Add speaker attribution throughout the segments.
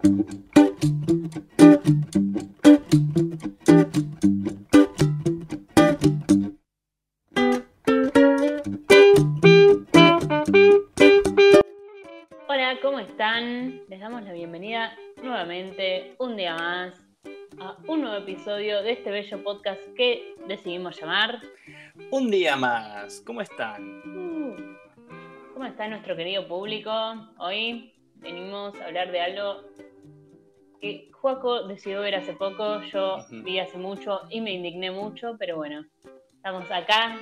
Speaker 1: Hola, ¿cómo están? Les damos la bienvenida nuevamente, un día más, a un nuevo episodio de este bello podcast que decidimos llamar.
Speaker 2: Un día más, ¿cómo están?
Speaker 1: Uh, ¿Cómo está nuestro querido público? Hoy venimos a hablar de algo que Juaco decidió ver hace poco, yo vi hace mucho y me indigné mucho, pero bueno, estamos acá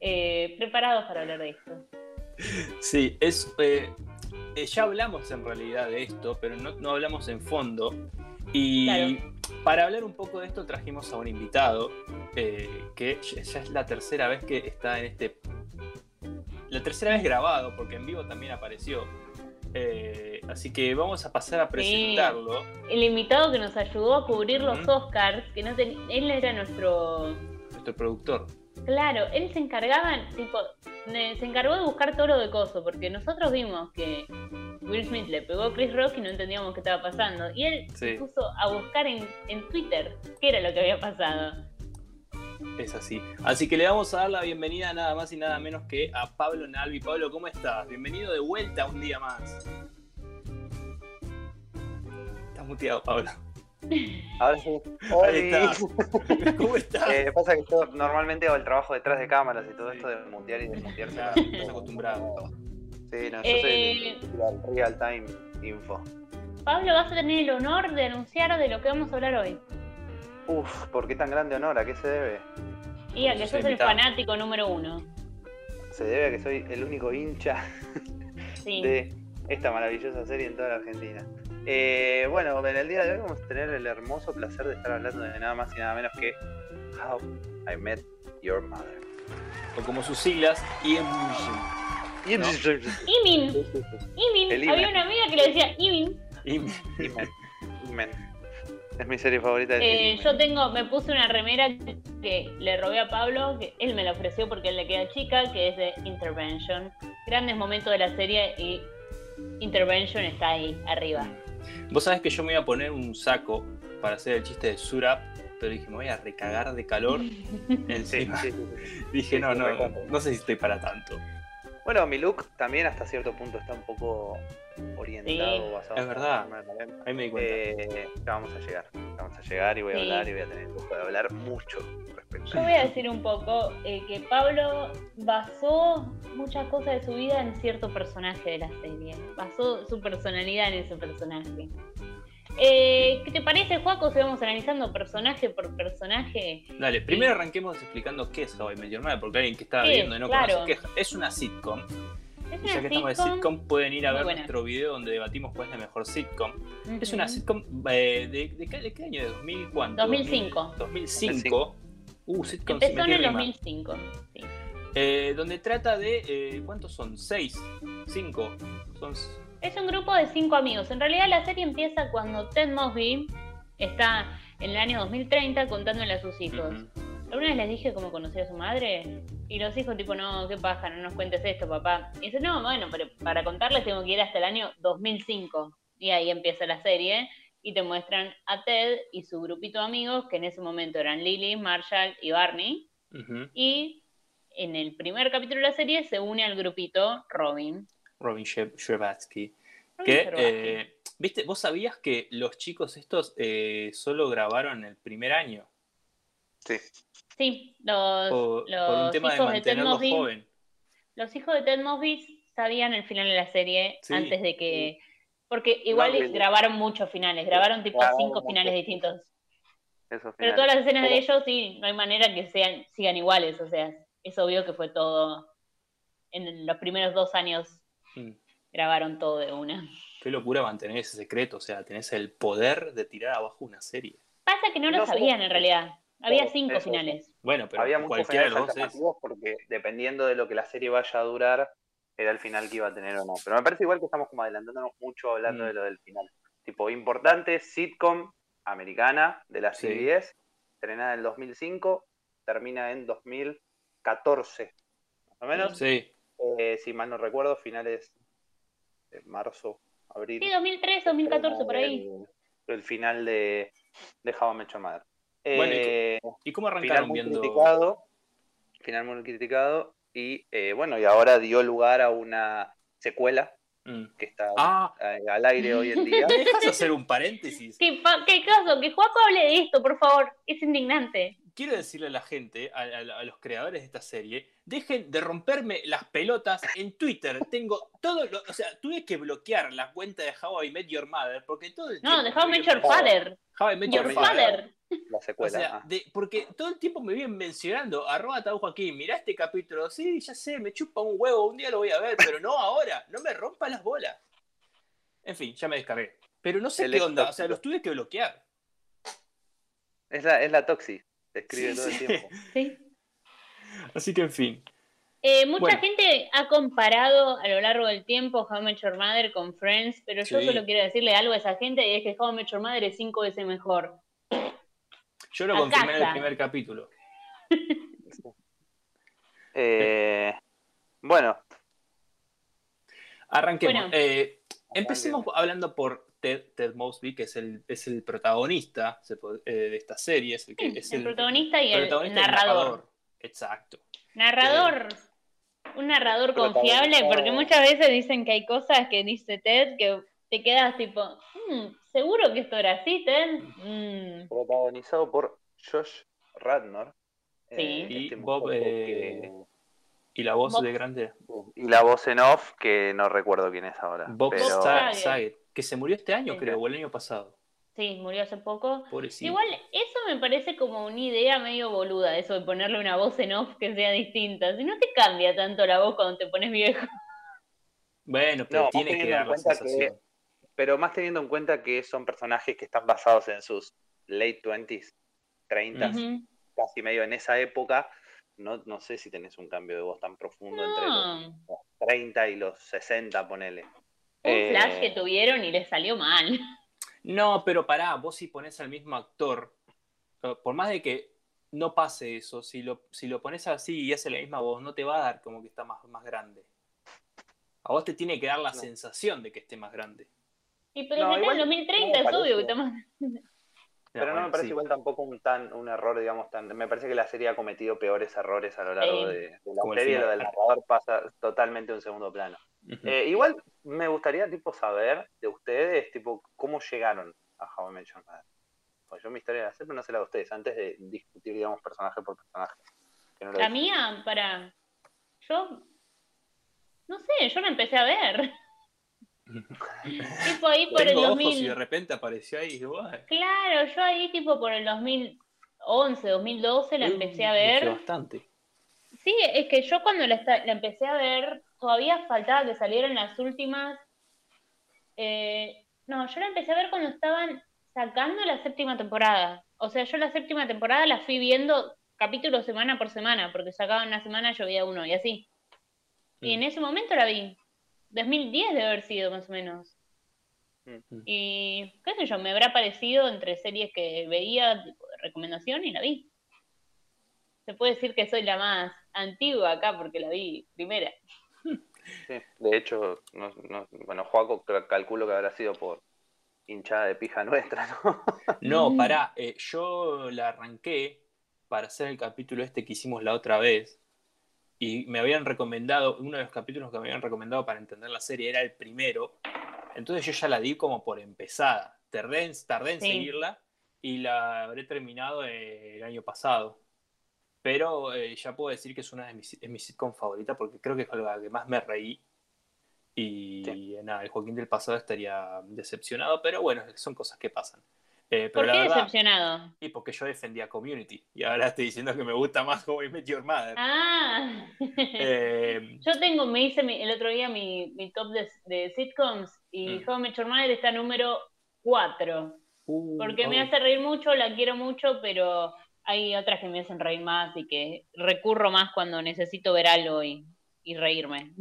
Speaker 1: eh, preparados para hablar de esto.
Speaker 2: Sí, es, eh, eh, ya hablamos en realidad de esto, pero no, no hablamos en fondo. Y
Speaker 1: Claro.
Speaker 2: para hablar un poco de esto trajimos a un invitado eh, que ya es la tercera vez que está en este... La tercera vez grabado, porque en vivo también apareció. Eh, así que vamos a pasar a presentarlo.
Speaker 1: El invitado que nos ayudó a cubrir los. Oscars, que no ten- él era nuestro
Speaker 2: Nuestro productor.
Speaker 1: Claro, él se encargaba, tipo, de- se encargó de buscar todo lo de coso, porque nosotros vimos que Will Smith le pegó a Chris Rock y no entendíamos qué estaba pasando. Y él se puso a buscar en, en Twitter qué era lo que había pasado.
Speaker 2: Es así. Así que le vamos a dar la bienvenida nada más y nada menos que a Pablo Nalvi. Pablo, ¿cómo estás? Bienvenido de vuelta un día más. Estás muteado, Pablo.
Speaker 3: Ahora sí.
Speaker 2: Ahí. ¿Cómo estás?
Speaker 3: Eh, pasa que yo normalmente hago el trabajo detrás de cámaras y todo
Speaker 2: Sí.
Speaker 3: esto de mundial y.
Speaker 2: Ya,
Speaker 3: pero-
Speaker 2: estás acostumbrado.
Speaker 3: Sí, no, yo
Speaker 1: Eh,
Speaker 3: soy el el real time info.
Speaker 1: Pablo, vas a tener el honor de anunciar de lo que vamos a hablar hoy.
Speaker 3: Uf, ¿por qué tan grande honor? ¿A qué se debe?
Speaker 1: Y a que sos el fanático número uno.
Speaker 3: Se debe a que soy el único hincha
Speaker 1: Sí.
Speaker 3: de esta maravillosa serie en toda la Argentina. Eh, bueno, en el día de hoy vamos a tener el hermoso placer de estar hablando de nada más y nada menos que How I Met Your Mother.
Speaker 2: O como sus siglas, IMG. No.
Speaker 1: Imin. Imin. Había
Speaker 3: Imin.
Speaker 1: una amiga que le decía Imin.
Speaker 2: IM.
Speaker 3: Imen. Es mi serie favorita de
Speaker 1: Eh, yo tengo, me puse una remera que le robé a Pablo, que él me la ofreció porque él le queda chica, que es de Intervention. Grandes momentos de la serie y Intervention está ahí, arriba.
Speaker 2: Vos sabés que yo me iba a poner un saco para hacer el chiste de Surap, pero dije, me voy a recagar de calor encima.
Speaker 3: sí, sí, sí.
Speaker 2: Dije, no, no, no sé si estoy para tanto.
Speaker 3: Bueno, mi look también hasta cierto punto está un poco orientado,
Speaker 1: Sí.
Speaker 3: basado
Speaker 2: Es verdad.
Speaker 3: en.
Speaker 2: Ahí me di cuenta.
Speaker 3: Eh, ya vamos a llegar. Vamos a llegar y voy a
Speaker 1: Sí.
Speaker 3: hablar y voy a tener el lujo de hablar mucho respecto
Speaker 1: Yo voy a decir un poco eh, que Pablo basó muchas cosas de su vida en cierto personaje de la serie. Basó su personalidad en ese personaje. Eh, ¿Qué te parece, Juaco, si vamos analizando personaje por personaje?
Speaker 2: Dale, primero arranquemos explicando qué es How I Met Your Mother, porque alguien que está
Speaker 1: Sí,
Speaker 2: viendo y no
Speaker 1: claro.
Speaker 2: conoce qué es. Es una sitcom.
Speaker 1: Es
Speaker 2: Y
Speaker 1: una
Speaker 2: ya que estamos de
Speaker 1: sitcom.
Speaker 2: pueden ir a
Speaker 1: muy
Speaker 2: ver
Speaker 1: buena.
Speaker 2: nuestro video donde debatimos cuál es la mejor sitcom. Es una sitcom eh, de, de, qué, de qué año? ¿De 2000 cuánto?
Speaker 1: 2005.
Speaker 2: 2005. Uh, sitcom
Speaker 1: Empezó en el
Speaker 2: rima.
Speaker 1: 2005. sí.
Speaker 2: Eh, donde trata de. eh, ¿Cuántos son? ¿Seis? ¿Cinco? Son.
Speaker 1: Es un grupo de cinco amigos. En realidad la serie empieza cuando Ted Mosby está en el año 2030 contándole a sus hijos.
Speaker 2: Ujú.
Speaker 1: Alguna vez les dije cómo conocí a su madre y los hijos tipo, no, qué paja, no nos cuentes esto, papá. Y dice, no, bueno, pero para contarles tengo que ir hasta el año 2005. Y ahí empieza la serie y te muestran a Ted y su grupito de amigos, que en ese momento eran Lily, Marshall y Barney. Y en el primer capítulo de la serie se une al grupito Robin.
Speaker 2: Robin She- Scherbatsky.
Speaker 1: Robin
Speaker 2: Que,
Speaker 1: Scherbatsky.
Speaker 2: eh, ¿viste? ¿Vos sabías que los chicos estos eh, solo grabaron el primer año?
Speaker 3: Sí.
Speaker 1: Sí, los,
Speaker 2: Por,
Speaker 1: los
Speaker 2: por un tema de
Speaker 1: hijos de, Ted
Speaker 2: mantenerlos
Speaker 1: Mosby.
Speaker 2: joven.
Speaker 1: Los hijos de Ted Mosby sabían el final de la serie
Speaker 2: Sí.
Speaker 1: antes de que. Porque igual
Speaker 3: No,
Speaker 1: grabaron muchos finales, grabaron tipo cinco finales distintos.
Speaker 3: Eso
Speaker 1: Pero todas las escenas de ellos, sí, no hay manera que sean, sigan iguales. O sea, es obvio que fue todo. En los primeros dos años
Speaker 2: Mm.
Speaker 1: grabaron todo de una.
Speaker 2: Qué locura mantener ese secreto. O sea, tenés el poder de tirar abajo una serie.
Speaker 1: Pasa que no lo
Speaker 3: No somos-
Speaker 1: sabían en realidad. Había cinco
Speaker 3: eso.
Speaker 1: finales.
Speaker 2: Bueno, pero
Speaker 3: Había muchos
Speaker 2: cualquiera de
Speaker 3: finales
Speaker 2: los dos es.
Speaker 3: alternativos porque dependiendo de lo que la serie vaya a durar, era el final que iba a tener o no. Pero me parece igual que estamos como adelantándonos mucho hablando
Speaker 2: Mm.
Speaker 3: de lo del final. Tipo, importante sitcom americana de la
Speaker 2: Sí.
Speaker 3: CBS, estrenada en el 2005, termina en 2014. Más o menos,
Speaker 2: Sí,
Speaker 3: Eh, si mal no recuerdo, finales de marzo, abril.
Speaker 1: Sí, 2003, 2014, por ahí.
Speaker 3: El, el final de, de How I Met Your Mother.
Speaker 2: Bueno, ¿y
Speaker 3: Eh,
Speaker 2: ¿Y cómo
Speaker 3: final
Speaker 2: arrancaron
Speaker 3: muy
Speaker 2: viendo?
Speaker 3: criticado. Final muy criticado. Y eh, bueno, y ahora dio lugar a una secuela
Speaker 2: Mm.
Speaker 3: que está
Speaker 2: Ah,
Speaker 3: al aire hoy en día.
Speaker 2: ¿me dejas hacer un paréntesis?
Speaker 1: ¿Qué, pa- qué caso? Que Juaco hable de esto, por favor. Es indignante.
Speaker 2: Quiero decirle a la gente, a, a- a los creadores de esta serie, dejen de romperme las pelotas en Twitter. Tengo todo lo, o sea, tuve que bloquear la cuenta de How I Met Your Mother porque todo el
Speaker 1: No,
Speaker 2: tiempo
Speaker 1: dejá
Speaker 2: me
Speaker 1: Met Your Father.
Speaker 2: How I Met
Speaker 1: Your
Speaker 2: Your
Speaker 1: Father.
Speaker 3: La
Speaker 2: O
Speaker 3: secuela.
Speaker 2: sea,
Speaker 3: ah.
Speaker 2: de- porque todo el tiempo me vienen mencionando, arroba Tau Joaquín, mirá este capítulo, sí, ya sé, me chupa un huevo, un día lo voy a ver, pero no ahora, no me rompa las bolas. En fin, ya me descargué. Pero no sé
Speaker 3: El
Speaker 2: qué onda, o sea, los tuve que bloquear.
Speaker 3: Es la, es la Toxi. Te escribe
Speaker 2: Sí,
Speaker 3: todo el tiempo.
Speaker 1: Sí.
Speaker 2: Así que en fin.
Speaker 1: Eh, mucha
Speaker 2: Bueno.
Speaker 1: gente ha comparado a lo largo del tiempo How I Met Your Mother con Friends, pero yo
Speaker 2: Sí.
Speaker 1: solo quiero decirle algo a esa gente y es que How I Met Your Mother es cinco veces mejor.
Speaker 2: Yo lo
Speaker 1: A
Speaker 2: confirmé en el primer capítulo.
Speaker 3: Eh, bueno,
Speaker 2: Arranquemos.
Speaker 1: Bueno.
Speaker 2: Eh, empecemos hablando por Ted, Ted Mosby, que es el, es el protagonista se eh, de esta serie. Es el, que, es
Speaker 1: el, protagonista y el,
Speaker 2: protagonista y el
Speaker 1: narrador.
Speaker 2: Exacto.
Speaker 1: Narrador. Un narrador confiable, porque muchas veces dicen que hay cosas que dice Ted que te quedas tipo, "Mm, ¿seguro que esto era así, Ted? Mm,
Speaker 3: protagonizado por Josh Radnor.
Speaker 1: Sí.
Speaker 2: Y
Speaker 3: este
Speaker 2: Bob, eh, Y la voz
Speaker 1: Bob-
Speaker 2: de grande.
Speaker 3: y la voz en off, que no recuerdo quién es ahora.
Speaker 2: Bob
Speaker 3: pero
Speaker 1: Saget.
Speaker 2: Saget, que se murió este año,
Speaker 1: Sí.
Speaker 2: creo, o el año pasado.
Speaker 1: Sí, murió hace poco.
Speaker 2: Pobrecito.
Speaker 1: Igual, eso me parece como una idea medio boluda, eso de ponerle una voz en off que sea distinta. Si no te cambia tanto la voz cuando te pones viejo.
Speaker 2: Bueno, pero
Speaker 3: No,
Speaker 2: tiene que dar la
Speaker 3: cuenta que-
Speaker 2: sensación.
Speaker 3: pero más teniendo en cuenta que son personajes que están basados en sus late 20s, 30s,
Speaker 1: Ujú.
Speaker 3: casi medio en esa época. No, no sé si tenés un cambio de voz tan profundo entre los, los 30 y los 60, ponele.
Speaker 1: un
Speaker 3: Eh,
Speaker 1: flash que tuvieron y les salió mal.
Speaker 2: No, pero pará, vos si pones al mismo actor, eh, por más de que no pase eso, si lo, si lo pones así y hace la misma voz, no te va a dar como que está más, más grande. A vos te tiene que dar la
Speaker 3: No.
Speaker 2: sensación de que esté más grande.
Speaker 1: Y pero
Speaker 3: No,
Speaker 1: está
Speaker 3: igual
Speaker 1: en 2030
Speaker 3: no
Speaker 1: es
Speaker 3: me
Speaker 1: obvio que
Speaker 3: parece.
Speaker 1: está más...
Speaker 3: Pero no
Speaker 2: bueno,
Speaker 3: me parece
Speaker 2: sí.
Speaker 3: igual tampoco un tan un error, digamos, tan. Me parece que la serie ha cometido peores errores a lo largo
Speaker 1: Sí.
Speaker 3: de, de la serie. Lo del narrador pasa totalmente a un segundo plano. Eh, igual me gustaría tipo saber de ustedes, tipo, cómo llegaron a How I Met Your Mother. Pues yo mi historia la sé, pero no se la de ustedes, antes de discutir, digamos, personaje por personaje. que no lo
Speaker 1: La mía, para... Yo... No sé, yo la empecé a ver. tipo ahí por el
Speaker 2: Tengo ojos
Speaker 1: 2000...
Speaker 2: y de repente apareció ahí "Uy".
Speaker 1: Claro, yo ahí tipo por el 2011, 2012 la empecé a ver.
Speaker 2: bastante.
Speaker 1: Sí, es que yo cuando la, empecé a ver, todavía faltaba que salieran las últimas. eh, no, yo la empecé a ver cuando estaban sacando la séptima temporada. O sea, yo la séptima temporada la fui viendo capítulo semana por semana, porque sacaban una semana, yo veía uno y así. Y en
Speaker 2: Mm.
Speaker 1: ese momento la vi. 2010 debe haber sido más o menos.
Speaker 3: Mm.
Speaker 1: Y qué sé yo, me habrá parecido entre series que veía tipo, de recomendación y la vi. Se puede decir que soy la más antigua acá porque la vi primera.
Speaker 3: Sí, De hecho, no, no- bueno, Joaco cal- calculo que habrá sido por hinchada de pija nuestra, ¿no?
Speaker 2: No, pará, eh, yo la arranqué para hacer el capítulo este que hicimos la otra vez y me habían recomendado, uno de los capítulos que me habían recomendado para entender la serie era el primero, entonces yo ya la di como por empezada, tardé en, tardé en
Speaker 1: Sí.
Speaker 2: seguirla y la habré terminado eh, el año pasado. Pero eh, ya puedo decir que es una de mis, es mi sitcom favorita porque creo que es la que más me reí. Y nada, el Joaquín del pasado estaría decepcionado, pero bueno, son cosas que pasan. Eh, pero
Speaker 1: ¿Por qué
Speaker 2: verdad,
Speaker 1: decepcionado?
Speaker 2: y porque yo defendía Community y ahora estoy diciendo que me gusta más How I Met Your Mother.
Speaker 1: Ah,
Speaker 2: Eh,
Speaker 1: yo tengo, me hice mi- el otro día mi, mi top de, de sitcoms y
Speaker 2: Mm.
Speaker 1: How I Met Your Mother está número 4.
Speaker 2: uh,
Speaker 1: Porque me
Speaker 2: oh,
Speaker 1: hace reír mucho, la quiero mucho, pero hay otras que me hacen reír más y que recurro más cuando necesito ver algo y, y reírme.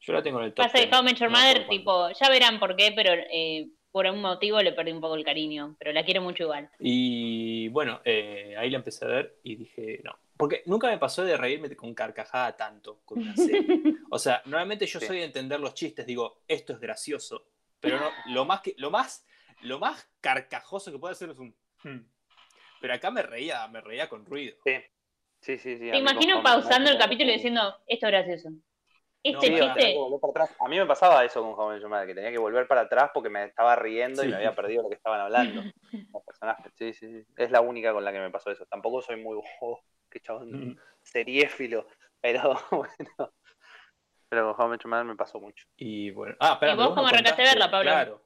Speaker 2: Yo la tengo en el top.
Speaker 1: Pasa
Speaker 2: 10,
Speaker 1: How Met Your Mother, tipo, ya verán por qué, pero eh, por algún motivo le perdí un poco el cariño, pero la quiero mucho igual.
Speaker 2: Y bueno, eh, ahí la empecé a ver y dije, no. Porque nunca me pasó de reírme con carcajada tanto con una serie. O sea, normalmente yo
Speaker 3: Sí.
Speaker 2: soy de entender los chistes, digo, esto es gracioso. Pero no, lo más que, lo más, lo más carcajoso que puede hacer es un. "Hmm". Pero acá me reía, me reía con ruido.
Speaker 3: Sí, sí, sí. sí,
Speaker 1: Te imagino pausando el capítulo y diciendo, esto es gracioso. Este
Speaker 2: No,
Speaker 1: chiste.
Speaker 3: A mí me pasaba eso con Your Mother, que tenía que volver para atrás porque me estaba riendo y me había perdido lo que estaban hablando. Los personajes. Sí, sí, sí. Es la única con la que me pasó eso. Tampoco soy muy. Oh, qué chabón
Speaker 2: Mm.
Speaker 3: seriéfilo. Pero bueno. Pero con Your Mother me pasó mucho.
Speaker 2: Y bueno. Ah, espera,
Speaker 1: ¿Y vos
Speaker 2: no
Speaker 1: cómo arrancaste a verla, Pablo?
Speaker 2: Claro.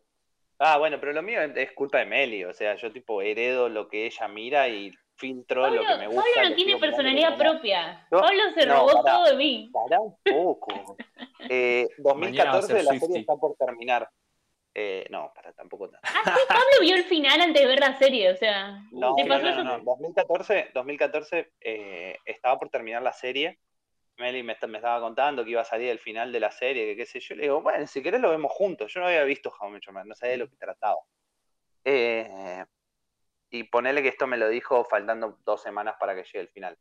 Speaker 3: Ah, bueno, pero lo mío es culpa de Meli. O sea, yo tipo heredo lo que ella mira y filtro
Speaker 1: Pablo,
Speaker 3: lo que me gusta.
Speaker 1: Pablo no tiene personalidad
Speaker 3: no.
Speaker 1: propia. Pablo se
Speaker 3: no,
Speaker 1: robó todo de mí.
Speaker 3: Pará un poco. Eh,
Speaker 2: Mañana va a
Speaker 3: 2014
Speaker 2: ser
Speaker 3: la serie está por terminar. Eh, no, para tampoco tanto.
Speaker 1: Ah, sí, Pablo vio el final antes de ver la serie, o sea,
Speaker 3: No,
Speaker 1: ¿te
Speaker 3: no,
Speaker 1: pasó
Speaker 3: no,
Speaker 1: eso?
Speaker 3: no, no. 2014, 2014 eh, estaba por terminar la serie. Meli me, estaba contando que iba a salir el final de la serie, que qué sé yo. Le digo, bueno, si querés lo vemos juntos. Yo no había visto How Mother, no sabía de lo que trataba. Eh, y ponele que esto me lo dijo faltando dos semanas para que llegue el final.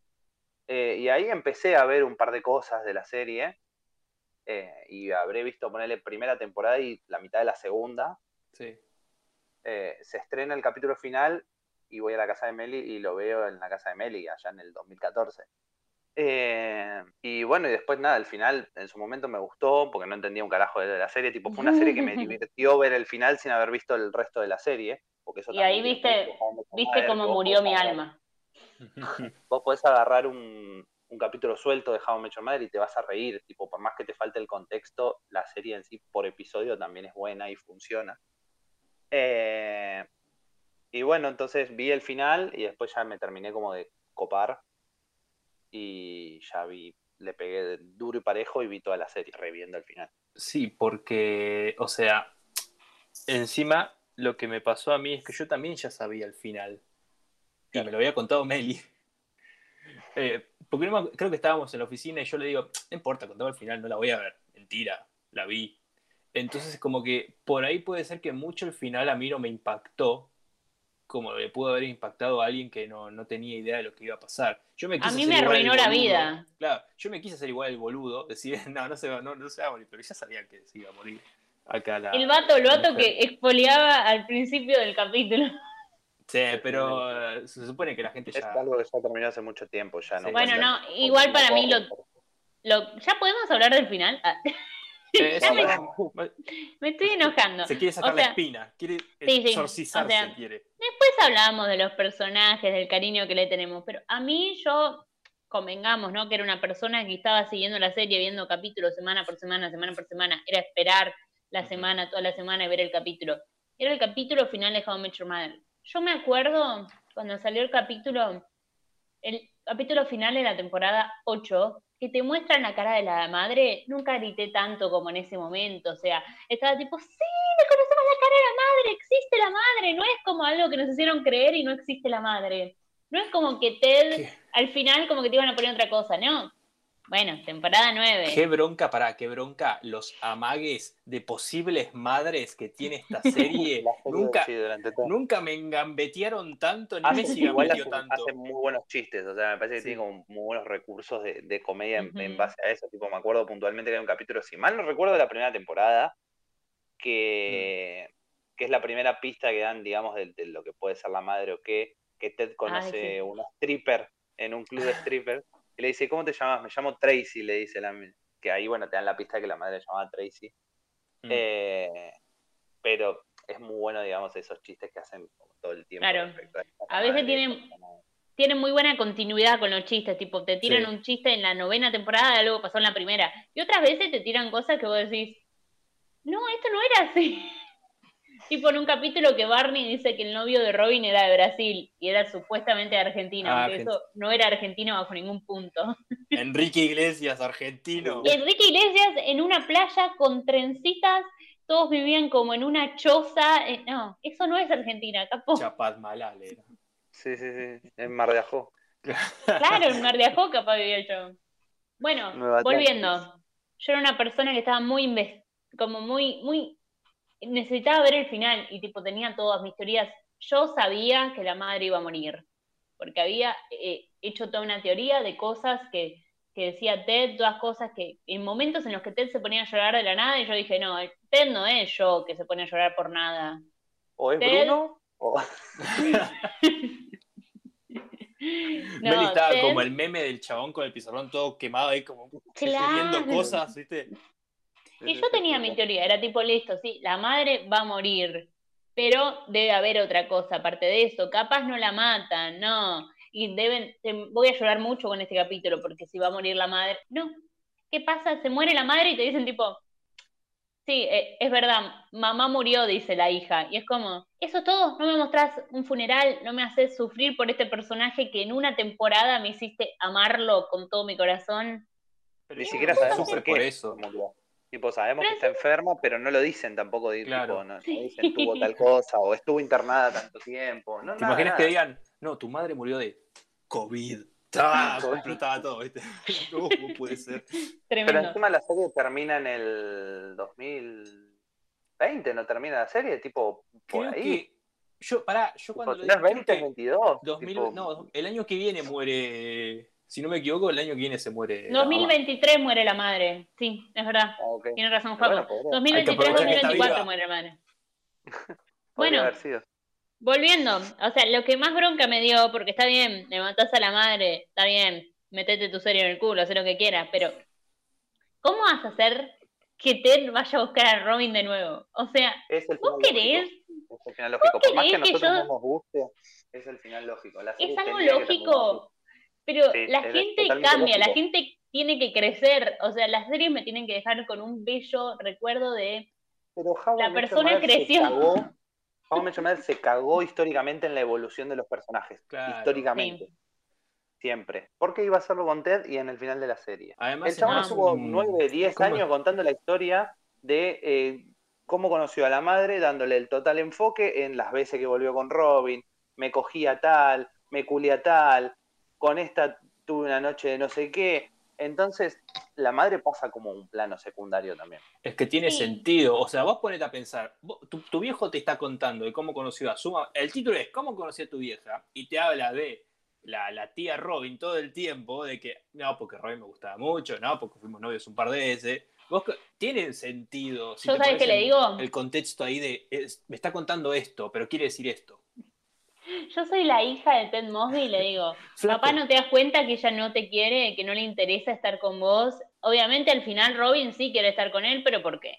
Speaker 3: Eh, y ahí empecé a ver un par de cosas de la serie. eh, y habré visto ponerle primera temporada y la mitad de la segunda.
Speaker 2: Sí.
Speaker 3: Eh, se estrena el capítulo final y voy a la casa de Meli y lo veo en la casa de Meli allá en el 2014. Eh, y bueno, y después nada, el final en su momento me gustó porque no entendía un carajo de la serie. Tipo, fue una serie que me divirtió ver el final sin haber visto el resto de la serie. Porque eso
Speaker 1: Y ahí viste- cómo murió mi
Speaker 3: agarrar-
Speaker 1: alma.
Speaker 3: Vos podés agarrar un, un capítulo suelto de How I Met Your Mother y te vas a reír. Tipo, por más que te falte el contexto, la serie en sí por episodio también es buena y funciona. Eh, y bueno, entonces vi el final y después ya me terminé como de copar. Y ya vi, le pegué de duro y parejo y vi toda la serie, reviendo el final.
Speaker 2: Sí, porque, o sea, encima lo que me pasó a mí es que yo también ya sabía el final. Ya me lo había contado Meli. Eh, porque no me- creo que estábamos en la oficina y yo le digo, no importa, contaba el final, no la voy a ver. Mentira, la vi. Entonces, como que por ahí puede ser que mucho el final a mí no me impactó, como le pudo haber impactado a alguien que no, no tenía idea de lo que iba a pasar. Yo me
Speaker 1: A mí me arruinó la vida.
Speaker 2: Claro, yo me quise hacer igual el boludo, decir, no, no se va, no, no se va a morir, pero ya sabía que se iba a morir. Acá la,
Speaker 1: El vato, el vato que expoliaba al principio del capítulo.
Speaker 2: Sí, pero eh, se supone que la gente
Speaker 3: Es
Speaker 2: ya.
Speaker 3: algo que ya terminó hace mucho tiempo, ya no
Speaker 2: Sí.
Speaker 1: Bueno, no, igual para mí lo-. Lo- ¿Ya podemos hablar del final?
Speaker 2: Eh, eso
Speaker 1: me- estoy enojando.
Speaker 2: se quiere sacar
Speaker 1: O
Speaker 2: la espina, quiere
Speaker 1: sí, sí,
Speaker 2: exorcizarse,
Speaker 1: o sea,
Speaker 2: quiere.
Speaker 1: Después hablamos de los personajes, del cariño que le tenemos, pero a mí yo, convengamos, ¿no? Que era una persona que estaba siguiendo la serie, viendo capítulos semana por semana, semana por semana, era esperar la semana, toda la semana y ver el capítulo. Era el capítulo final de How I Met Your Mother. Yo me acuerdo cuando salió el capítulo, el capítulo final de la temporada 8, que te muestran la cara de la madre, nunca grité tanto como en ese momento, o sea, estaba tipo, sí, le conocemos la cara de la madre, existe la madre, no es como algo que nos hicieron creer y no existe la madre. No es como que Ted
Speaker 2: ¿Qué,
Speaker 1: al final como que te iban a poner otra cosa, ¿no? Bueno, temporada 9.
Speaker 2: qué bronca, para qué bronca los amagues de posibles madres que tiene esta serie. Nunca,
Speaker 3: sí,
Speaker 2: me engambetearon tanto, ni
Speaker 3: Hace,
Speaker 2: Messi
Speaker 3: igual
Speaker 2: gambeteó
Speaker 3: hace,
Speaker 2: tanto.
Speaker 3: hace muy buenos chistes, o sea, me parece que
Speaker 2: Sí.
Speaker 3: tiene como muy buenos recursos de, de comedia en, base a eso. Tipo, me acuerdo puntualmente que hay un capítulo, si mal no recuerdo, de la primera temporada, que,
Speaker 2: Mm.
Speaker 3: que es la primera pista que dan, digamos, de, de lo que puede ser la madre o qué, que Ted conoce
Speaker 1: sí.
Speaker 3: una stripper en un club de stripper, y le dice, ¿cómo te llamas? Me llamo Tracy, le dice la que ahí, bueno, te dan la pista que la madre se llamaba Tracy.
Speaker 2: Mm.
Speaker 3: Eh, pero es muy bueno, digamos, esos chistes que hacen todo el tiempo.
Speaker 1: Claro.
Speaker 3: a,
Speaker 1: A veces tienen-. Tienen muy buena continuidad con los chistes, tipo, te tiran
Speaker 2: Sí.
Speaker 1: un chiste en la novena temporada algo que pasó en la primera. Y otras veces te tiran cosas que vos decís, no, esto no era así. Tipo en un capítulo que Barney dice que el novio de Robin era de Brasil y era supuestamente de Argentina,
Speaker 2: Ah,
Speaker 1: aunque eso no era argentino bajo ningún punto.
Speaker 2: Enrique Iglesias, argentino.
Speaker 1: Y Enrique Iglesias en una playa con trencitas, todos vivían como en una choza. eh, no, eso no es Argentina, capo.
Speaker 2: Chapat Malal era.
Speaker 3: Sí, sí, sí. En Mar de Ajó.
Speaker 1: Claro, en Mar de Ajó capaz vivía el chabón. Bueno, volviendo. Yo era una persona que estaba muy, como muy, muy, necesitaba ver el final y tipo tenía todas mis teorías. Yo sabía que la madre iba a morir, porque había eh, hecho toda una teoría de cosas que que decía Ted, todas cosas que en momentos en los que Ted se ponía a llorar de la nada y yo dije, no, Ted no es yo que se pone a llorar por nada.
Speaker 3: O es
Speaker 1: Ted-
Speaker 3: Bruno, o
Speaker 2: Meli estaba
Speaker 1: Ted-
Speaker 2: como el meme del chabón con el pizarrón todo quemado ahí, como
Speaker 1: Claro.
Speaker 2: escribiendo cosas, ¿viste?
Speaker 1: Y yo tenía mi teoría, era tipo, listo, sí, la madre va a morir, pero debe haber otra cosa aparte de eso, capaz no la matan, no, y deben, te- voy a llorar mucho con este capítulo, porque si va a morir la madre, no, ¿qué pasa? Se muere la madre y te dicen tipo, sí, eh, es verdad, mamá murió, dice la hija, y es como, eso es todo, no me mostrás un funeral, no me haces sufrir por este personaje que en una temporada me hiciste amarlo con todo mi corazón.
Speaker 2: Pero
Speaker 3: Ni siquiera sabemos
Speaker 2: sufre
Speaker 3: por qué.
Speaker 2: por eso.
Speaker 3: murió. Tipo, sabemos
Speaker 1: Pero
Speaker 3: que está enferma, pero no lo dicen tampoco.
Speaker 2: Claro.
Speaker 3: Tipo, no, no dicen tuvo tal cosa o estuvo internada tanto tiempo. No,
Speaker 2: ¿Te
Speaker 3: nada,
Speaker 2: imaginas
Speaker 3: nada.
Speaker 2: que digan, no, tu madre murió de COVID? ¡Ah! Explotaba todo, ¿viste? No, ¿cómo puede ser?
Speaker 3: Pero encima la serie termina en el 2020, ¿no termina la serie? Tipo, por
Speaker 2: Creo
Speaker 3: ahí.
Speaker 2: que. Yo, pará, yo
Speaker 3: Tipo,
Speaker 2: cuando lo
Speaker 3: ¿no es
Speaker 2: dije,
Speaker 3: 20,
Speaker 2: creo que
Speaker 3: 22?
Speaker 2: 2000,
Speaker 3: tipo,
Speaker 2: no, el año que viene muere. Si no me equivoco, el año que viene se muere. la mamá.
Speaker 1: 2023 muere la madre. Sí, es verdad.
Speaker 3: ah.
Speaker 1: Tiene razón, Juaco.
Speaker 3: bueno, podría-
Speaker 1: 2023,
Speaker 2: aprovechar que está
Speaker 1: 2024
Speaker 2: viva.
Speaker 1: muere la madre. Bueno,
Speaker 3: haber sido.
Speaker 1: volviendo. O sea, lo que más bronca me dio, porque está bien, matás a la madre, está bien, metete tu serio en el culo, haz lo que quieras, pero ¿cómo vas a hacer que Ted vaya a buscar a Robin de nuevo? O sea,
Speaker 3: Es el
Speaker 1: ¿vos querés?
Speaker 3: lógico. Es el final lógico. Por más que
Speaker 1: que
Speaker 3: nosotros
Speaker 1: yo-
Speaker 3: no nos guste, es el final lógico. La serie
Speaker 1: Es algo lógico, pero
Speaker 3: Sí,
Speaker 1: la gente cambia, la gente tiene que crecer. O sea, las series me tienen que dejar con un bello recuerdo de
Speaker 3: Pero How
Speaker 1: La persona creció.
Speaker 3: cagó- How I Met se cagó históricamente en la evolución de los personajes.
Speaker 2: Claro.
Speaker 3: Históricamente. Siempre. Porque iba a hacerlo con Ted y en el final de la serie.
Speaker 2: Además,
Speaker 3: El chabón
Speaker 1: no,
Speaker 3: estuvo
Speaker 2: mm,
Speaker 3: 9, 10
Speaker 2: ¿cómo?
Speaker 3: años contando la historia de eh, cómo conoció a la madre, dándole el total enfoque en las veces que volvió con Robin, me cogía tal, me culía tal, con esta tuve una noche de no sé qué. Entonces, la madre pasa como un plano secundario también.
Speaker 2: Es que tiene
Speaker 1: Sí.
Speaker 2: sentido. O sea, vos ponete a pensar, vos- tu, tu viejo te está contando de cómo conoció a su mamá. El título es ¿Cómo conocí a tu vieja? Y te habla de la, la tía Robin todo el tiempo, de que no, porque Robin me gustaba mucho, no, porque fuimos novios un par de veces. Vos, co- tiene sentido. si
Speaker 1: Yo sabes qué le digo.
Speaker 2: El contexto ahí de, es- me está contando esto, pero quiere decir esto.
Speaker 1: Yo soy la hija de Ted Mosby y le digo, papá, ¿no te das cuenta que ella no te quiere, que no le interesa estar con vos? Obviamente al final Robin sí quiere estar con él, pero ¿por qué?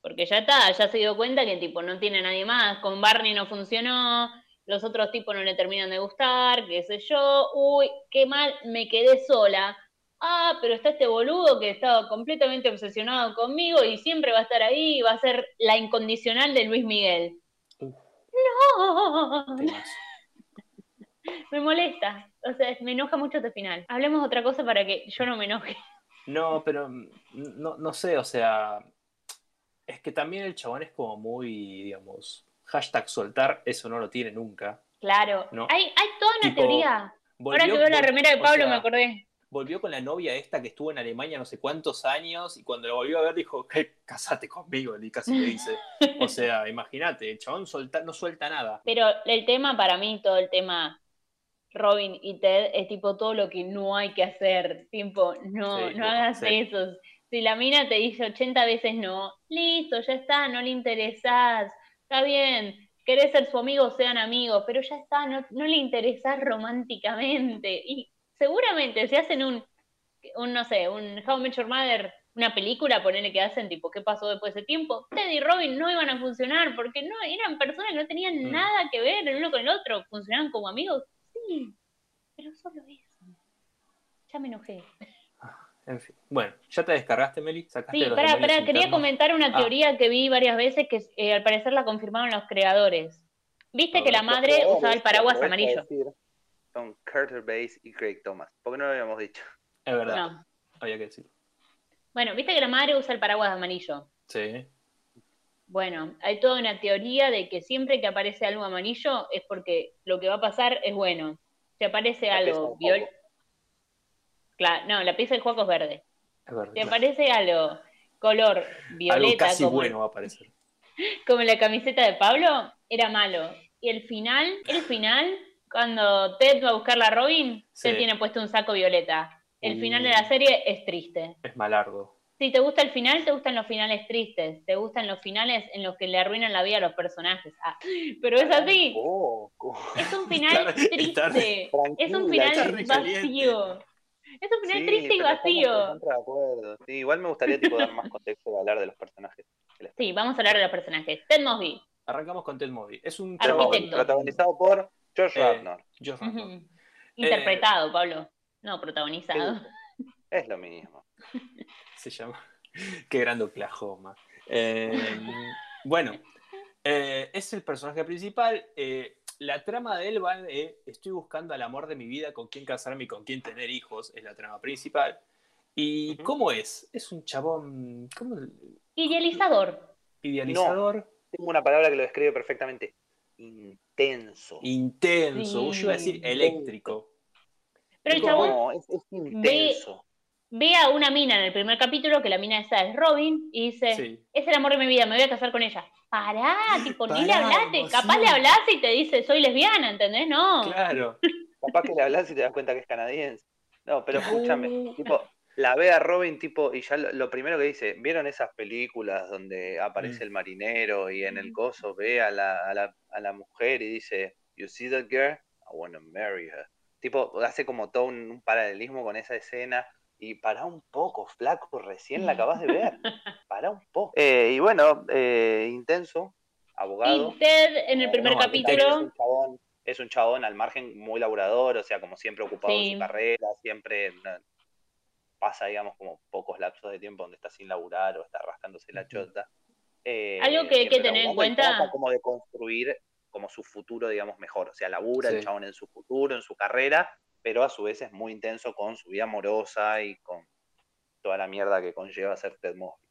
Speaker 1: Porque ya está, ya se dio cuenta que tipo no tiene a nadie más, con Barney no funcionó, los otros tipos no le terminan de gustar, qué sé yo, uy, qué mal, me quedé sola. Ah, pero está este boludo que estaba completamente obsesionado conmigo y siempre va a estar ahí, va a ser la incondicional de Luis Miguel. No, me molesta. O sea, me enoja mucho este final. Hablemos de otra cosa para que yo no me enoje.
Speaker 2: No, pero mm, no, no sé, o sea, es que también el chabón es como muy, digamos, hashtag soltar, eso no lo tiene nunca.
Speaker 1: Claro.
Speaker 2: No.
Speaker 1: Hay, hay toda una
Speaker 2: Tipo,
Speaker 1: teoría.
Speaker 2: Volvió,
Speaker 1: Ahora que veo la remera de
Speaker 2: o
Speaker 1: Pablo
Speaker 2: sea,
Speaker 1: me acordé.
Speaker 2: Volvió con la novia esta que estuvo en Alemania no sé cuántos años y cuando la volvió a ver dijo, "Eh, casate conmigo, y casi le dice. O sea, imagínate, el chabón solta- no suelta nada.
Speaker 1: Pero el tema para mí, todo el tema Robin y Ted, es tipo todo lo que no hay que hacer. Tipo, no,
Speaker 2: Sí,
Speaker 1: no hagas
Speaker 2: sí.
Speaker 1: eso. Si la mina te dice 80 veces no, listo, ya está, no le interesás. Está bien, querés ser su amigo, sean amigos, pero ya está, no, no le interesás románticamente. Y seguramente si hacen un, un no sé, un How Met Your Mother, una película, ponele que hacen tipo, ¿qué pasó después de ese tiempo? Ted y Robin no iban a funcionar porque no eran personas que no tenían
Speaker 2: Mm.
Speaker 1: nada que ver el uno con el otro, funcionaban como amigos. Sí, pero solo eso. Ya me enojé.
Speaker 2: En fin. Bueno, ¿ya te descargaste, Meli? ¿Sacaste
Speaker 1: Sí,
Speaker 2: demonios
Speaker 1: pará, quería comentar una
Speaker 2: Ah.
Speaker 1: teoría que vi varias veces que eh, al parecer la confirmaron los creadores. Viste que la madre usaba el paraguas amarillo.
Speaker 3: Son Carter Bass y Craig Thomas. ¿Por qué no lo habíamos dicho?
Speaker 2: Es verdad,
Speaker 1: No.
Speaker 2: había que decirlo.
Speaker 1: Bueno, viste que la madre usa el paraguas amarillo.
Speaker 2: Sí.
Speaker 1: Bueno, hay toda una teoría de que siempre que aparece algo amarillo es porque lo que va a pasar es bueno. Si aparece
Speaker 3: La
Speaker 1: algo viol... Claro, no, la pieza del juego es verde.
Speaker 2: Es.
Speaker 1: Si aparece algo color
Speaker 2: Algo
Speaker 1: violeta
Speaker 2: casi
Speaker 1: como,
Speaker 2: bueno va a aparecer.
Speaker 1: como la camiseta de Pablo, era malo. Y el final, el final, cuando Ted va a buscar a Robin,
Speaker 2: Sí.
Speaker 1: Ted tiene puesto un saco violeta. el final de la serie es triste.
Speaker 2: Es malardo.
Speaker 1: Si te gusta el final, te gustan los finales tristes. Te gustan los finales en los que le arruinan la vida a los personajes. Ah, pero es así. Es un final triste. Es un final vacío. Es un final
Speaker 3: Sí,
Speaker 1: triste y vacío.
Speaker 3: Sí, igual me gustaría tipo, dar más contexto y hablar de los personajes.
Speaker 1: Sí, vamos a hablar de los personajes. Ted Mosby.
Speaker 2: Arrancamos con Ted Mosby. Es un
Speaker 1: Arquitecto.
Speaker 3: Protagonizado por George
Speaker 2: Eh,
Speaker 3: Radnor.
Speaker 2: Josh Radnor.
Speaker 1: Interpretado, Pablo. No,
Speaker 3: ¿Qué
Speaker 1: protagonizado.
Speaker 3: Es lo mismo.
Speaker 2: se llama. Qué grande Oklahoma. Eh, bueno, eh, es el personaje principal. eh, la trama de él va de estoy buscando al amor de mi vida, con quién casarme y con quién tener hijos, es la trama principal. ¿Y cómo es? Es un chabón ¿cómo?
Speaker 1: Idealizador.
Speaker 2: idealizador,
Speaker 3: Tengo una palabra que lo describe perfectamente. Intenso.
Speaker 2: intenso,
Speaker 1: Sí.
Speaker 2: yo iba a decir eléctrico.
Speaker 1: Pero el
Speaker 3: No,
Speaker 1: chabón
Speaker 3: es, es intenso.
Speaker 1: ve a una mina en el primer capítulo, que la mina esa es Robin, y dice,
Speaker 2: Sí.
Speaker 1: es el amor de mi vida, me voy a casar con ella. Pará, tipo, ni le
Speaker 2: Pará,
Speaker 1: hablaste. Capaz le hablas y te dice, soy lesbiana, ¿entendés? No.
Speaker 2: Claro.
Speaker 3: Capaz que le hablas y te das cuenta que es canadiense. No, pero escúchame, tipo, la ve a Robin, tipo, y ya lo, lo primero que dice, ¿vieron esas películas donde aparece
Speaker 2: Mm.
Speaker 3: el marinero y en el coso ve a la, a la, a la mujer y dice, You see that girl? I wanna marry her. Tipo, hace como todo un, un paralelismo con esa escena. Y para un poco, flaco, recién la acabas de ver. Para un poco. Eh, y bueno, eh, intenso, abogado.
Speaker 1: Y Ted en el primer
Speaker 2: No,
Speaker 3: Es
Speaker 1: capítulo,
Speaker 3: un chabón, es un chabón al margen muy laburador, o sea, como siempre ocupado en su carrera, siempre pasa, digamos, como pocos lapsos de tiempo donde está sin laburar o está rascándose la chota. Eh,
Speaker 1: Algo que hay que tener en cuenta-
Speaker 3: como de construir como su futuro, digamos, mejor. O sea, labura el
Speaker 2: Sí.
Speaker 3: chabón en su futuro, en su carrera, pero a su vez es muy intenso con su vida amorosa y con toda la mierda que conlleva ser Ted Mosby.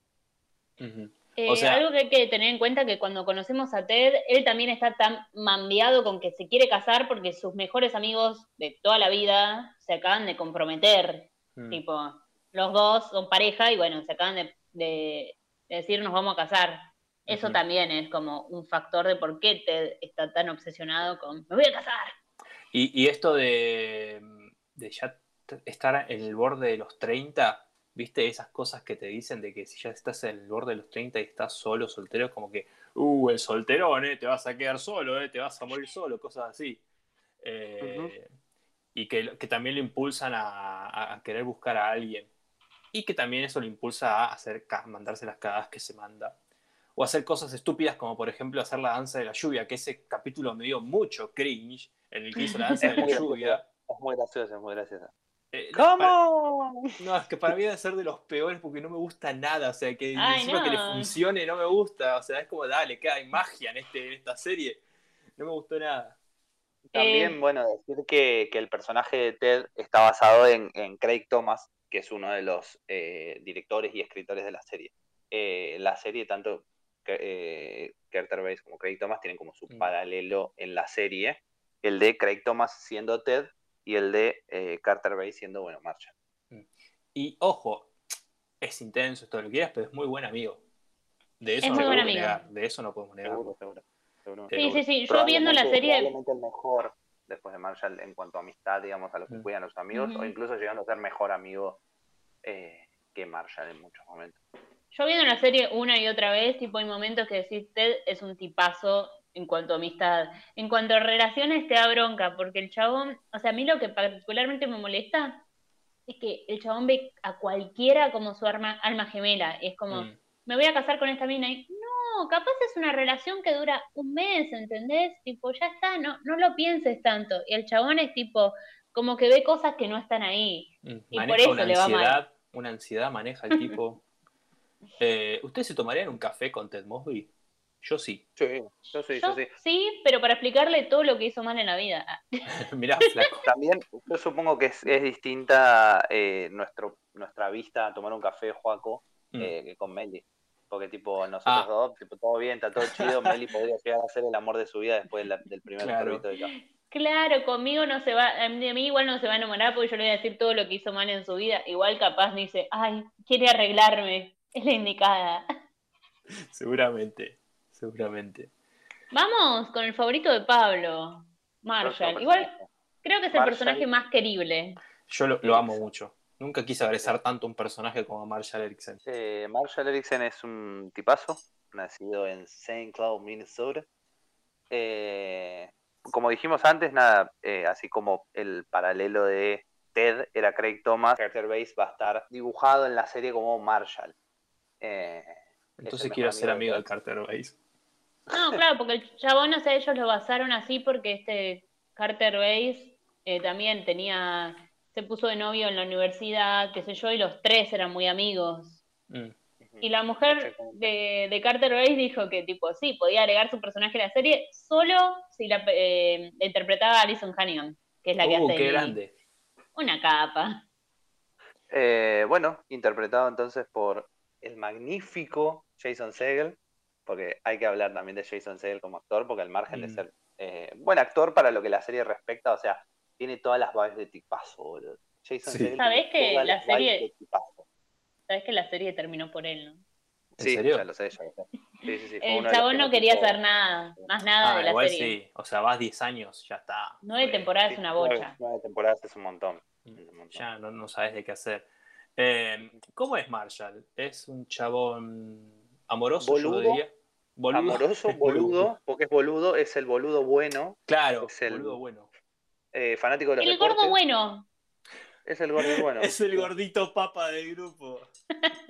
Speaker 1: Eh,
Speaker 2: o sea-
Speaker 1: algo que hay que tener en cuenta que cuando conocemos a Ted, él también está tan mambiado con que se quiere casar porque sus mejores amigos de toda la vida se acaban de comprometer.
Speaker 2: Mm.
Speaker 1: Tipo, los dos son pareja y bueno, se acaban de, de- de decir nos vamos a casar. Eso también es como un factor de por qué Ted está tan obsesionado con me voy a casar.
Speaker 2: Y, y esto de, de ya estar en el borde de los 30, ¿viste? Esas cosas que te dicen de que si ya estás en el borde de los 30 y estás solo, soltero, es como que, uh, el solterón, ¿eh? Te vas a quedar solo, ¿eh? Te vas a morir solo, cosas así. Eh, Y que, que también lo impulsan a- a querer buscar a alguien. Y que también eso lo impulsa a hacer, mandarse las cagadas que se manda. O hacer cosas estúpidas como por ejemplo hacer la danza de la lluvia, que ese capítulo me dio mucho cringe en el que hizo la danza de la lluvia.
Speaker 3: Es muy gracioso, es muy gracioso.
Speaker 2: Eh, para-
Speaker 3: ¿Cómo?
Speaker 2: no, es que para mí debe ser de los peores porque no me gusta nada. O sea, que
Speaker 1: Ay,
Speaker 2: encima que le funcione no me gusta. O sea, es como, dale, que hay magia en, este, en esta serie. No me gustó nada.
Speaker 3: También,
Speaker 1: Eh,
Speaker 3: bueno, decir que, que el personaje de Ted está basado en, en Craig Thomas, que es uno de los eh, directores y escritores de la serie. Eh, la serie, tanto que- eh, Carter Base como Craig Thomas, tienen como su
Speaker 2: Mm.
Speaker 3: paralelo en la serie. El de Craig Thomas siendo Ted y el de eh, Carter Base siendo, bueno, Marshall.
Speaker 2: Y ojo, es intenso, es todo lo que quieras, pero es muy buen amigo. De eso
Speaker 1: Es
Speaker 2: no
Speaker 1: muy buen
Speaker 2: podemos
Speaker 1: amigo.
Speaker 2: negar. De eso no podemos negar.
Speaker 3: Seguro, seguro. seguro.
Speaker 2: Sí,
Speaker 1: Sí, sí, sí. Yo viendo la serie,
Speaker 3: Probablemente el mejor después de Marshall en cuanto a amistad, digamos, a los que cuidan a los amigos, o incluso llegando a ser mejor amigo eh, que Marshall en muchos momentos.
Speaker 1: yo viendo la serie una y otra vez, tipo, hay momentos que decís, Ted es un tipazo en cuanto a amistad. En cuanto a relaciones, te da bronca, porque el chabón, o sea, a mí lo que particularmente me molesta es que el chabón ve a cualquiera como su arma, alma gemela. Es como,
Speaker 2: Mm.
Speaker 1: me voy a casar con esta mina y no, capaz es una relación que dura un mes, ¿entendés? Tipo, ya está, no, no lo pienses tanto. Y el chabón es tipo, como que ve cosas que no están ahí.
Speaker 2: Mm,
Speaker 1: Y
Speaker 2: maneja
Speaker 1: por eso
Speaker 2: una
Speaker 1: le va mal.
Speaker 2: ansiedad, una ansiedad maneja el tipo. Eh, ¿Ustedes se tomarían un café con Ted Mosby? Yo sí.
Speaker 3: Sí, yo sí,
Speaker 1: Yo
Speaker 3: yo sí.
Speaker 1: sí, pero para explicarle todo lo que hizo mal en la vida.
Speaker 2: Mirá, flaco.
Speaker 3: También, yo supongo que es, es distinta eh, nuestro, nuestra vista a tomar un café, Joaco,
Speaker 2: Mm.
Speaker 3: eh, que con Meli. Porque, tipo, nosotros
Speaker 2: Ah.
Speaker 3: dos, tipo, todo bien, está todo chido. Meli podría llegar a ser el amor de su vida después de la- del primer
Speaker 2: Claro.
Speaker 3: de.
Speaker 1: Claro, conmigo no se va, a mí, igual no se va a enamorar porque yo le voy a decir todo lo que hizo mal en su vida. Igual capaz dice, ay, quiere arreglarme, es la indicada.
Speaker 2: Seguramente, seguramente.
Speaker 1: Vamos con el favorito de Pablo, Marshall. Igual creo que es el
Speaker 3: Marshall.
Speaker 1: personaje más querible.
Speaker 2: Yo lo, lo amo mucho. Nunca quise abrazar tanto un personaje como Marshall Erickson.
Speaker 3: Eh, Marshall Erickson es un tipazo, nacido en St. Cloud, Minnesota. Eh, como dijimos antes, nada, eh, así como el paralelo de Ted era Craig Thomas, Carter Base va a estar dibujado en la serie como Marshall. Eh,
Speaker 2: Entonces quiero ser amigo de Carter Base.
Speaker 1: No, claro, porque el chabón, o sea, ellos lo basaron así porque este Carter Base eh, también tenía, se puso de novio en la universidad, qué sé yo, y los tres eran muy amigos.
Speaker 2: Mm.
Speaker 1: Y la mujer de, de Carter Base dijo que, tipo, sí, podía agregar su personaje a la serie solo si la, eh, interpretaba Alison Hannigan, que es la que
Speaker 2: Uh,
Speaker 1: hace
Speaker 2: qué grande.
Speaker 1: una capa.
Speaker 3: Eh, bueno, interpretado entonces por el magnífico Jason Segel, porque hay que hablar también de Jason Segel como actor, porque al margen de
Speaker 2: Mm.
Speaker 3: ser eh, buen actor para lo que la serie respecta, o sea, tiene todas las vibes de tipazo, boludo. Jason
Speaker 2: Sí.
Speaker 3: Segel
Speaker 1: ¿Sabés que la
Speaker 3: las vibes
Speaker 1: serie-
Speaker 3: de tipazo.
Speaker 1: Sabes que la serie terminó por él, ¿no?
Speaker 2: ¿En
Speaker 3: Sí,
Speaker 2: serio?
Speaker 3: ya lo sé, ya lo sé. Sí, sí, sí, fue
Speaker 1: El chabón no quería hacer nada, más nada
Speaker 2: Ah,
Speaker 1: de la
Speaker 2: igual
Speaker 1: serie.
Speaker 2: sí. O sea, vas 10 años, ya está.
Speaker 1: Nueve temporadas es una bocha.
Speaker 3: nueve temporadas es un montón. es un montón.
Speaker 2: Ya no, no sabes de qué hacer. Eh, ¿Cómo es Marshall? ¿Es un chabón amoroso, yo lo
Speaker 3: Boludo.
Speaker 2: diría? Boludo.
Speaker 3: Amoroso, boludo, porque es boludo, es el boludo bueno,
Speaker 2: Claro,
Speaker 3: Es el-
Speaker 2: boludo bueno.
Speaker 3: Eh, fanático de los
Speaker 1: El gordo bueno.
Speaker 3: Es el gordo bueno.
Speaker 2: Es el gordito papa del grupo.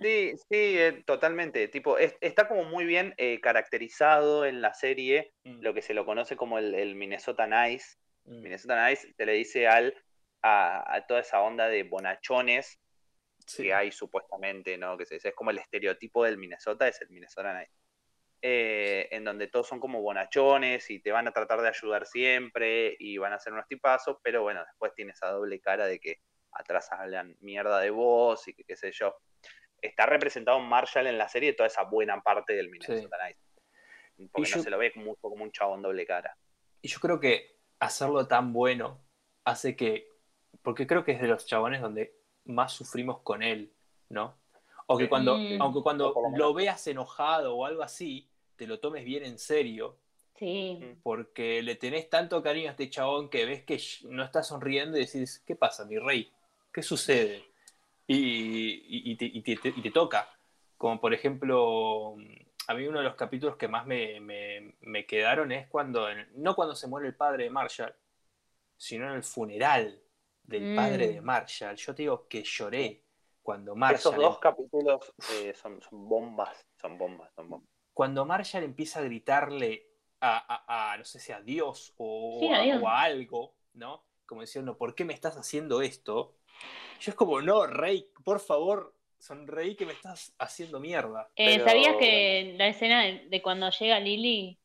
Speaker 3: Sí, sí, eh, totalmente. Tipo, es- está como muy bien eh, caracterizado en la serie
Speaker 2: Mm,
Speaker 3: lo que se lo conoce como el, el Minnesota Nice.
Speaker 2: mm.
Speaker 3: Minnesota Nice se le dice al, a, a toda esa onda de bonachones
Speaker 2: Sí.
Speaker 3: que hay supuestamente, ¿no? Que se dice, es como el estereotipo del Minnesota, es el Minnesota Nice. Eh, en donde todos son como bonachones y te van a tratar de ayudar siempre y van a ser unos tipazos, pero bueno, después tiene esa doble cara de que atrás hablan mierda de vos y que qué sé yo. Está representado Marshall en la serie toda esa buena parte del Minnesota Nice. Porque
Speaker 2: Y
Speaker 3: no
Speaker 2: yo-
Speaker 3: se lo ve mucho como un chabón doble cara.
Speaker 2: Y yo creo que hacerlo tan bueno hace que. Porque creo que es de los chabones donde más sufrimos con él, ¿no? O que
Speaker 3: Sí.
Speaker 2: cuando,
Speaker 1: Mm.
Speaker 2: aunque cuando
Speaker 3: lo
Speaker 2: veas enojado o algo así, te lo tomes bien en serio,
Speaker 1: Sí.
Speaker 2: Porque le tenés tanto cariño a este chabón que ves que no está sonriendo y decís, ¿qué pasa, mi rey? ¿Qué sucede? Y, y- y te, y te- y te toca. Como por ejemplo, a mí uno de los capítulos que más me, me- me quedaron es cuando, no cuando se muere el padre de Marshall, sino en el funeral del
Speaker 1: Mm.
Speaker 2: padre de Marshall. Yo te digo que lloré cuando Marshall,
Speaker 3: Esos dos capítulos eh, son, son bombas, son bombas, son bombas.
Speaker 2: Cuando Marshall empieza a gritarle a, a- a, no sé si a Dios o,
Speaker 1: Sí,
Speaker 2: a,
Speaker 1: a Dios.
Speaker 2: o a algo, ¿no? Como diciendo, ¿por qué me estás haciendo esto? Yo es como, no, Rey, por favor, sonreí que me estás haciendo mierda.
Speaker 1: Eh,
Speaker 3: Pero-
Speaker 1: ¿Sabías que la escena de, de cuando llega Lily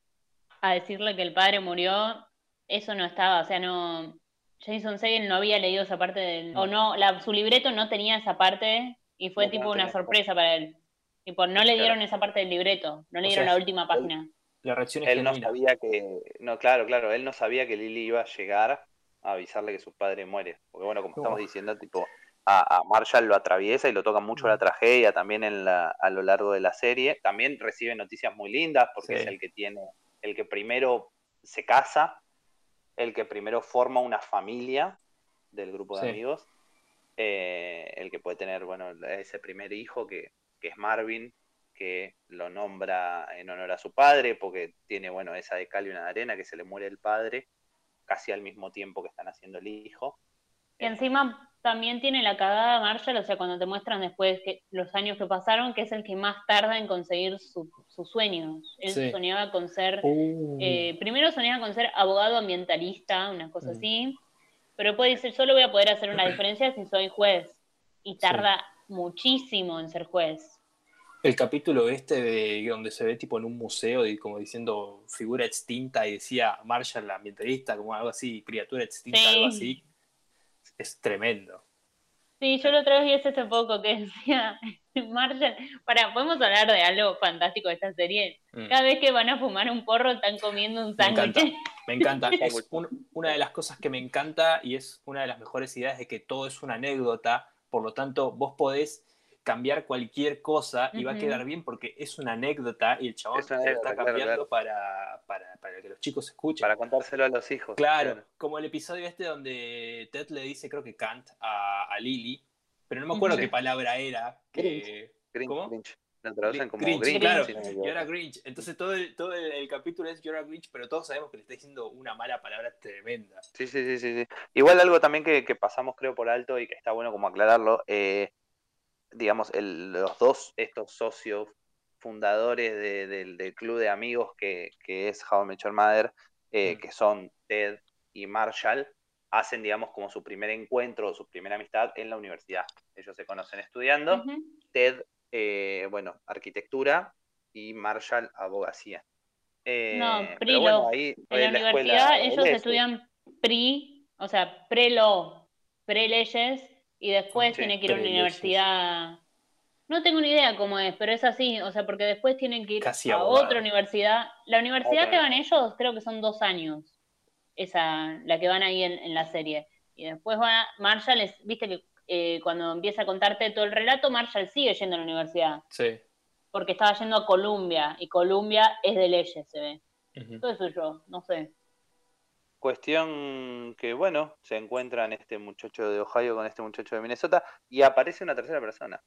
Speaker 1: a decirle que el padre murió, eso no estaba, o sea, no. Jason Segel no había leído esa parte del. O no, la, su libreto no tenía esa parte y fue
Speaker 3: No,
Speaker 1: tipo una sorpresa para él. Tipo, no le
Speaker 3: Claro.
Speaker 1: dieron esa parte del libreto, no le
Speaker 2: O
Speaker 1: dieron
Speaker 2: sea,
Speaker 1: la última página.
Speaker 2: La reacción es
Speaker 3: Él no sabía que. No, claro, claro, él no sabía que Lily iba a llegar a avisarle que su padre muere. Porque bueno, como
Speaker 2: No.
Speaker 3: estamos diciendo, tipo, a, a Marshall lo atraviesa y lo toca mucho la tragedia también en la, a lo largo de la serie. También recibe noticias muy lindas porque
Speaker 2: Sí.
Speaker 3: es el que tiene, el que primero se casa, el que primero forma una familia del grupo de
Speaker 2: Sí.
Speaker 3: amigos, eh, el que puede tener, bueno, ese primer hijo que, que es Marvin, que lo nombra en honor a su padre, porque tiene, bueno, esa de cal y una de arena, que se le muere el padre casi al mismo tiempo que están haciendo el hijo.
Speaker 1: Y encima también tiene la cagada Marshall, o sea, cuando te muestran después que los años que pasaron, que es el que más tarda en conseguir su- sus sueños. Él
Speaker 2: Sí.
Speaker 1: soñaba con ser
Speaker 2: Uh,
Speaker 1: Eh, primero soñaba con ser abogado ambientalista, una cosa
Speaker 2: Mm.
Speaker 1: así, pero después dice, solo voy a poder hacer una diferencia si soy juez. Y tarda muchísimo en ser juez.
Speaker 2: el capítulo este de donde se ve tipo en un museo y como diciendo figura extinta y decía Marshall la ambientalista, como algo así, criatura extinta,
Speaker 1: Sí.
Speaker 2: algo así, es tremendo.
Speaker 1: Sí, yo la otra vez vi ese hace poco que decía, Marshall, para, podemos hablar de algo fantástico de esta serie.
Speaker 2: Mm.
Speaker 1: Cada vez que van a fumar un porro están comiendo un
Speaker 2: Me encanta.
Speaker 1: sándwich.
Speaker 2: Me encanta. Es un- una de las cosas que me encanta y es una de las mejores ideas de que todo es una anécdota. Por lo tanto, vos podés cambiar cualquier cosa y va a quedar bien porque es una anécdota y el chabón
Speaker 3: Es anécdota,
Speaker 2: está cambiando
Speaker 3: claro.
Speaker 2: Para, para, para que los chicos escuchen.
Speaker 3: Para contárselo a los hijos.
Speaker 2: Claro, como el episodio este donde Ted le dice, creo que Kant, a, a Lily, pero no me acuerdo
Speaker 3: Sí.
Speaker 2: qué palabra era. Que...
Speaker 3: Grinch,
Speaker 2: ¿Cómo?
Speaker 3: Grinch. Lo traducen como
Speaker 2: Grinch,
Speaker 3: Grinch.
Speaker 2: claro.
Speaker 3: si no me equivoco.
Speaker 2: You're a Grinch. Entonces todo el, todo el, el capítulo es You're a Grinch, pero todos sabemos que le está diciendo una mala palabra tremenda.
Speaker 3: Sí, sí, sí, sí, sí. Igual algo también que, que pasamos creo por alto y que está bueno como aclararlo, eh, digamos, el- los dos, estos socios fundadores de- del, del club de amigos que, que es How I Met Your Mother, eh,
Speaker 2: Mm.
Speaker 3: que son Ted y Marshall, hacen, digamos, como su primer encuentro o su primera amistad en la universidad. Ellos se conocen estudiando. Ted, eh, bueno, arquitectura y Marshall, abogacía. Eh,
Speaker 1: No,
Speaker 3: pero
Speaker 1: Prilo.
Speaker 3: bueno, ahí
Speaker 1: En la universidad ellos
Speaker 3: este.
Speaker 1: estudian pre, o sea, pre-law, pre-leyes, y después
Speaker 2: Sí,
Speaker 1: tienen que ir a una universidad. No tengo ni idea cómo es, pero es así, o sea, porque después tienen que ir
Speaker 2: Casi
Speaker 1: a
Speaker 2: abogado.
Speaker 1: otra universidad. La universidad que van ellos creo que son dos años, esa, la que van ahí en, en la serie. Y después va Marshall, es, viste que eh, cuando empieza a contarte todo el relato, Marshall sigue yendo a la universidad,
Speaker 2: Sí.
Speaker 1: porque estaba yendo a Columbia, y Columbia es de leyes, se ve. Todo eso yo, no sé.
Speaker 3: Cuestión que, bueno, se encuentran este muchacho de Ohio con este muchacho de Minnesota y aparece una tercera persona.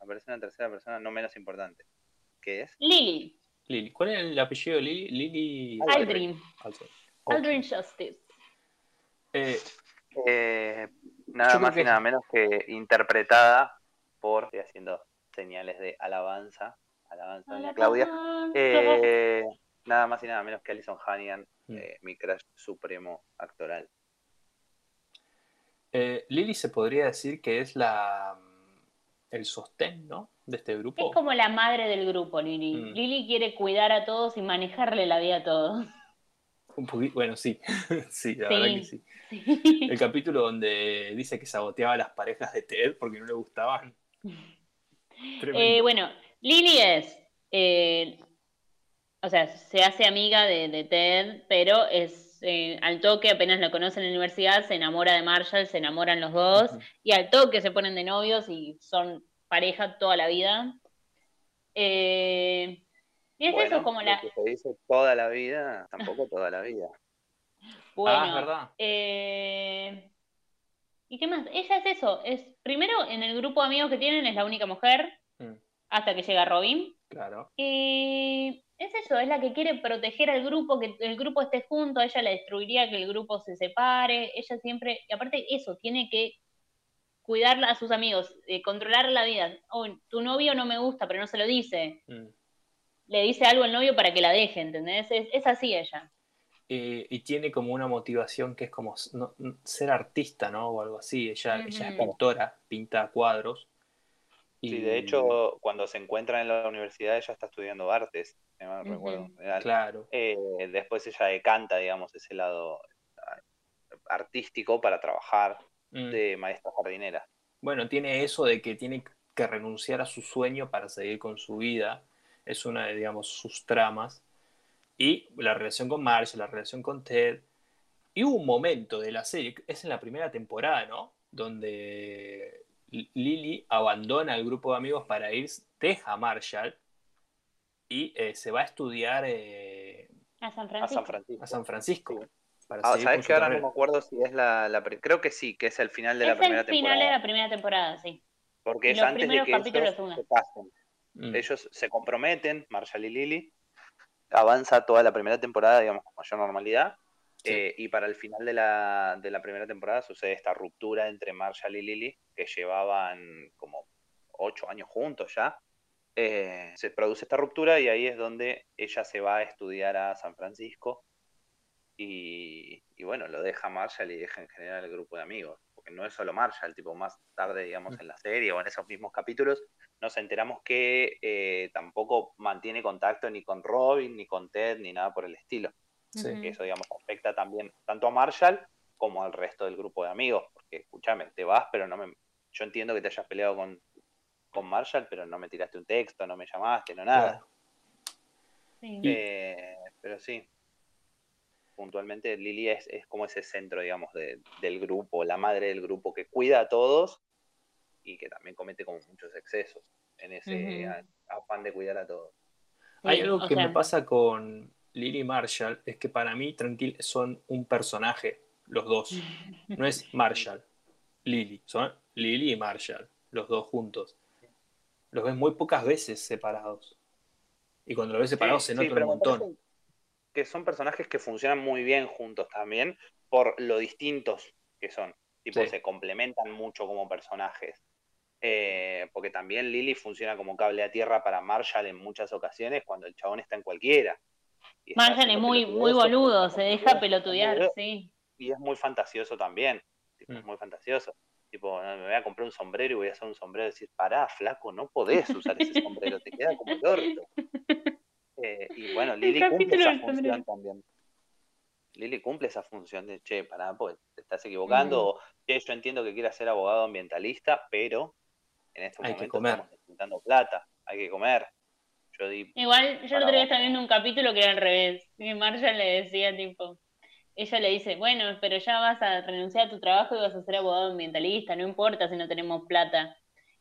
Speaker 3: Aparece una tercera persona no menos importante. ¿Qué es?
Speaker 1: Lily,
Speaker 2: Lili. ¿Cuál es el apellido de Lili? Lili.
Speaker 3: Aldrin.
Speaker 1: Aldrin,
Speaker 2: Aldrin.
Speaker 1: Aldrin Justice.
Speaker 2: Eh,
Speaker 3: Eh, nada más
Speaker 2: que-
Speaker 3: y nada menos que interpretada por, estoy haciendo señales de alabanza, alabanza doña Claudia, Eh, nada más y nada menos que Alison Hannigan,
Speaker 2: Mm.
Speaker 3: eh, mi crush supremo actoral.
Speaker 2: eh, Lili se podría decir que es la el sostén, ¿no? De este grupo.
Speaker 1: Es como la madre del grupo, Lili.
Speaker 2: Mm.
Speaker 1: Lili quiere cuidar a todos y manejarle la vida a todos.
Speaker 2: Un poquito, bueno, sí. sí, la
Speaker 1: Sí.
Speaker 2: verdad que sí.
Speaker 1: Sí.
Speaker 2: El capítulo donde dice que saboteaba a las parejas de Ted porque no le gustaban.
Speaker 1: Eh, bueno, Lili es, eh, o sea, se hace amiga de, de Ted, pero es eh, al toque, apenas lo conoce en la universidad, se enamora de Marshall, se enamoran los dos, y al toque se ponen de novios y son pareja toda la vida. Eh, y es
Speaker 3: Bueno,
Speaker 1: eso, como
Speaker 3: lo
Speaker 1: la...
Speaker 3: que se dice toda la vida, tampoco toda la vida.
Speaker 1: Bueno,
Speaker 2: Ah, es verdad.
Speaker 1: eh, ¿y qué más? Ella es eso, es primero en el grupo de amigos que tienen es la única mujer,
Speaker 2: Mm,
Speaker 1: hasta que llega Robin.
Speaker 2: claro.
Speaker 1: Y es eso, es la que quiere proteger al grupo, que el grupo esté junto, a ella le destruiría que el grupo se separe, ella siempre, y aparte eso, tiene que cuidar a sus amigos, eh, controlar la vida. Oh, tu novio no me gusta, pero no se lo dice.
Speaker 2: Mm.
Speaker 1: Le dice algo al novio para que la deje, ¿entendés? Es, es así ella.
Speaker 2: Eh, y tiene como una motivación que es como no- ser artista, ¿no? O algo así. Ella, ella es pintora, pinta cuadros. Y,
Speaker 3: Sí, de hecho, cuando se encuentran en la universidad, ella está estudiando artes, si no me.
Speaker 2: Claro.
Speaker 3: Eh, después ella decanta, digamos, ese lado ah, artístico para trabajar
Speaker 2: Mm.
Speaker 3: de maestra jardinera.
Speaker 2: Bueno, tiene eso de que tiene que renunciar a su sueño para seguir con su vida. Es una de, digamos, sus tramas. Y la relación con Marshall, la relación con Ted. Y hubo un momento de la serie, es en la primera temporada, ¿no? Donde Lily abandona el grupo de amigos para ir, deja a Marshall y eh, se va a estudiar eh,
Speaker 1: A San
Speaker 3: A
Speaker 1: Francisco.
Speaker 3: San Francisco.
Speaker 2: a San Francisco.
Speaker 3: Sí.
Speaker 2: para
Speaker 3: Ah, ¿Sabes que ahora no me acuerdo si es la, Creo que sí, que es el final de la
Speaker 1: es
Speaker 3: primera
Speaker 1: el final
Speaker 3: temporada.
Speaker 1: de la primera temporada, sí.
Speaker 3: Porque
Speaker 1: y
Speaker 3: es
Speaker 1: los
Speaker 3: antes de que ellos se casen.
Speaker 2: Mm.
Speaker 3: Ellos se comprometen, Marshall y Lily. Avanza toda la primera temporada, digamos, con mayor normalidad.
Speaker 2: Sí.
Speaker 3: Eh, y para el final de la, de la primera temporada sucede esta ruptura entre Marshall y Lily, que llevaban como ocho años juntos ya. Eh, se produce esta ruptura y ahí es donde ella se va a estudiar a San Francisco. Y, y bueno, lo deja Marshall y deja en general el grupo de amigos. Porque no es solo Marshall, tipo más tarde, digamos, en la serie o en esos mismos capítulos, nos enteramos que eh, tampoco mantiene contacto ni con Robin, ni con Ted, ni nada por el estilo.
Speaker 2: Sí.
Speaker 3: Eso, digamos, afecta también tanto a Marshall como al resto del grupo de amigos. Porque, escúchame, te vas, pero no me. Yo entiendo que te hayas peleado con, con Marshall, pero no me tiraste un texto, no me llamaste, no nada.
Speaker 1: Sí.
Speaker 3: Eh, pero sí. Puntualmente, Lily es, es como ese centro, digamos, de- del grupo, la madre del grupo que cuida a todos y que también comete como muchos excesos en ese afán de cuidar a todos.
Speaker 2: Hay algo
Speaker 1: o
Speaker 2: que me pasa con Lily Marshall, es que para mí tranquil son un personaje, los dos. No es Marshall, Lily. Son Lily y Marshall, los dos juntos. Los ves muy pocas veces separados. Y cuando los ves separados
Speaker 3: Sí,
Speaker 2: se
Speaker 3: sí,
Speaker 2: nota
Speaker 3: pero
Speaker 2: un montón.
Speaker 3: Que son personajes que funcionan muy bien juntos también, por lo distintos que son. Tipo,
Speaker 2: Sí.
Speaker 3: se complementan mucho como personajes. Eh, porque también Lily funciona como cable a tierra para Marshall en muchas ocasiones cuando el chabón está en cualquiera.
Speaker 1: Marshall es muy, muy boludo, se deja pelotudear, sí.
Speaker 3: Y es muy fantasioso también. Tipo, Es
Speaker 2: Mm.
Speaker 3: muy fantasioso. Tipo, me voy a comprar un sombrero y voy a hacer un sombrero y decir, pará, flaco, no podés usar ese sombrero, te queda como el orto. Eh, y bueno, Lily cumple esa función
Speaker 1: sombrero.
Speaker 3: también. Lily cumple esa función de, che, pará, pues te estás equivocando. o, che, yo entiendo que quieras ser abogado ambientalista, pero en este
Speaker 2: Hay que
Speaker 3: momento
Speaker 2: comer.
Speaker 3: estamos necesitando plata, hay que comer. Yo di,
Speaker 1: Igual, yo el otro día estaba viendo un capítulo que era al revés. Y Marshall le decía, tipo, ella le dice, bueno, pero ya vas a renunciar a tu trabajo y vas a ser abogado ambientalista, no importa si no tenemos plata.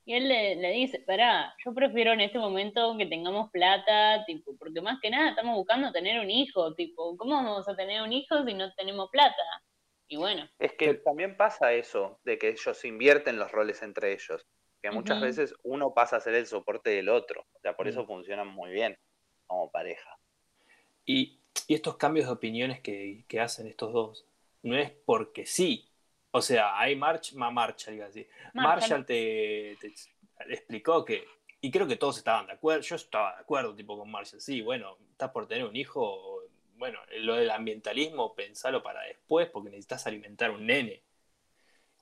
Speaker 1: Y él le, le dice, pará, yo prefiero en este momento que tengamos plata, tipo, porque más que nada estamos buscando tener un hijo, tipo, ¿cómo vamos a tener un hijo si no tenemos plata? Y bueno,
Speaker 3: Es que también pasa eso, de que ellos invierten los roles entre ellos. Que muchas veces uno pasa a ser el soporte del otro. O sea, por
Speaker 2: Mm.
Speaker 3: eso funcionan muy bien como pareja.
Speaker 2: Y, y estos cambios de opiniones que, que hacen estos dos, no es porque sí. O sea, hay March, ma Marshall, diga así.
Speaker 1: Marshall.
Speaker 2: Marshall te, te explicó que, y creo que todos estaban de acuerdo, yo estaba de acuerdo tipo con Marshall, sí, bueno, estás por tener un hijo, bueno, lo del ambientalismo, pensalo para después porque necesitas alimentar un nene.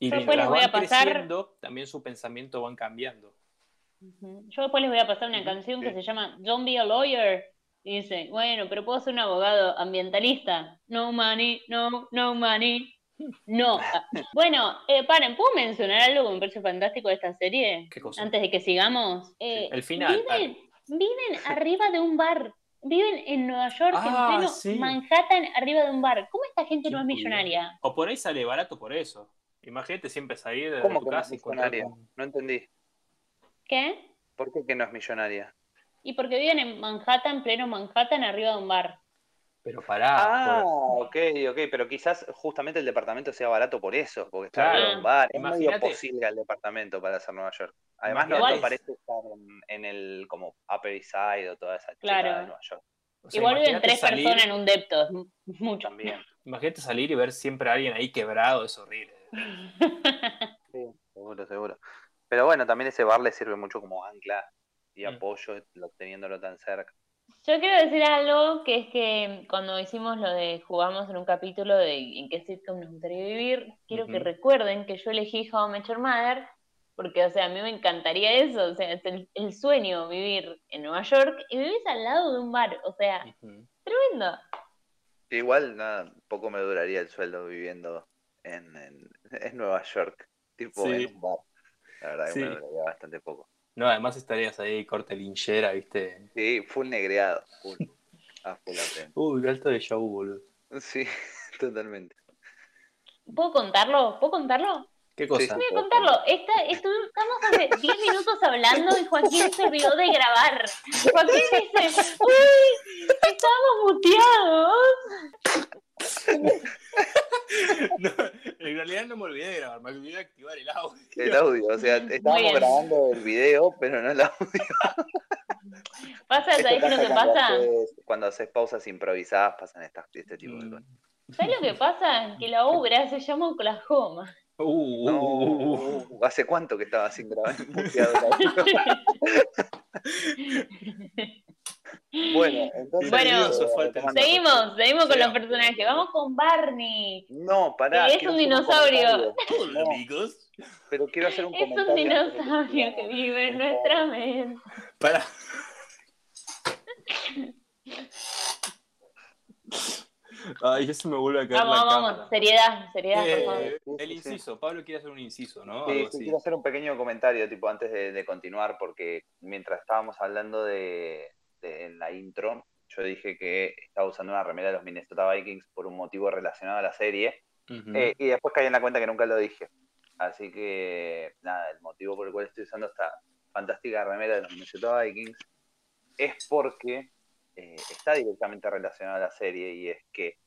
Speaker 2: Y
Speaker 1: Yo después les voy a pasar-
Speaker 2: también su pensamiento van cambiando.
Speaker 1: Yo después les voy a pasar una canción que
Speaker 3: sí.
Speaker 1: se llama Don't Be a Lawyer. Y dice, bueno, pero puedo ser un abogado ambientalista. No money, no, no money. No. Ah, Bueno, eh, paren, ¿puedo mencionar algo que me parece fantástico de esta serie?
Speaker 2: ¿Qué cosa?
Speaker 1: Antes de que sigamos. Eh,
Speaker 2: El final,
Speaker 1: Viven, viven arriba de un bar. Viven en Nueva York,
Speaker 2: Ah,
Speaker 1: en pleno
Speaker 2: sí.
Speaker 1: Manhattan, arriba de un bar. ¿Cómo esta gente no es millonaria?
Speaker 2: O por ahí sale barato por eso. Imagínate siempre salir de
Speaker 3: ¿Cómo
Speaker 2: tu
Speaker 3: que no es
Speaker 2: casa y encontrar
Speaker 3: millonaria?
Speaker 2: con-
Speaker 3: No entendí.
Speaker 1: ¿Qué?
Speaker 3: ¿Por qué que no es millonaria?
Speaker 1: Y porque viven en Manhattan, pleno Manhattan, arriba de un bar.
Speaker 2: Pero pará.
Speaker 3: Ah,
Speaker 2: por-
Speaker 3: ok, ok, pero quizás justamente el departamento sea barato por eso, porque está
Speaker 2: Claro.
Speaker 3: arriba de un bar. Es medio
Speaker 2: Imagínate-
Speaker 3: posible el departamento para hacer Nueva York. Además, no,
Speaker 2: Imagínate-
Speaker 3: no parece estar en, en el como Upper East Side o toda esa chica
Speaker 1: Claro.
Speaker 3: de Nueva York.
Speaker 2: o sea,
Speaker 1: Igual viven
Speaker 2: imagínate
Speaker 1: tres
Speaker 2: salir-
Speaker 1: personas en un depto, es mu- mucho.
Speaker 3: También.
Speaker 2: Imagínate salir y ver siempre a alguien ahí quebrado, es horrible.
Speaker 3: Sí, seguro, seguro. Pero bueno, también ese bar le sirve mucho como ancla y
Speaker 2: Mm.
Speaker 3: apoyo, lo- teniéndolo tan cerca.
Speaker 1: Yo quiero decir algo, que es que cuando hicimos lo de jugamos en un capítulo de en qué sitcom nos gustaría vivir, quiero que recuerden que yo elegí How I Met Your Mother, porque, o sea, a mí me encantaría eso, o sea, es el, el sueño vivir en Nueva York y vivís al lado de un bar, o sea, tremendo.
Speaker 3: Igual, nada, poco me duraría el sueldo viviendo en, en, en Nueva York, tipo
Speaker 2: Sí.
Speaker 3: en un bar. La verdad que
Speaker 2: Sí.
Speaker 3: me duraría bastante poco.
Speaker 2: No, además estarías ahí corte linchera, ¿viste?
Speaker 3: Sí, full negreado, full. Ah, full.
Speaker 2: Uy, alto de show, boludo.
Speaker 3: Sí, totalmente.
Speaker 1: ¿Puedo contarlo? ¿Puedo contarlo?
Speaker 2: ¿Qué cosa?
Speaker 1: Voy a contarlo. Esta, estamos hace 10 minutos hablando y Joaquín se olvidó de grabar. Joaquín dice, uy, estamos muteados.
Speaker 2: No, en realidad no me olvidé de grabar, me olvidé de activar el audio.
Speaker 3: El audio, o sea, estábamos grabando el video, pero no el audio.
Speaker 1: Pasa,
Speaker 3: Esto
Speaker 1: ¿sabes lo que
Speaker 3: cuando
Speaker 1: pasa?
Speaker 3: haces- Cuando haces pausas improvisadas pasan estas, este tipo de
Speaker 2: Mm.
Speaker 3: cosas.
Speaker 1: ¿Sabes lo que pasa? Que la obra se llama Oklahoma.
Speaker 2: Uh, uh,
Speaker 3: No,
Speaker 2: uh, uh.
Speaker 3: uh, ¿hace cuánto que estaba sin grabar? bueno, entonces.
Speaker 1: Bueno,
Speaker 3: eh,
Speaker 1: Seguimos, seguimos con los personajes. Vamos con Barney.
Speaker 3: No, pará.
Speaker 1: Es
Speaker 3: quiero
Speaker 1: un dinosaurio.
Speaker 2: Hola, amigos.
Speaker 3: Pero quiero hacer un
Speaker 1: Es un
Speaker 3: comentario. de que
Speaker 1: dinosaurio que vive en nuestra mente.
Speaker 2: Para. Ay, se me vuelve a caer
Speaker 1: Vamos,
Speaker 2: la
Speaker 1: vamos,
Speaker 2: cámara.
Speaker 1: seriedad, seriedad,
Speaker 2: Eh,
Speaker 1: por favor.
Speaker 3: Sí,
Speaker 2: el inciso, Pablo quiere hacer un inciso, ¿no?
Speaker 3: Sí, quiero hacer un pequeño comentario, tipo, antes de, de continuar, porque mientras estábamos hablando de, de- en la intro, yo dije que estaba usando una remera de los Minnesota Vikings por un motivo relacionado a la serie, eh, y después caí en la cuenta que nunca lo dije. Así que, nada, el motivo por el cual estoy usando esta fantástica remera de los Minnesota Vikings es porque eh, está directamente relacionado a la serie, y es que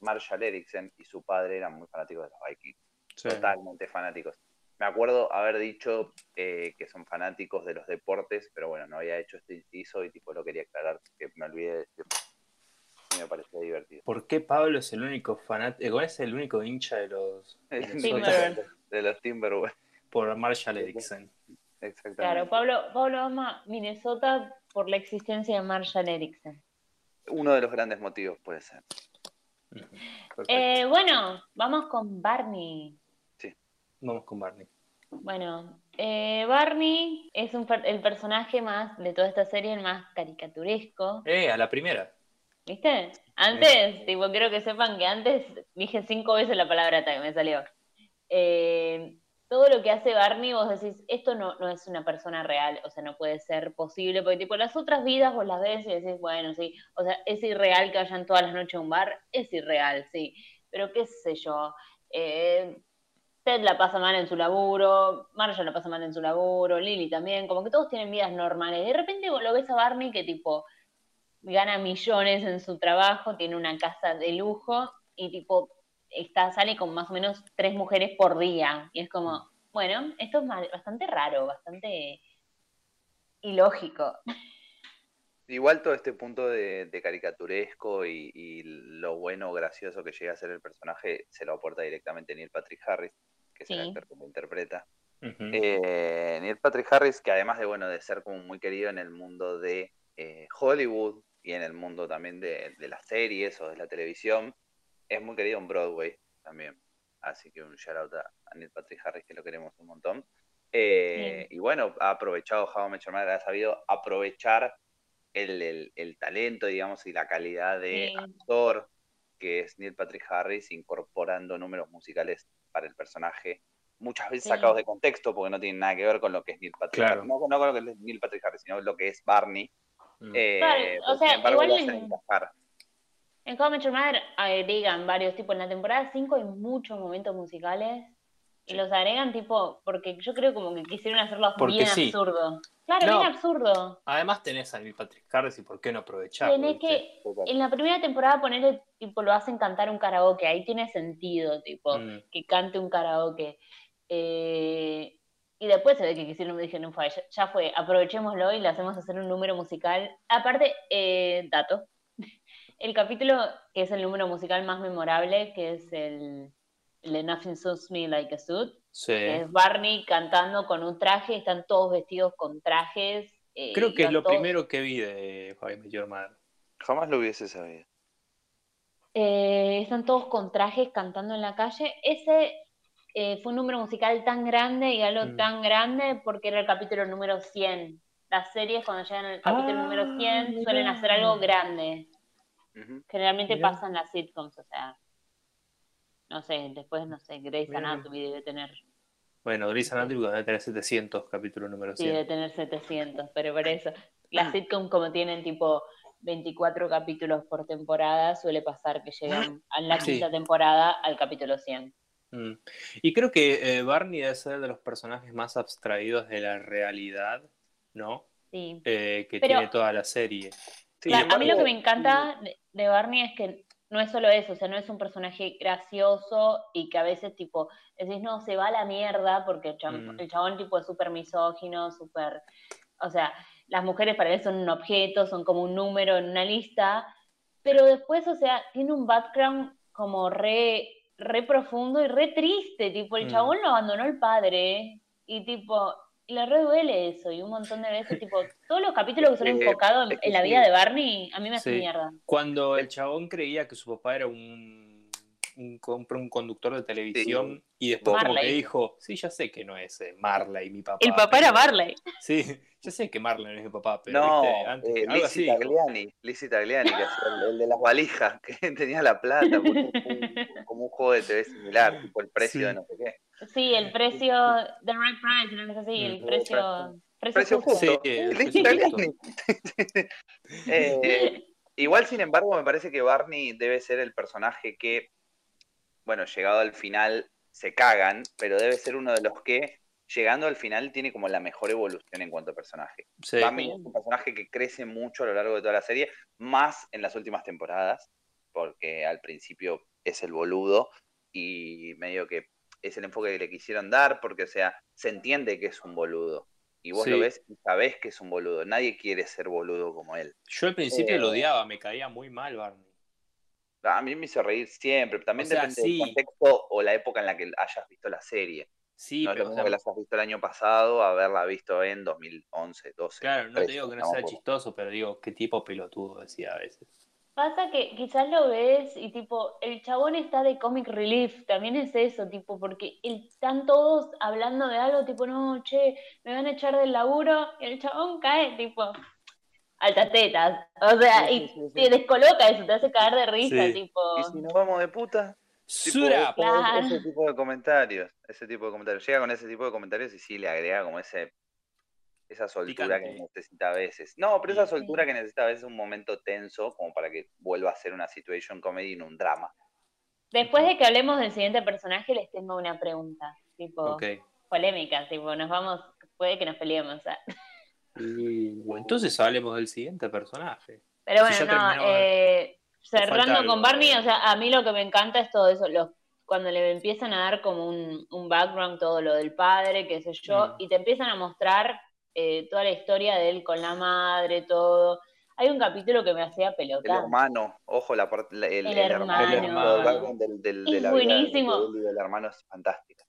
Speaker 3: Marshall Erickson y su padre eran muy fanáticos de los Vikings
Speaker 2: Sí.
Speaker 3: totalmente fanáticos. me acuerdo haber dicho eh, que son fanáticos de los deportes, pero bueno, no había hecho este inciso y tipo lo quería aclarar, que me olvidé de me parecía divertido.
Speaker 2: ¿Por qué Pablo es el único fanático, es el único hincha de los
Speaker 3: de los Timberwolves,
Speaker 2: por Marshall Erickson?
Speaker 3: Exactamente.
Speaker 1: Claro, Pablo, Pablo ama Minnesota por la existencia de Marshall Erickson.
Speaker 3: Uno de los grandes motivos puede ser.
Speaker 1: Eh, bueno, vamos con Barney.
Speaker 2: Vamos con Barney.
Speaker 1: Bueno, eh, Barney es un el personaje más de toda esta serie, el más caricaturesco.
Speaker 2: Eh, a la primera.
Speaker 1: ¿Viste? Antes, tipo, quiero que sepan que antes dije cinco veces la palabra hasta que me salió. Eh, todo lo que hace Barney, vos decís, esto no, no es una persona real, o sea, no puede ser posible, porque tipo, las otras vidas vos las ves y decís, bueno, sí, o sea, es irreal que vayan todas las noches a un bar, es irreal, sí, pero qué sé yo, eh, Ted la pasa mal en su laburo, Marshall la pasa mal en su laburo, Lily también, como que todos tienen vidas normales. De repente vos lo ves a Barney que tipo gana millones en su trabajo, tiene una casa de lujo y tipo está, sale con más o menos tres mujeres por día. Y es como, bueno, esto es bastante raro, bastante ilógico.
Speaker 3: Igual todo este punto de, de caricaturesco y, y lo bueno gracioso que llega a ser el personaje se lo aporta directamente Neil Patrick Harris, que es el actor que lo interpreta. Eh, Neil Patrick Harris, que además de bueno de ser como muy querido en el mundo de eh, Hollywood y en el mundo también de, de las series o de la televisión, es muy querido en Broadway también. Así que un shout out a, Neil Patrick Harris, que lo queremos un montón. Eh, Y bueno, ha aprovechado How Met Your Mother, ha sabido aprovechar el, el- el talento, digamos, y la calidad de actor que es Neil Patrick Harris, incorporando números musicales para el personaje, muchas veces
Speaker 1: Sí.
Speaker 3: sacados de contexto, porque no tienen nada que ver con lo que es Neil Patrick
Speaker 2: Claro.
Speaker 3: Harris. No, no con lo que es Neil Patrick Harris, sino lo que es Barney.
Speaker 2: Mm.
Speaker 3: Eh,
Speaker 1: Claro, o sea,
Speaker 3: embargo,
Speaker 1: igual en- How I Met Your Mother agregan varios, tipo en la temporada 5 hay muchos momentos musicales y los agregan tipo, porque yo creo como que quisieron hacerlos
Speaker 2: Porque
Speaker 1: bien
Speaker 2: sí.
Speaker 1: absurdo. Claro,
Speaker 2: No.
Speaker 1: bien absurdo.
Speaker 2: Además tenés a Neil Patrick Harris y por qué no aprovecharlo.
Speaker 1: Tenés que, en la primera temporada ponerle, tipo, lo hacen cantar un karaoke, ahí tiene sentido, tipo,
Speaker 2: Mm.
Speaker 1: que cante un karaoke. Eh, y después se ve que quisieron, me dijeron, fue, ya, ya fue, aprovechémoslo y le hacemos hacer un número musical. Aparte, eh, dato, el capítulo que es el número musical más memorable, que es el, el de Nothing Suits Me Like a Suit,
Speaker 2: Sí.
Speaker 1: que es Barney cantando con un traje, están todos vestidos con trajes. eh,
Speaker 2: Creo que es lo
Speaker 1: todos-
Speaker 2: primero que vi de Met Your.
Speaker 3: Jamás lo hubiese sabido.
Speaker 1: Eh, están todos con trajes cantando en la calle. Ese eh, fue un número musical tan grande y algo
Speaker 2: Mm.
Speaker 1: tan grande porque era el capítulo número 100. Las series cuando llegan al capítulo
Speaker 2: Ah,
Speaker 1: número 100 suelen hacer algo grande. Generalmente
Speaker 2: Mirá.
Speaker 1: pasan las sitcoms, o sea, no sé, después, no sé, Grey's
Speaker 2: Mirá.
Speaker 1: Anatomy debe tener,
Speaker 2: Bueno, Grey's Anatomy debe tener 700, capítulo número
Speaker 1: sí,
Speaker 2: 100.
Speaker 1: debe tener 700, pero por eso, las sitcoms como tienen tipo 24 capítulos por temporada, suele pasar que llegan a la
Speaker 2: Sí.
Speaker 1: quinta temporada al capítulo 100.
Speaker 2: Mm. Y creo que eh, Barney debe ser de los personajes más abstraídos de la realidad, ¿no?
Speaker 1: Sí.
Speaker 2: Eh, que
Speaker 1: Pero-
Speaker 2: tiene toda la serie.
Speaker 3: Sí,
Speaker 1: Claro,
Speaker 3: sin
Speaker 1: a mí lo que me encanta de, de Barney es que no es solo eso, o sea, no es un personaje gracioso y que a veces tipo decís, no, se va a la mierda porque el chabón,
Speaker 2: Mm.
Speaker 1: el chabón tipo es súper misógino, súper, o sea, las mujeres para él son un objeto, son como un número en una lista, pero después, o sea, tiene un background como re, re profundo y re triste, tipo, el
Speaker 2: Mm.
Speaker 1: chabón lo abandonó el padre y tipo... Le re duele eso, y un montón de veces, tipo, todos los capítulos que son
Speaker 3: que-
Speaker 1: enfocados en, en la vida de Barney, a mí me hace
Speaker 2: Sí.
Speaker 1: mierda.
Speaker 2: Cuando el chabón creía que su papá era un, un, con- un conductor de televisión y después como que
Speaker 1: Marley.
Speaker 2: dijo, sí, ya sé que no es eh, Marley mi papá.
Speaker 1: El papá era Marley.
Speaker 2: Sí, ya sé que Marley no es mi papá, pero
Speaker 3: No,
Speaker 2: ¿viste? Antes,
Speaker 3: eh,
Speaker 2: algo
Speaker 3: Lizzie
Speaker 2: así.
Speaker 3: Tagliani, Lizzie Tagliani, que el, el de las valijas, que tenía la plata, como un, como un juego de TV similar, tipo el precio
Speaker 2: Sí.
Speaker 3: de no sé qué.
Speaker 1: Sí, el precio, the right price, una cosa así, el
Speaker 2: Mm.
Speaker 1: precio, precio,
Speaker 3: Precio
Speaker 1: justo.
Speaker 2: Sí, el.
Speaker 3: Eh, igual, sin embargo, me parece que Barney debe ser el personaje que, bueno, llegado al final se cagan, pero debe ser uno de los que, llegando al final, tiene como la mejor evolución en cuanto a personaje.
Speaker 2: Sí.
Speaker 3: Barney es un personaje que crece mucho a lo largo de toda la serie, más en las últimas temporadas, porque al principio es el boludo y medio que es el enfoque que le quisieron dar, porque, o sea, se entiende que es un boludo. Y vos
Speaker 2: Sí.
Speaker 3: lo ves y sabés que es un boludo. Nadie quiere ser boludo como él.
Speaker 2: Yo al principio
Speaker 3: Eh,
Speaker 2: lo odiaba, me caía muy mal Barney.
Speaker 3: A mí me hizo reír siempre. También
Speaker 2: O sea,
Speaker 3: depende
Speaker 2: sí.
Speaker 3: del contexto o la época en la que hayas visto la serie.
Speaker 2: Sí,
Speaker 3: no
Speaker 2: pero
Speaker 3: lo
Speaker 2: o
Speaker 3: mismo
Speaker 2: sea,
Speaker 3: que la hayas visto el año pasado, haberla visto en 2011, 12.
Speaker 2: claro, no te
Speaker 3: 13,
Speaker 2: digo que no sea chistoso, pero digo, qué tipo pelotudo decía a veces.
Speaker 1: Pasa que quizás lo ves y tipo, el chabón está de comic relief, también es eso, tipo, porque el- están todos hablando de algo, tipo, no, che, me van a echar del laburo, y el chabón cae, tipo, altas tetas. O sea,
Speaker 3: Sí,
Speaker 1: y
Speaker 3: sí, sí, sí.
Speaker 1: te descoloca eso, te hace caer de risa,
Speaker 2: Sí.
Speaker 1: tipo.
Speaker 3: Y si nos vamos de puta, tipo,
Speaker 2: up.
Speaker 1: Claro.
Speaker 3: ese tipo de comentarios, ese tipo de comentarios. Llega con ese tipo de comentarios y sí le agrega como ese esa soltura
Speaker 2: Picante.
Speaker 3: que necesita a veces. No, pero esa
Speaker 2: Sí.
Speaker 3: soltura que necesita a veces un momento tenso como para que vuelva a ser una situation comedy y no un drama.
Speaker 1: Después de que hablemos del siguiente personaje, les tengo una pregunta, tipo, polémica, tipo, nos vamos, puede que nos peleemos. ¿ah?
Speaker 2: Uh, entonces hablemos del siguiente personaje.
Speaker 1: Pero bueno, no, eh, cerrando
Speaker 2: algo,
Speaker 1: con Barney, o sea, a mí lo que me encanta es todo eso, los, cuando le empiezan a dar como un, un background, todo lo del padre, qué sé yo,
Speaker 2: Mm.
Speaker 1: y te empiezan a mostrar eh, toda la historia de él con la madre, todo. Hay un capítulo que me hacía
Speaker 3: El
Speaker 1: pelotar.
Speaker 3: hermano, ojo, la parte, la- el,
Speaker 1: El
Speaker 3: el hermano, el del, del- de
Speaker 1: Es
Speaker 3: la vida
Speaker 1: buenísimo.
Speaker 3: y del hermano es fantástico.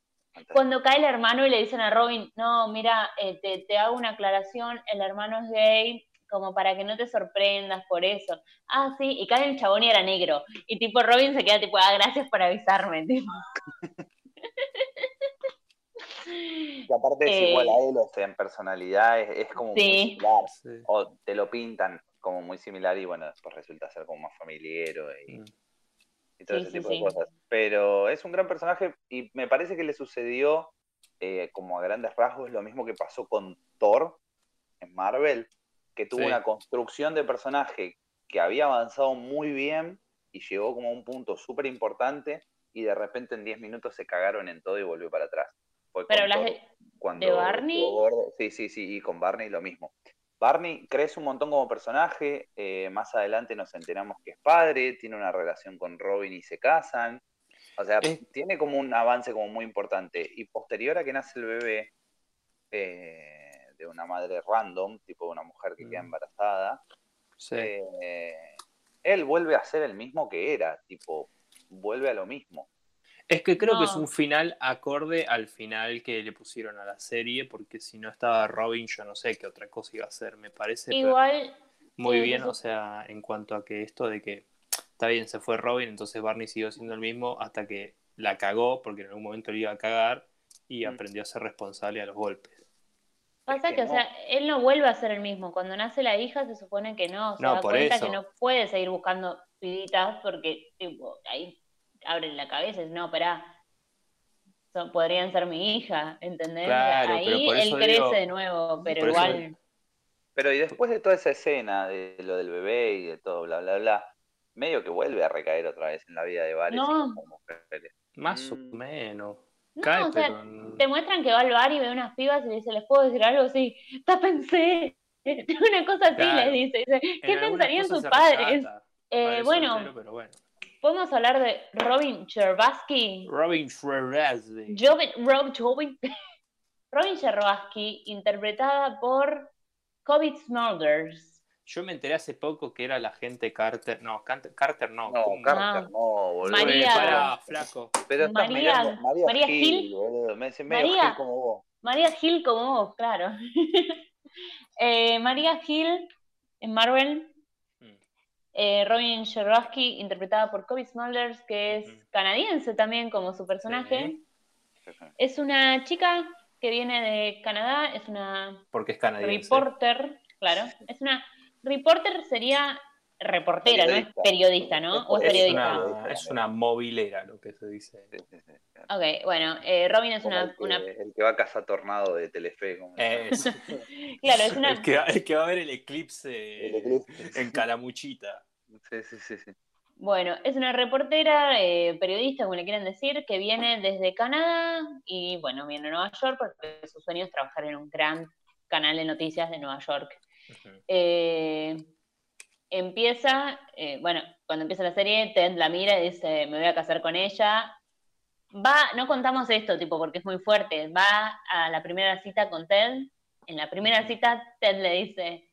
Speaker 1: Cuando cae el hermano y le dicen a Robin, no, mira, eh, te, te hago una aclaración, el hermano es gay, como para que no te sorprendas por eso. Ah, sí, y cae el chabón y era negro. Y tipo Robin se queda tipo, ah, gracias por avisarme. Tipo.
Speaker 3: Y aparte es
Speaker 1: Eh,
Speaker 3: igual a él, o sea, en personalidad es, es como muy similar.
Speaker 2: Sí.
Speaker 3: O te lo pintan como muy similar y bueno, después resulta ser como más familiero y,
Speaker 2: Mm.
Speaker 3: Y todo
Speaker 1: Sí,
Speaker 3: ese
Speaker 1: sí,
Speaker 3: tipo
Speaker 1: sí.
Speaker 3: de cosas. Pero es un gran personaje y me parece que le sucedió eh, como a grandes rasgos lo mismo que pasó con Thor en Marvel, que tuvo una construcción de personaje que había avanzado muy bien y llegó como a un punto súper importante y de repente en 10 minutos se cagaron en todo y volvió para atrás. Fue
Speaker 1: Pero hablas de,
Speaker 3: cuando
Speaker 1: ¿De Barney?
Speaker 3: gordo. Sí, sí, sí, y con Barney lo mismo. Barney crece un montón como personaje, eh, más adelante nos enteramos que es padre, tiene una relación con Robin y se casan. O sea, tiene como un avance como muy importante. Y posterior a que nace el bebé eh, de una madre random, tipo de una mujer que queda
Speaker 2: Mm.
Speaker 3: embarazada,
Speaker 2: Sí.
Speaker 3: eh, él vuelve a ser el mismo que era, tipo, vuelve a lo mismo.
Speaker 2: Es que creo que es un final acorde al final que le pusieron a la serie, porque si no estaba Robin, yo no sé qué otra cosa iba a hacer. Me parece
Speaker 1: igual,
Speaker 2: muy
Speaker 1: sí,
Speaker 2: bien, o sea, en cuanto a que esto de que está bien, se fue Robin, entonces Barney siguió siendo el mismo hasta que la cagó, porque en algún momento le iba a cagar y
Speaker 3: Mm.
Speaker 2: aprendió a ser responsable a los golpes.
Speaker 1: pasa
Speaker 3: que
Speaker 1: que, o sea, él no vuelve a ser el mismo. Cuando nace la hija se supone que no, se
Speaker 2: No,
Speaker 1: da
Speaker 2: por
Speaker 1: cuenta
Speaker 2: eso.
Speaker 1: que no puede seguir buscando pibitas porque, tipo, ahí abren la cabeza y dicen, no, pará, son- podrían ser mi hija, ¿entendés?
Speaker 2: Claro, pero
Speaker 1: ahí
Speaker 2: por
Speaker 1: él
Speaker 2: eso
Speaker 1: crece
Speaker 2: digo-
Speaker 1: de nuevo, pero
Speaker 2: eso-
Speaker 1: igual...
Speaker 3: Pero y después de toda esa escena de lo del bebé y de todo, bla, bla, bla, medio que vuelve a recaer otra vez en la vida de varios
Speaker 1: No.
Speaker 3: mujeres.
Speaker 2: Más o
Speaker 3: Mm.
Speaker 2: menos.
Speaker 1: No,
Speaker 2: Cae,
Speaker 1: o sea,
Speaker 2: pero
Speaker 1: te muestran que va al bar y ve unas pibas y le dice, ¿les puedo decir algo? Sí, tápense. Una cosa así
Speaker 2: Claro.
Speaker 1: les dice. dice, ¿Qué
Speaker 2: en
Speaker 1: pensarían sus padres? Eh, bueno,
Speaker 2: soltero, pero bueno.
Speaker 1: Podemos hablar de Robin Cherbatsky.
Speaker 2: Robin.
Speaker 1: Robin, Rob, Robin, Robin interpretada por Covid Smulders.
Speaker 2: Yo me enteré hace poco que era la gente Carter. No, Carter no.
Speaker 3: No,
Speaker 2: ¿cómo?
Speaker 3: Carter, no, boludo.
Speaker 1: María-
Speaker 2: Eh, pará, flaco.
Speaker 3: Pero estás
Speaker 1: María-
Speaker 3: mirando María,
Speaker 1: María
Speaker 3: Gil,
Speaker 1: Gil.
Speaker 3: boludo. Me medio
Speaker 1: María-
Speaker 3: Gil como vos.
Speaker 1: María Hill como vos, claro. Eh, María Hill en Marvel. Eh, Robin Scherbatsky, interpretada por Kobe Smulders, que es canadiense también como su personaje. Es una chica que viene de Canadá, es una
Speaker 2: Porque es canadiense.
Speaker 1: reporter, claro. Es una reporter sería reportera, no es
Speaker 3: Periodista.
Speaker 1: ¿no? O es
Speaker 2: Es
Speaker 1: periodista.
Speaker 2: una, es una movilera, lo que se dice.
Speaker 3: Sí, sí, sí.
Speaker 1: Ok, bueno, eh, Robin es
Speaker 3: Como
Speaker 1: una,
Speaker 3: el, que,
Speaker 1: una-
Speaker 3: el que va a cazar tornado de Telefe. como-
Speaker 2: Es.
Speaker 1: Claro, es una-
Speaker 2: El que, va- el que va a ver el eclipse,
Speaker 3: El eclipse.
Speaker 2: en Calamuchita.
Speaker 3: Sí, sí, sí, sí.
Speaker 1: Bueno, es una reportera, eh, periodista, como le quieran decir, que viene desde Canadá y, bueno, viene a Nueva York porque su sueño es trabajar en un gran canal de noticias de Nueva York. Eh, empieza, eh, bueno, cuando empieza la serie, Ted la mira y dice, me voy a casar con ella. va, no contamos esto, tipo, porque es muy fuerte, va a la primera cita con Ted, en la primera cita Ted le dice,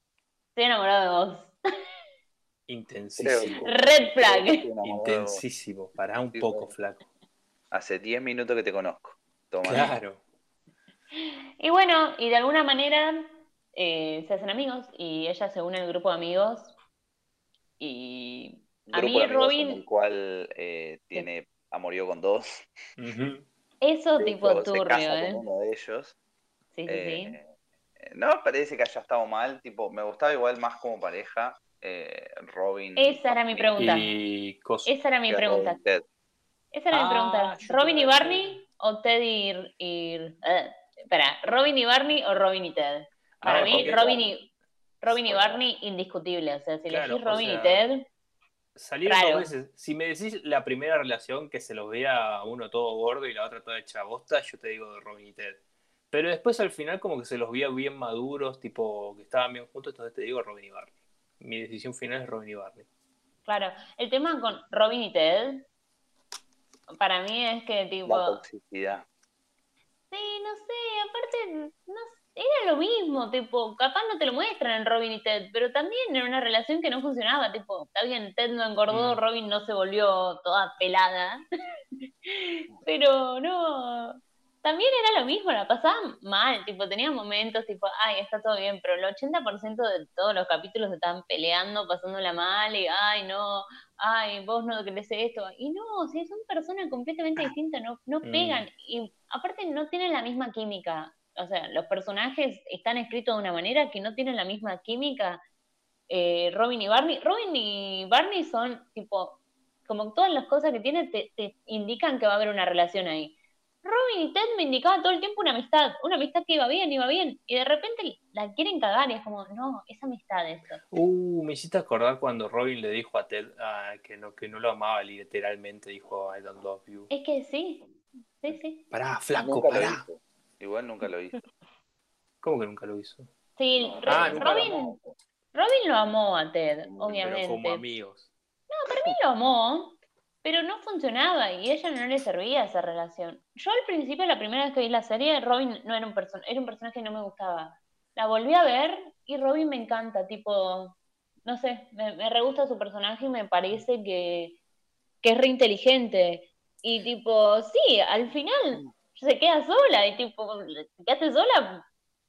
Speaker 1: estoy enamorado de vos.
Speaker 2: Intensísimo.
Speaker 1: Red flag.
Speaker 2: Intensísimo. Pará un poco, flaco.
Speaker 3: Hace 10 minutos que te conozco. Toma.
Speaker 2: Claro.
Speaker 1: Y bueno, y de alguna manera eh, se hacen amigos y ella se une al grupo de amigos. Y a mí Robin,
Speaker 3: en el cual eh, tiene amorío con dos.
Speaker 1: Eso
Speaker 3: De
Speaker 1: tipo
Speaker 3: hecho, se
Speaker 1: turbio,
Speaker 3: casa
Speaker 1: ¿eh?
Speaker 3: con uno de ellos.
Speaker 1: Sí, sí,
Speaker 3: Eh, no me parece que haya estado mal, tipo, me gustaba igual más como pareja. eh, Robin.
Speaker 1: Esa era mi pregunta.
Speaker 2: Y
Speaker 1: sí. Esa era mi pregunta.
Speaker 3: Ted.
Speaker 1: Esa era mi
Speaker 2: Ah,
Speaker 1: pregunta. ¿Robin y Barney o Ted y... y eh, espera, ¿Robin y Barney o Robin y Ted? Para
Speaker 2: Ah,
Speaker 1: mí,
Speaker 2: porque-
Speaker 1: Robin y, Robin y. Barney, indiscutible. O sea, si
Speaker 2: Claro,
Speaker 1: elegís
Speaker 2: o
Speaker 1: Robin y Ted,
Speaker 2: Salieron
Speaker 1: Raro.
Speaker 2: dos veces. Si me decís la primera relación que se los vea uno todo gordo y la otra toda hecha bosta, yo te digo de Robin y Ted. Pero después al final como que se los veía bien maduros, tipo que estaban bien juntos, entonces te digo Robin y Barney. Mi decisión final es Robin y Barney.
Speaker 1: claro. El tema con Robin y Ted, para mí es que tipo...
Speaker 3: La toxicidad.
Speaker 1: Sí, no sé, aparte, no sé, era lo mismo, tipo, capaz no te lo muestran en Robin y Ted, pero también era una relación que no funcionaba, tipo, está bien, Ted no engordó,
Speaker 2: Mm.
Speaker 1: Robin no se volvió toda pelada, pero no, también era lo mismo, la pasaban mal, tipo, tenía momentos, tipo, ay, está todo bien, pero el 80% de todos los capítulos estaban peleando, pasándola mal, y ay, no, ay, vos no querés esto, y no, si son personas completamente distintas, no, no
Speaker 2: Mm.
Speaker 1: pegan, y aparte no tienen la misma química, o sea, los personajes están escritos de una manera que no tienen la misma química, eh, Robin y Barney, Robin y Barney son, tipo, como todas las cosas que tienen te, te indican que va a haber una relación ahí. Robin y Ted me indicaban todo el tiempo una amistad, una amistad que iba bien, iba bien, y de repente la quieren cagar y es como, no, es amistad esto.
Speaker 2: Uh, me hiciste acordar cuando Robin le dijo a Ted ah, que, no, que no lo amaba, literalmente dijo I don't love you.
Speaker 1: Es que sí, sí, sí.
Speaker 2: Pará, flaco,
Speaker 3: lo
Speaker 2: pará.
Speaker 3: Igual nunca lo hizo.
Speaker 2: ¿Cómo que nunca lo hizo?
Speaker 1: Sí, Robin. Robin lo amó a Ted, obviamente.
Speaker 2: Pero como amigos.
Speaker 1: Para mí lo amó, pero no funcionaba y a ella no le servía esa relación. Yo al principio, la primera vez que vi la serie, Robin no era un person era un personaje que no me gustaba. La volví a ver y Robin me encanta, tipo, no sé, me, me re gusta su personaje y me parece que, que es re inteligente. Y tipo, sí, al final se queda sola y tipo, te quedaste sola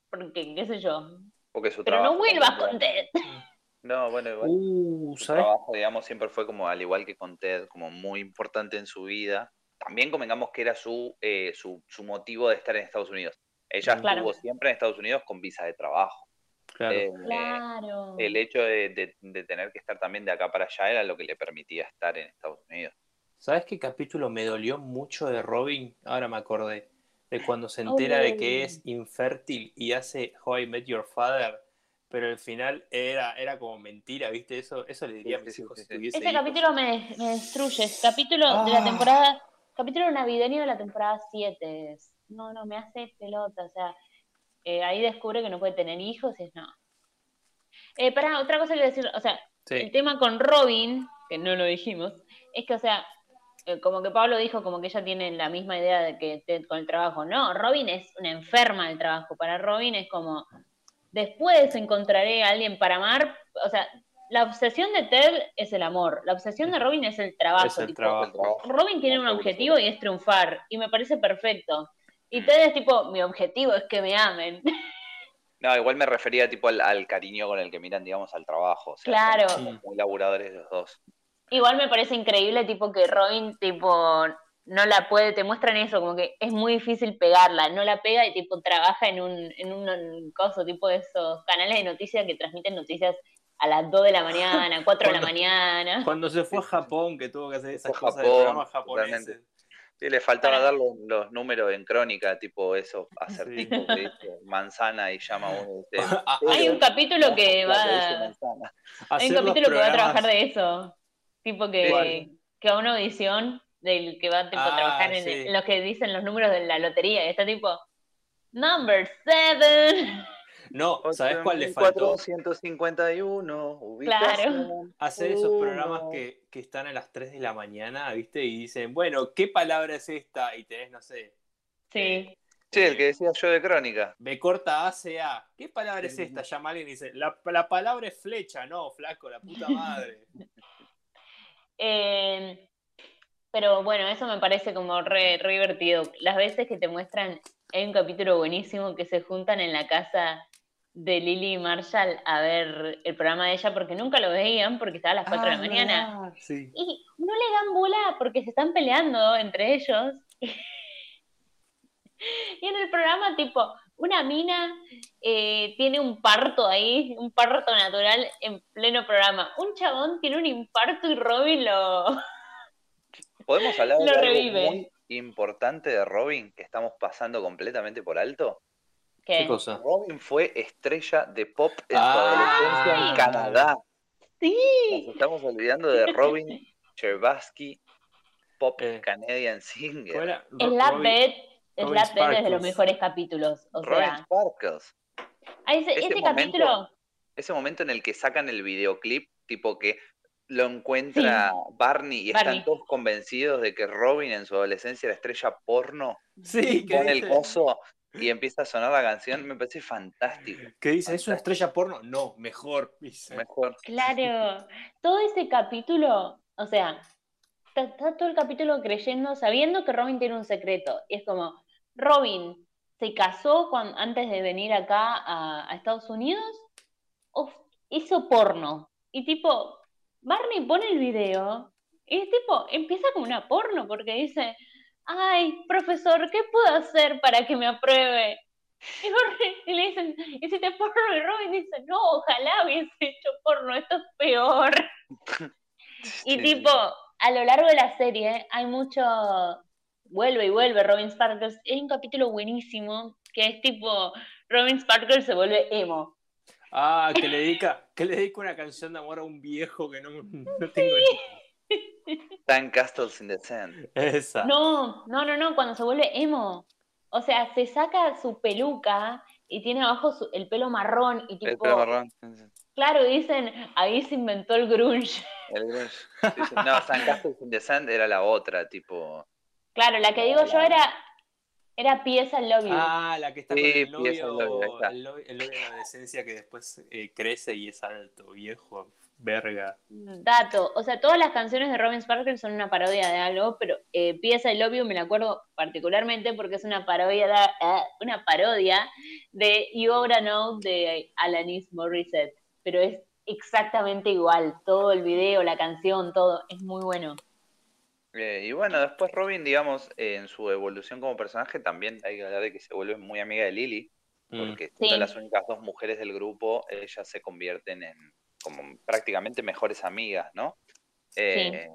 Speaker 1: porque, qué sé yo.
Speaker 3: Porque su
Speaker 1: Pero no
Speaker 3: trabajo
Speaker 1: vuelvas
Speaker 3: también-
Speaker 1: con Ted.
Speaker 3: No, bueno, igual.
Speaker 2: Uh,
Speaker 3: su
Speaker 2: ¿sabes?
Speaker 3: trabajo, digamos, siempre fue como, al igual que con Ted, como muy importante en su vida. También convengamos que era su, eh, su, su motivo de estar en Estados Unidos. Ella
Speaker 1: Claro.
Speaker 3: estuvo siempre en Estados Unidos con visa de trabajo.
Speaker 2: Claro.
Speaker 3: Eh,
Speaker 1: Claro.
Speaker 3: el hecho de, de- de tener que estar también de acá para allá era lo que le permitía estar en Estados Unidos.
Speaker 2: ¿Sabes qué capítulo me dolió mucho de Robin? Ahora me acordé. De cuando se entera de que es infértil y hace How I Met Your Father, pero al final era, era como mentira, ¿viste? Eso, eso le diría a mis
Speaker 3: sí,
Speaker 2: hijos
Speaker 3: sí,
Speaker 2: si
Speaker 3: sí.
Speaker 2: tuviese
Speaker 1: Ese
Speaker 2: hijos.
Speaker 1: capítulo me, me destruye. Es capítulo de la
Speaker 2: Ah.
Speaker 1: temporada, capítulo navideño de la temporada 7. es- No, no, me hace pelota. O sea, eh, ahí descubre que no puede tener hijos y es no. Eh, para otra cosa que decir, o sea, el tema con Robin, que no lo dijimos, es que, o sea, como que Pablo dijo, como que ella tiene la misma idea de que Ted con el trabajo. No, Robin es una enferma del trabajo. Para Robin es como, después encontraré a alguien para amar. O sea, la obsesión de Ted es el amor, la obsesión de Robin es el trabajo.
Speaker 2: es el
Speaker 1: tipo,
Speaker 2: trabajo.
Speaker 1: Robin tiene un objetivo y es triunfar, y me parece perfecto. Y Ted es tipo, mi objetivo es que me amen.
Speaker 3: No, igual me refería tipo al, al cariño con el que miran, digamos, al trabajo. O sea,
Speaker 1: Claro.
Speaker 3: son muy laburadores los dos.
Speaker 1: Igual me parece increíble, tipo, que Robin, tipo, no la puede, te muestran eso, como que es muy difícil pegarla, no la pega y, tipo, trabaja en un, en un coso, tipo de esos canales de noticias que transmiten noticias a las 2 de la mañana, 4 de la mañana.
Speaker 2: Cuando se fue a Japón, que tuvo que hacer esas
Speaker 3: Fue
Speaker 2: cosas de
Speaker 3: Japón,
Speaker 2: programas japoneses.
Speaker 3: totalmente. Sí, le faltaba
Speaker 1: Para-
Speaker 3: dar los, los números en crónica, tipo esos acertijos que dice manzana y llama a uno y dice,
Speaker 2: Ah,
Speaker 1: Hay un capítulo que
Speaker 3: "Claro, dice
Speaker 1: va...
Speaker 3: manzana".
Speaker 1: Hay un capítulo que va a trabajar de eso. Tipo que, que va a una audición del que va tipo, a
Speaker 2: Ah,
Speaker 1: trabajar en,
Speaker 2: sí.
Speaker 1: en los que dicen los números de la lotería. Y está tipo, number seven.
Speaker 2: No, ¿sabes cuál le faltó?
Speaker 3: 451,
Speaker 1: Claro.
Speaker 2: Hacer esos programas que, que están a las 3 de la mañana, ¿viste? Y dicen, bueno, ¿qué palabra es esta? Y tenés, no sé,
Speaker 1: Sí.
Speaker 3: Sí, el que decía yo de crónica.
Speaker 2: B corta A, C, A. ¿Qué palabra es esta? Llama alguien y dice, la, la palabra es flecha. No, flaco, la puta madre.
Speaker 1: Eh, pero bueno, eso me parece como re, re divertido. Las veces que te muestran, hay un capítulo buenísimo que se juntan en la casa de Lily y Marshall a ver el programa de ella porque nunca lo veían porque estaba a las 4 de la
Speaker 2: Ah,
Speaker 1: mañana.
Speaker 2: Sí.
Speaker 1: Y no le dan bola porque se están peleando entre ellos. Y en el programa, tipo, una mina eh, tiene un parto ahí, un parto natural en pleno programa. Un chabón tiene un infarto y Robin lo...
Speaker 3: ¿Podemos hablar de algo
Speaker 1: revive.
Speaker 3: muy importante de Robin que estamos pasando completamente por alto?
Speaker 1: ¿Qué?
Speaker 2: ¿Qué cosa?
Speaker 3: Robin fue estrella de pop en su adolescencia en Canadá.
Speaker 1: Sí.
Speaker 3: Nos estamos olvidando de Robin Cherbatsky, pop
Speaker 2: Eh.
Speaker 3: Canadian singer.
Speaker 1: Es la
Speaker 2: Robin-
Speaker 1: Bed, es
Speaker 2: Robin
Speaker 1: la es de los mejores capítulos. O
Speaker 3: Robin
Speaker 1: sea,
Speaker 3: Sparkles.
Speaker 1: a ese,
Speaker 3: Ese
Speaker 1: ese
Speaker 3: momento-
Speaker 1: capítulo,
Speaker 3: Ese momento en el que sacan el videoclip, tipo que lo encuentra Barney y
Speaker 1: Barney.
Speaker 3: están todos convencidos de que Robin en su adolescencia era estrella porno,
Speaker 2: Sí, que
Speaker 3: pone el coso y empieza a sonar la canción, me parece fantástico.
Speaker 2: que dice, ¿es una estrella porno? No, mejor. dice.
Speaker 3: Mejor.
Speaker 1: claro, todo ese capítulo, o sea, está, todo el capítulo creyendo, sabiendo que Robin tiene un secreto. Y es como, Robin se casó antes de venir acá a, a Estados Unidos o hizo porno. Y tipo, Barney pone el video y es tipo, empieza como una porno porque dice, ay, profesor, ¿qué puedo hacer para que me apruebe? Y, Barney- y le dicen, ¿hiciste porno? Y Robin dice, no, ojalá hubiese hecho porno, esto es peor. Y tipo, a lo largo de la serie hay mucho, vuelve y vuelve Robin Sparkles. Hay un capítulo buenísimo que es tipo, Robin Sparkles se vuelve emo.
Speaker 2: Ah, que le dedica, que le dedica una canción de amor a un viejo que no, no tengo ni...
Speaker 3: Tan Castles in the Sand.
Speaker 2: Esa.
Speaker 1: No, no, no, no, cuando se vuelve emo. O sea, se saca su peluca y tiene abajo su- el pelo marrón y
Speaker 3: El
Speaker 1: tipo,
Speaker 3: pelo marrón.
Speaker 1: Claro, dicen, ahí se inventó el grunge.
Speaker 3: El grunge. No, Tan Castles in the Sand era la otra, tipo.
Speaker 1: Claro, la que digo yo era, era Pieza Love You.
Speaker 2: Ah, la que está con
Speaker 3: Sí,
Speaker 2: el
Speaker 3: empieza el está.
Speaker 2: el novio en la adolescencia que después eh, crece y es alto, viejo, verga.
Speaker 1: Dato, o sea, todas las canciones de Robin Sparkle son una parodia de algo, pero eh, Pieza I Love You me la acuerdo particularmente porque es una parodia de, eh, una parodia de You Oughta Know de Alanis Morissette, pero es exactamente igual, todo el video, la canción, todo, es muy bueno.
Speaker 3: Eh, y bueno, después Robin, digamos, eh, en su evolución como personaje, también hay que hablar de que se vuelve muy amiga de Lily,
Speaker 2: Mm.
Speaker 3: porque
Speaker 1: Sí.
Speaker 3: siendo las únicas dos mujeres del grupo, ellas se convierten en como prácticamente mejores amigas, ¿no? Eh,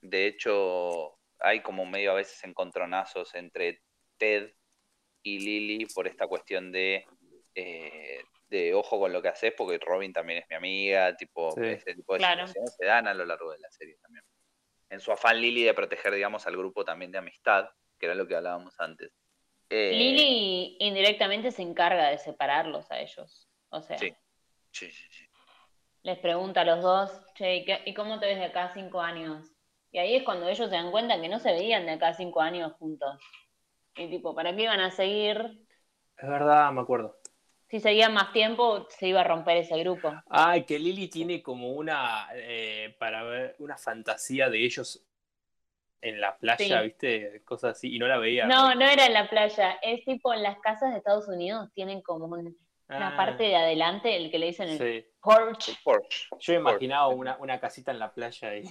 Speaker 3: De hecho, hay como medio a veces encontronazos entre Ted y Lily por esta cuestión de, eh, de ojo con lo que haces, porque Robin también es mi amiga, tipo,
Speaker 2: Sí.
Speaker 3: ese tipo de
Speaker 1: Claro.
Speaker 3: situaciones se dan a lo largo de la serie también. En su afán Lily de proteger, digamos, al grupo también de amistad, que era lo que hablábamos antes. Eh,
Speaker 1: Lily indirectamente se encarga de separarlos a ellos, o sea,
Speaker 3: Sí. Sí, sí, sí.
Speaker 1: les pregunta a los dos, che, ¿y qué- ¿y cómo te ves de acá cinco años? Y ahí es cuando ellos se dan cuenta que no se veían de acá cinco años juntos. Y tipo, ¿para qué iban a seguir?
Speaker 2: Es verdad, me acuerdo.
Speaker 1: Si seguían más tiempo, se iba a romper ese grupo.
Speaker 2: Ay, que Lily tiene como una eh, para ver una fantasía de ellos en la playa,
Speaker 1: Sí.
Speaker 2: ¿viste? Cosas así, y no la veía.
Speaker 1: No, no era en la playa, es tipo en las casas de Estados Unidos tienen como un- una
Speaker 2: Ah,
Speaker 1: parte de adelante, el que le dicen el
Speaker 2: sí.
Speaker 1: porch.
Speaker 2: Yo me imaginaba una, una casita en la playa y.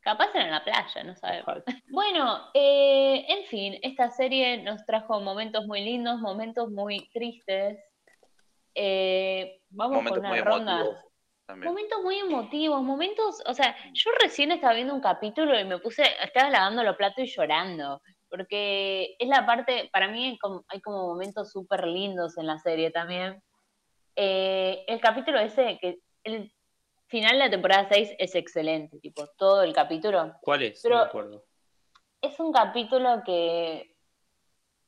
Speaker 1: capaz era en la playa, no sabemos. Bueno, eh, en fin, esta serie nos trajo momentos muy lindos, momentos muy tristes. Eh, vamos
Speaker 3: Momentos
Speaker 1: con
Speaker 3: muy
Speaker 1: una ronda.
Speaker 3: emotivos también.
Speaker 1: Momentos muy emotivos, momentos, o sea, yo recién estaba viendo un capítulo y me puse, estaba lavando los platos y llorando, porque es la parte, para mí hay como, hay como momentos súper lindos en la serie también. Eh, el capítulo ese, que el final de la temporada 6 es excelente, tipo, todo el capítulo.
Speaker 2: ¿Cuál es?
Speaker 1: Pero-
Speaker 2: no me acuerdo.
Speaker 1: Es un capítulo que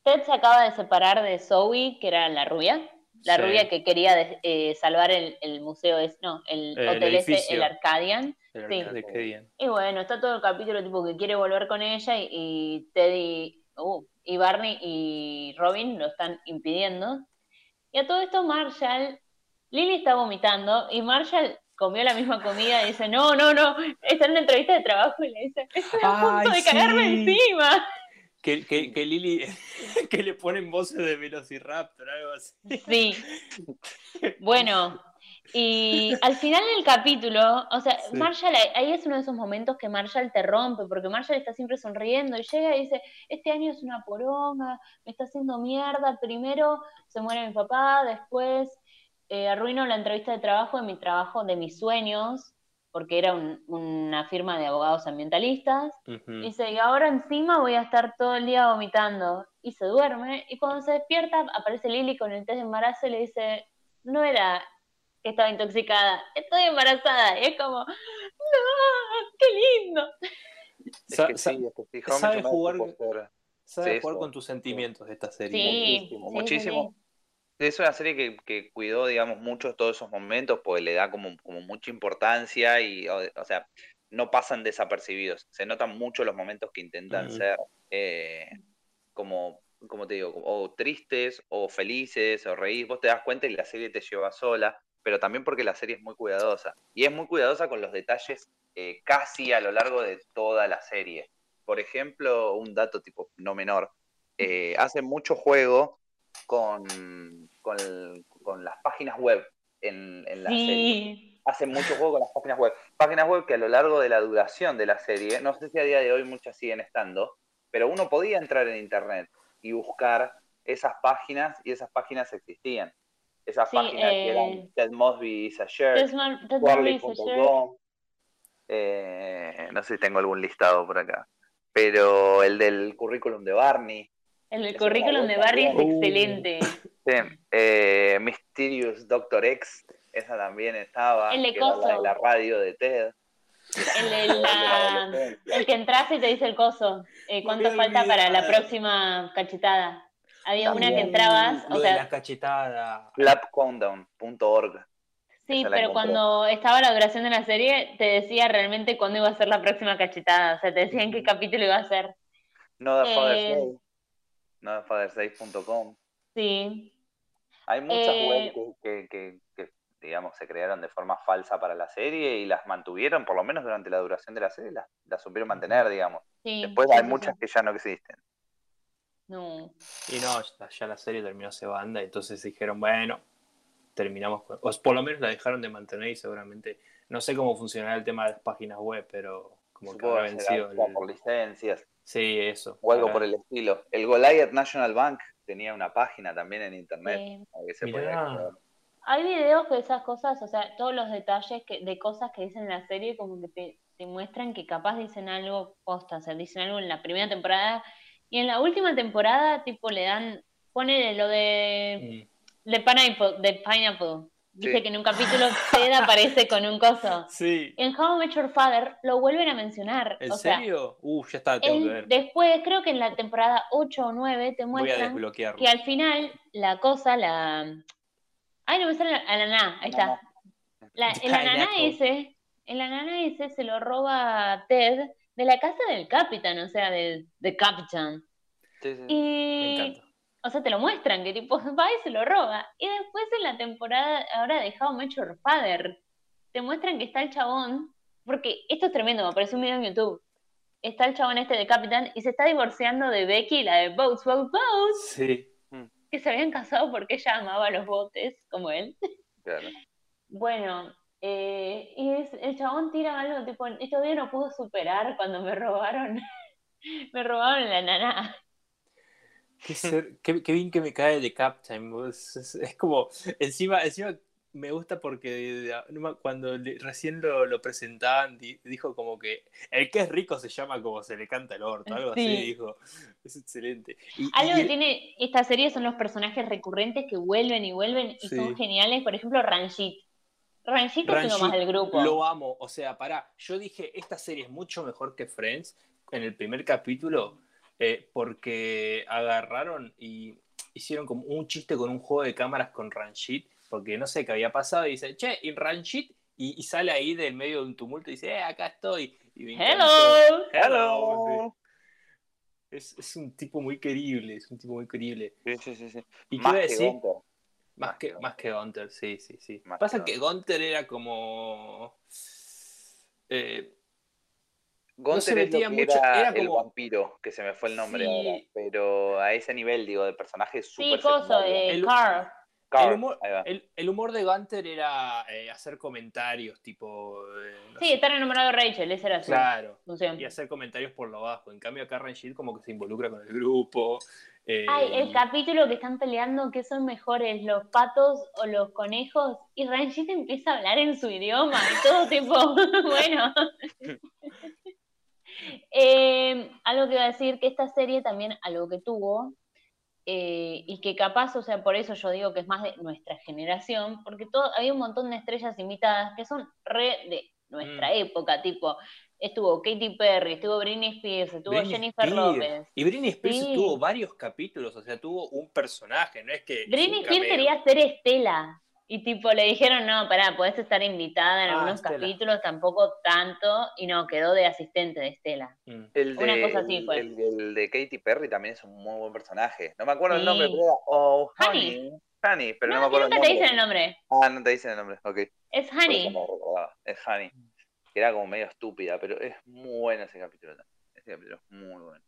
Speaker 1: Ted se acaba de separar de Zoe, que era la rubia, la
Speaker 2: Sí.
Speaker 1: rubia que quería eh, salvar el, el museo, es, no, el,
Speaker 2: El
Speaker 1: hotel ese,
Speaker 2: edificio.
Speaker 1: el Arcadian.
Speaker 2: El
Speaker 1: Sí. Y bueno, está todo el capítulo tipo que quiere volver con ella y, y Teddy, uh, y Barney y Robin lo están impidiendo. Y a todo esto Marshall, Lily está vomitando y Marshall comió la misma comida y dice, no, no, no, está en una entrevista de trabajo y le dice, estoy a punto de cagarme
Speaker 2: sí.
Speaker 1: encima.
Speaker 2: Que, que, que Lily, que le ponen voces de Velociraptor, algo así.
Speaker 1: Sí. Bueno, y al final del capítulo, o sea,
Speaker 2: Sí.
Speaker 1: Marshall, ahí- ahí es uno de esos momentos que Marshall te rompe, porque Marshall está siempre sonriendo y llega y dice, este año es una poronga, me está haciendo mierda, primero se muere mi papá, después eh, arruino la entrevista de trabajo de mi trabajo, de mis sueños, porque era un- una firma de abogados ambientalistas. Dice, y ahora encima voy a estar todo el día vomitando. Y se duerme. Y cuando se despierta, aparece Lily con el test de embarazo y le dice, no era que estaba intoxicada, estoy embarazada. Y es como, no, qué lindo.
Speaker 3: Es que sí,
Speaker 2: sabe jugar-
Speaker 3: supo ser-
Speaker 2: Sabe
Speaker 3: Sí,
Speaker 2: jugar con tus sentimientos de esta serie.
Speaker 1: Sí,
Speaker 3: muchísimo,
Speaker 1: sí,
Speaker 3: muchísimo. Es una serie que, que cuidó, digamos, mucho todos esos momentos, porque le da como, como mucha importancia y, o, o sea, no pasan desapercibidos. Se notan mucho los momentos que intentan ser eh, como, como te digo, o tristes, o felices, o reír. Vos te das cuenta y la serie te lleva sola, pero también porque la serie es muy cuidadosa. Y es muy cuidadosa con los detalles eh, casi a lo largo de toda la serie. Por ejemplo, un dato tipo no menor, eh, hace mucho juego con, con, con las páginas web en, en la serie.
Speaker 1: Sí.
Speaker 3: Hace mucho juego con las páginas web. Páginas web que a lo largo de la duración de la serie, no sé si a día de hoy muchas siguen estando, pero uno podía entrar en internet y buscar esas páginas y esas páginas existían. Esas
Speaker 1: Sí,
Speaker 3: páginas que
Speaker 1: eh,
Speaker 3: eran Ted Mosby, Isa Shirt,
Speaker 1: Ted Mosby, Fisher.
Speaker 3: Quarley.com. Eh, no sé si tengo algún listado por acá. Pero el del currículum de Barney.
Speaker 1: El
Speaker 3: Es una
Speaker 1: currículum de Barry es
Speaker 2: idea. Uh.
Speaker 1: excelente.
Speaker 3: Sí, eh, Mysterious Doctor X. Esa también estaba.
Speaker 1: El de
Speaker 3: la,
Speaker 1: Coso.
Speaker 3: de la radio de Ted.
Speaker 1: El, de la- el que entras y te dice el coso. Eh, ¿Cuánto falta para la próxima cachetada? Había una que entrabas,
Speaker 2: Lo
Speaker 1: o
Speaker 2: de
Speaker 1: sea,
Speaker 2: la cachetada.
Speaker 3: Flapcountdown.org.
Speaker 1: Sí,
Speaker 3: la
Speaker 1: pero cuando estaba la duración de la serie, te decía realmente cuándo iba a ser la próxima cachetada. O sea, te decía en qué capítulo iba a ser.
Speaker 3: No de Father's
Speaker 1: Eh,
Speaker 3: Day. No de FathersDay.com.
Speaker 1: Sí.
Speaker 3: Hay muchas
Speaker 1: Eh,
Speaker 3: webs que, que- que- que, digamos, se crearon de forma falsa para la serie y las mantuvieron, por lo menos durante la duración de la serie, las, las supieron mantener, digamos.
Speaker 1: sí
Speaker 3: Después hay
Speaker 1: sí,
Speaker 3: muchas
Speaker 1: sí.
Speaker 3: que ya no existen.
Speaker 1: No.
Speaker 2: Y no, ya, ya la serie terminó ese banda, entonces dijeron, bueno, terminamos con... O por lo menos la dejaron de mantener y seguramente... No sé cómo funcionará el tema de las páginas web, pero como que
Speaker 3: Supongo
Speaker 2: habrá
Speaker 3: que
Speaker 2: vencido
Speaker 3: como
Speaker 2: el-
Speaker 3: por licencias
Speaker 2: Sí, eso.
Speaker 3: o algo por el estilo. El Goliath National Bank tenía una página también en internet
Speaker 1: Sí.
Speaker 3: que se podía.
Speaker 1: Hay videos que esas cosas, o sea, todos los detalles que, de cosas que dicen en la serie, como que te, te muestran que capaz dicen algo posta, o sea, dicen algo en la primera temporada y en la última temporada, tipo, le dan, pone lo de,
Speaker 2: Mm.
Speaker 1: de Pineapple, de Pineapple. Dice
Speaker 3: Sí.
Speaker 1: que en un capítulo Ted aparece con un coso.
Speaker 2: Sí.
Speaker 1: En How I Met Your Father lo vuelven a mencionar.
Speaker 2: ¿En
Speaker 1: o sea,
Speaker 2: serio? Uh, ya está, tengo que ver.
Speaker 1: después, creo que en la temporada 8 o 9 te
Speaker 2: Voy a
Speaker 1: muestran que al final la cosa, la... Ay, no me sale la ananá, ahí está. La, el ananá ese, el ananá ese se lo roba Ted de la casa del capitán, o sea, del, del capitán.
Speaker 3: Sí, sí.
Speaker 2: Me
Speaker 1: Y,
Speaker 2: encanta.
Speaker 1: O sea, te lo muestran, que tipo va y se lo roba. Y después en la temporada, ahora de How Met Your Father, te muestran que está el chabón, porque esto es tremendo, me apareció un video en YouTube. Está el chabón este de Capitán y se está divorciando de Becky, la de Boats, Boats, Boats,
Speaker 2: Sí.
Speaker 1: que se habían casado porque ella amaba los botes, como él.
Speaker 3: Claro.
Speaker 1: Bueno, eh, y es- el chabón tira algo tipo, y todavía no puedo superar cuando me robaron, me robaron la naná.
Speaker 2: Qué, ser- qué- qué bien que me cae de Captain. Es, es- es como, encima, encima me gusta porque me- cuando le- recién lo, lo presentaban, di- dijo como que el que es rico se llama como se le canta el orto, algo así,
Speaker 1: Sí.
Speaker 2: dijo. Es excelente. Y-
Speaker 1: Algo
Speaker 2: y-
Speaker 1: que tiene esta serie son los personajes recurrentes que vuelven y vuelven y
Speaker 2: Sí.
Speaker 1: son geniales. Por ejemplo, Ranjit. Ranjit es uno más del grupo.
Speaker 2: Lo amo, o sea, pará, yo dije, esta serie es mucho mejor que Friends en el primer capítulo, eh, porque agarraron y hicieron como un chiste con un juego de cámaras con Ranjit, porque no sé qué había pasado, y dice, che, y Ranjit, y, y sale ahí del medio de un tumulto y dice, eh, acá estoy. Y me.
Speaker 1: Hello.
Speaker 3: Hello.
Speaker 2: Es, es un tipo muy querible, es un tipo muy querible.
Speaker 3: Sí, sí, sí, sí.
Speaker 2: ¿Y qué
Speaker 3: Más que
Speaker 2: decir?
Speaker 3: Gunter.
Speaker 2: Más que, más que Gunter, sí, sí, sí.
Speaker 3: Más
Speaker 2: Pasa
Speaker 3: que
Speaker 2: que Gunter era como... eh,
Speaker 3: Gunter
Speaker 2: se
Speaker 3: es lo
Speaker 2: metía
Speaker 3: que
Speaker 2: mucho,
Speaker 3: era,
Speaker 2: era
Speaker 3: el vampiro, que se me fue el nombre
Speaker 2: Sí.
Speaker 3: ahora. Pero a ese nivel, digo, de personaje
Speaker 1: Sí,
Speaker 3: súper
Speaker 1: coso,
Speaker 3: secundario.
Speaker 1: eh,
Speaker 2: El-
Speaker 1: Carl.
Speaker 3: Carl,
Speaker 2: el, humor, el- el humor de Gunter era eh, hacer comentarios, tipo... eh, no
Speaker 1: Sí,
Speaker 2: sé,
Speaker 1: estar enamorado de Rachel, esa era su
Speaker 2: Claro.
Speaker 1: función.
Speaker 2: Y hacer comentarios por lo bajo. En cambio, acá Ranjit como que se involucra con el grupo. eh,
Speaker 1: Ay, el capítulo que están peleando, ¿qué son mejores, los patos o los conejos? Y Ranjit empieza a hablar en su idioma y todo tipo, bueno. Eh, algo que iba a decir, que esta serie también, algo que tuvo, eh, y que capaz, o sea, por eso yo digo que es más de nuestra generación, porque todo, había un montón de estrellas invitadas que son re de nuestra
Speaker 2: Mm.
Speaker 1: época, tipo, estuvo Katy Perry, estuvo Britney Spears, estuvo
Speaker 2: Britney
Speaker 1: Jennifer
Speaker 2: Spears.
Speaker 1: López.
Speaker 2: Y Britney Spears
Speaker 1: Sí.
Speaker 2: tuvo varios capítulos, o sea, tuvo un personaje, no es que.
Speaker 1: Britney Spears quería ser Estela. Y tipo, le dijeron, no, pará, podés estar invitada en
Speaker 2: Ah,
Speaker 1: algunos
Speaker 2: Estela.
Speaker 1: capítulos, tampoco tanto, y no, quedó de asistente de Estela.
Speaker 2: Mm.
Speaker 3: El
Speaker 1: Una
Speaker 3: de,
Speaker 1: cosa así fue.
Speaker 3: El, el de Katy Perry también es un muy buen personaje. No me acuerdo el nombre, pero Oh,
Speaker 1: Honey.
Speaker 3: Honey. Honey, pero no,
Speaker 1: no,
Speaker 3: me acuerdo
Speaker 1: nunca
Speaker 3: el
Speaker 1: te
Speaker 3: nombre.
Speaker 1: dicen el nombre.
Speaker 3: Ah, no te dicen el nombre, ok.
Speaker 1: Es Honey.
Speaker 3: no. Es Honey. Que era como medio estúpida, pero es muy bueno ese capítulo también. Ese capítulo es muy bueno.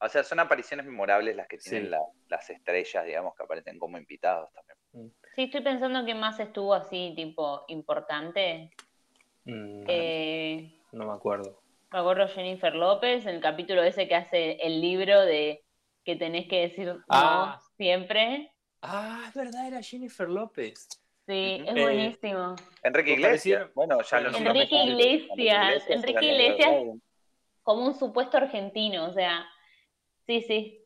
Speaker 3: O sea, son apariciones memorables las que tienen
Speaker 2: Sí.
Speaker 3: la- las estrellas, digamos, que aparecen como invitados también.
Speaker 1: Sí, estoy pensando que más estuvo así, tipo, importante.
Speaker 2: Mm,
Speaker 1: Eh,
Speaker 2: no me acuerdo.
Speaker 1: me acuerdo Jennifer López, en el capítulo ese que hace el libro de que tenés que decir no
Speaker 2: Ah.
Speaker 1: siempre.
Speaker 2: Ah, es verdad, era Jennifer López.
Speaker 1: Sí, es
Speaker 2: Eh,
Speaker 1: buenísimo.
Speaker 3: Enrique Iglesias. Bueno, ya lo
Speaker 2: Enrique.
Speaker 1: Iglesias, Enrique Iglesias. Como un supuesto argentino, o sea, sí, sí.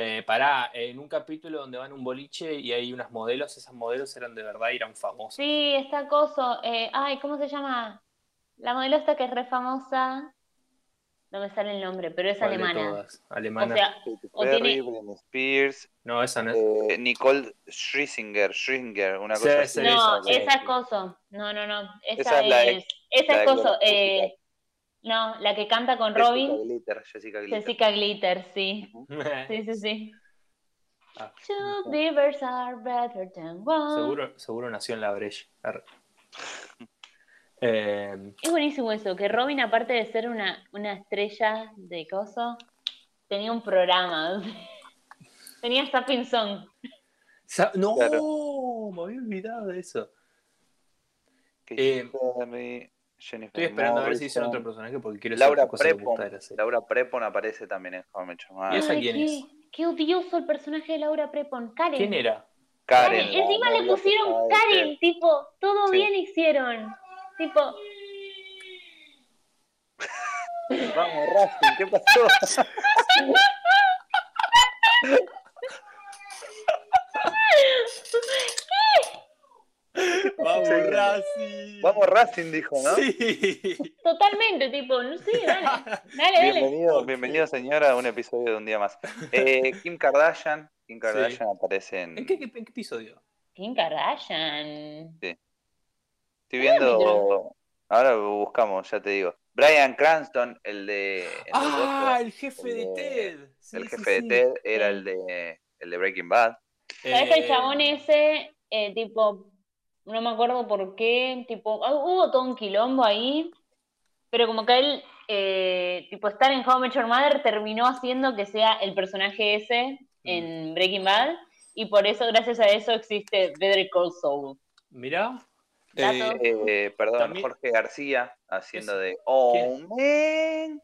Speaker 2: Eh, pará, en un capítulo donde van a un boliche y hay unas modelos, esas modelos eran de verdad y eran famosas.
Speaker 1: Sí, está coso. eh, ay, ¿cómo se llama? La modelo esta que es re famosa. No me sale el nombre, pero es
Speaker 2: ¿Cuál de
Speaker 1: alemana.
Speaker 2: todas?
Speaker 1: O
Speaker 2: Alemana.
Speaker 1: sea,
Speaker 3: Katy
Speaker 1: O
Speaker 3: Perry,
Speaker 1: tiene-
Speaker 3: Spears,
Speaker 2: no, esa no es.
Speaker 3: eh, Nicole Scherzinger, Scherzinger, una cosa
Speaker 2: sí,
Speaker 3: así.
Speaker 1: no, esa es coso. No, no, no. Esa,
Speaker 3: Esa es la
Speaker 1: es. Esa
Speaker 3: la
Speaker 1: es
Speaker 3: de
Speaker 1: coso.
Speaker 3: Gloria
Speaker 1: eh, no, la que canta con
Speaker 3: Jessica
Speaker 1: Robin.
Speaker 3: Glitter, Jessica Glitter.
Speaker 1: Jessica Glitter, sí.
Speaker 3: Ujú.
Speaker 1: Sí, sí, sí.
Speaker 2: Ah,
Speaker 1: Two beavers are better than one.
Speaker 2: seguro, seguro nació en la brecha. Eh,
Speaker 1: Es buenísimo eso, que Robin, aparte de ser una, una estrella de coso, tenía un programa. tenía Stepping Song.
Speaker 2: sa- no,
Speaker 3: Claro.
Speaker 2: me había olvidado de eso.
Speaker 3: Katy
Speaker 2: Eh,
Speaker 3: Jennifer
Speaker 2: Estoy esperando a ver si dicen otro personaje porque quiero saber
Speaker 3: Laura
Speaker 2: cosa que
Speaker 3: Prepon.
Speaker 2: gusta de la serie.
Speaker 3: Laura Prepon aparece también en How I Met Your Mother.
Speaker 2: ¿Y esa
Speaker 1: Ay,
Speaker 2: quién
Speaker 1: qué,
Speaker 2: es?
Speaker 1: qué odioso el personaje de Laura Prepon. Karen.
Speaker 2: ¿Quién era?
Speaker 3: Karen.
Speaker 1: Encima le pusieron Karen, tipo, todo
Speaker 3: Sí.
Speaker 1: bien hicieron. Tipo,
Speaker 3: Vamos, Racing, ¿qué pasó?
Speaker 2: Vamos,
Speaker 3: Sí.
Speaker 2: Racing.
Speaker 3: Vamos, Racing, dijo, ¿no?
Speaker 2: Sí.
Speaker 1: totalmente, tipo, no sé, dale, dale, dale.
Speaker 3: Bienvenido,
Speaker 2: Ok.
Speaker 3: bienvenido, señora, a un episodio de un día más. Eh, Kim Kardashian. Kim Kardashian aparece en.
Speaker 2: ¿En qué, qué- en qué episodio?
Speaker 1: Kim Kardashian.
Speaker 3: Estoy viendo. Ahora buscamos, ya te digo. Brian Cranston, el de. el
Speaker 2: Ah, el jefe
Speaker 3: el
Speaker 2: de Ted. Sí,
Speaker 3: el
Speaker 2: sí,
Speaker 3: jefe
Speaker 2: sí.
Speaker 3: de Ted era
Speaker 1: Sí.
Speaker 3: el de, el de Breaking Bad.
Speaker 1: ¿Sabes que el
Speaker 2: Eh,
Speaker 1: chabón ese, eh, tipo, no me acuerdo por qué, tipo, ah, hubo todo un quilombo ahí, pero como que él, eh, tipo, estar en How I Met Your Mother terminó haciendo que sea el personaje ese en Breaking Bad, y por eso, gracias a eso, existe Better Call Saul.
Speaker 2: Mirá. Eh,
Speaker 3: Eh, perdón,
Speaker 2: También-
Speaker 3: Jorge García haciendo de Oh man.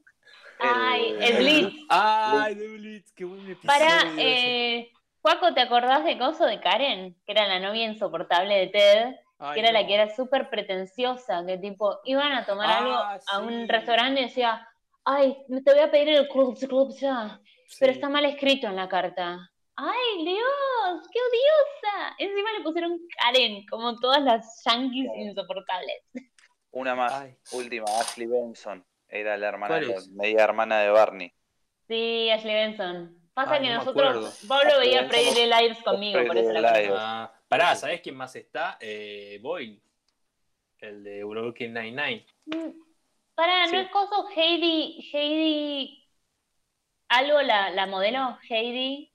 Speaker 1: Ay, el Blitz.
Speaker 2: Ay, de Blitz, qué buen episodio.
Speaker 1: Para,
Speaker 2: ese.
Speaker 1: Juaco, ¿te acordás de Coso de Karen? Que era la novia insoportable de Ted.
Speaker 2: Ay,
Speaker 1: que era la que era súper pretenciosa, que tipo, iban a tomar
Speaker 2: Ah,
Speaker 1: algo a un restaurante y decía, ay, te voy a pedir el club, club ya, pero está mal escrito en la carta. ¡Ay, Dios! ¡Qué odiosa! Encima le pusieron Karen, como todas las yankees insoportables.
Speaker 3: Una más,
Speaker 2: Ay.
Speaker 3: última, Ashley Benson. Era la hermana, media hermana de Barney.
Speaker 1: Sí, Ashley Benson. Pasa
Speaker 2: Ah,
Speaker 1: que
Speaker 2: no
Speaker 1: nosotros. Pablo veía Little Liars conmigo, por eso la.
Speaker 2: Ah, pará, ¿sabés quién más está? Eh, Boyle. El de Brooklyn Nine-Nine.
Speaker 1: Mm, Pará,
Speaker 2: Sí.
Speaker 1: ¿no es coso Heidi, Heidi, algo la, la modelo? Heidi,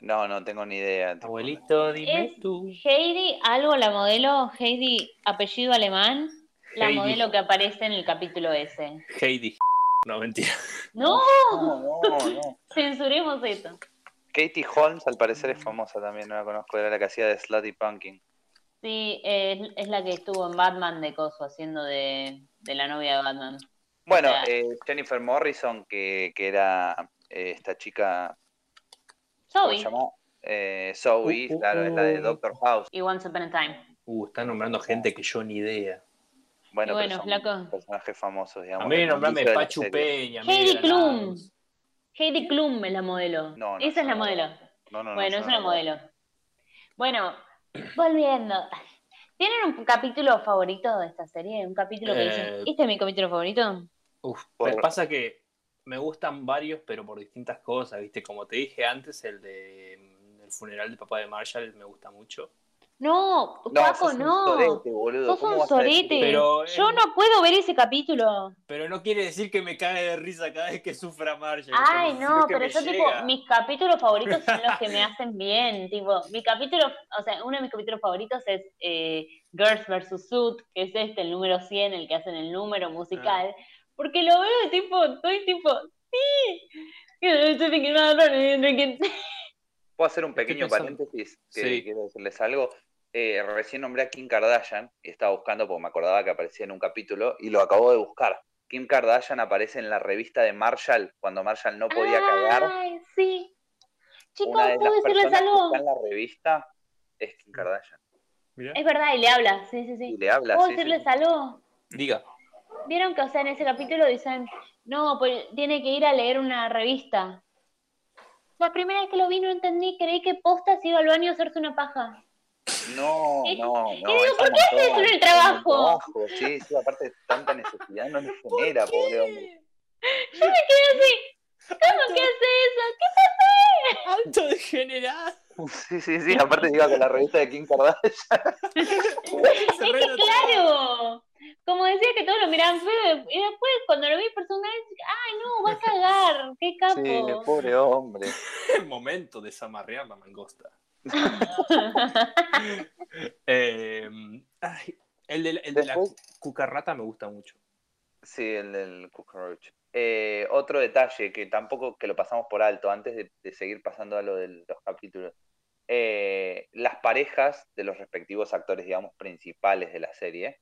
Speaker 3: No, no tengo ni idea.
Speaker 2: Abuelito, dime
Speaker 1: Es-
Speaker 2: tú.
Speaker 1: Heidi, algo la modelo, Heidi, apellido alemán, la
Speaker 2: Heidi.
Speaker 1: modelo que aparece en el capítulo ese.
Speaker 2: Heidi. No, mentira.
Speaker 1: No,
Speaker 3: No, no, no.
Speaker 1: censuremos esto.
Speaker 3: Katie Holmes al parecer es famosa también, no la conozco, era la que hacía de Slutty Pumpkin.
Speaker 1: Sí, es, es la que estuvo en Batman de Coso, haciendo de, de la novia de Batman.
Speaker 3: Bueno,
Speaker 1: O sea-
Speaker 3: eh, Jennifer Morrison, que, que era eh, esta chica, ¿cómo se
Speaker 1: Zoe
Speaker 3: llama? Eh, Zoe,
Speaker 2: Uh, uh,
Speaker 3: claro, es la de
Speaker 2: uh.
Speaker 3: Doctor House.
Speaker 1: y Once Upon a Time.
Speaker 2: Uh, están nombrando gente que yo ni idea.
Speaker 3: Bueno,
Speaker 1: Y bueno,
Speaker 3: pero son
Speaker 1: flaco.
Speaker 3: personajes famosos, digamos.
Speaker 2: A mí nombrame
Speaker 3: de
Speaker 2: Pachu. Peña.
Speaker 1: Heidi Klum. Heidi Klum es la modelo.
Speaker 3: No, no,
Speaker 1: Esa es la modelo.
Speaker 3: No, no, no,
Speaker 1: Bueno, es una modelo. Bueno, volviendo. ¿Tienen un capítulo favorito de esta serie? ¿Un capítulo que
Speaker 2: Eh,
Speaker 1: dicen, este es mi capítulo favorito?
Speaker 2: Uf,
Speaker 3: Por-
Speaker 2: pasa que me gustan varios, pero por distintas cosas, ¿viste? Como te dije antes, el de el funeral del papá de Marshall me gusta mucho.
Speaker 1: No,
Speaker 3: No,
Speaker 1: Paco,
Speaker 3: sos un
Speaker 1: no.
Speaker 3: sorete, boludo.
Speaker 1: Sos
Speaker 3: ¿Cómo
Speaker 1: un sorete.
Speaker 2: Pero, eh,
Speaker 1: Yo no puedo ver ese capítulo.
Speaker 2: Pero no quiere decir que me cague de risa cada vez que sufra Marshall.
Speaker 1: Ay, no, pero yo, tipo, mis capítulos favoritos son los que me hacen bien. Tipo, mi capítulo, o sea, uno de mis capítulos favoritos es eh, Girls vs. Suit, que es este, el número 100, el que hacen el número musical.
Speaker 2: Ah.
Speaker 1: Porque lo veo de tipo, estoy tipo, sí. Estoy thinking about running, drinking.
Speaker 3: Puedo hacer un pequeño paréntesis, que
Speaker 2: Sí.
Speaker 3: quiero decirles algo. Eh, recién nombré a Kim Kardashian y estaba buscando porque me acordaba que aparecía en un capítulo y lo acabo de buscar. Kim Kardashian aparece en la revista de Marshall cuando Marshall no podía cagar.
Speaker 1: Ay, sí. Chicos,
Speaker 3: Una de las
Speaker 1: ¿puedo decirles
Speaker 3: personas que está en la revista es Kim Kardashian.
Speaker 1: Es verdad, y le habla, sí, sí,
Speaker 3: Y
Speaker 1: sí.
Speaker 3: le habla
Speaker 1: ¿Puedo
Speaker 3: sí,
Speaker 1: decirles
Speaker 3: sí.
Speaker 1: algo?
Speaker 2: Diga.
Speaker 1: Vieron que, o sea, en ese capítulo dicen, no, pues tiene que ir a leer una revista. La primera vez que lo vi no entendí, creí que posta se iba al baño a hacerse una paja.
Speaker 3: No, no, no.
Speaker 1: y digo,
Speaker 3: está
Speaker 1: ¿por qué haces eso en el trabajo?
Speaker 3: Sí, sí, aparte tanta necesidad no le genera, pobre hombre.
Speaker 1: Yo me quedé así, ¿cómo que hace eso? ¿Qué
Speaker 2: Alto degenerado.
Speaker 3: Sí, sí, sí, aparte diga con la revista de Kim Kardashian.
Speaker 1: Es que claro, como decía que todos lo miraban feo, y después cuando lo vi personalmente, ay no, va a cagar, qué
Speaker 3: Sí,
Speaker 1: capo.
Speaker 3: pobre hombre.
Speaker 2: El momento de desamarrear la mangosta. Eh, ay, el de, el de la cucarrata me gusta mucho.
Speaker 3: Sí, el del cockroach. Eh, otro detalle que tampoco que lo pasamos por alto antes de, de seguir pasando a lo de los capítulos. Eh, las parejas de los respectivos actores, digamos, principales de la serie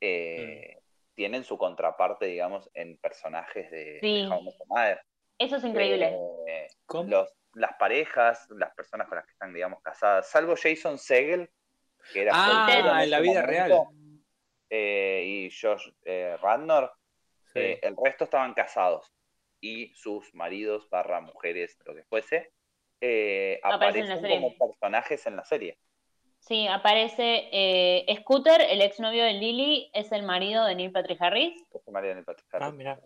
Speaker 3: eh, tienen su contraparte, digamos, en personajes de,
Speaker 1: Sí.
Speaker 3: de How.
Speaker 1: Eso es increíble.
Speaker 3: Eh,
Speaker 2: ¿Cómo?
Speaker 3: los, las parejas, las personas con las que están, digamos, casadas, salvo Jason Segel, que era
Speaker 2: Ah,
Speaker 3: soltero
Speaker 2: en la vida
Speaker 3: momento,
Speaker 2: real.
Speaker 3: eh, y Josh eh, Radnor,
Speaker 2: Sí.
Speaker 3: eh, el resto estaban casados y sus maridos barra mujeres, lo que fuese, eh,
Speaker 1: Aparecen
Speaker 3: como personajes en la serie.
Speaker 1: Sí, aparece eh, Scooter, el exnovio de Lily, es el marido de Neil Patrick Harris.
Speaker 3: Este Mariano y Patrick Harris.
Speaker 2: Ah, mira.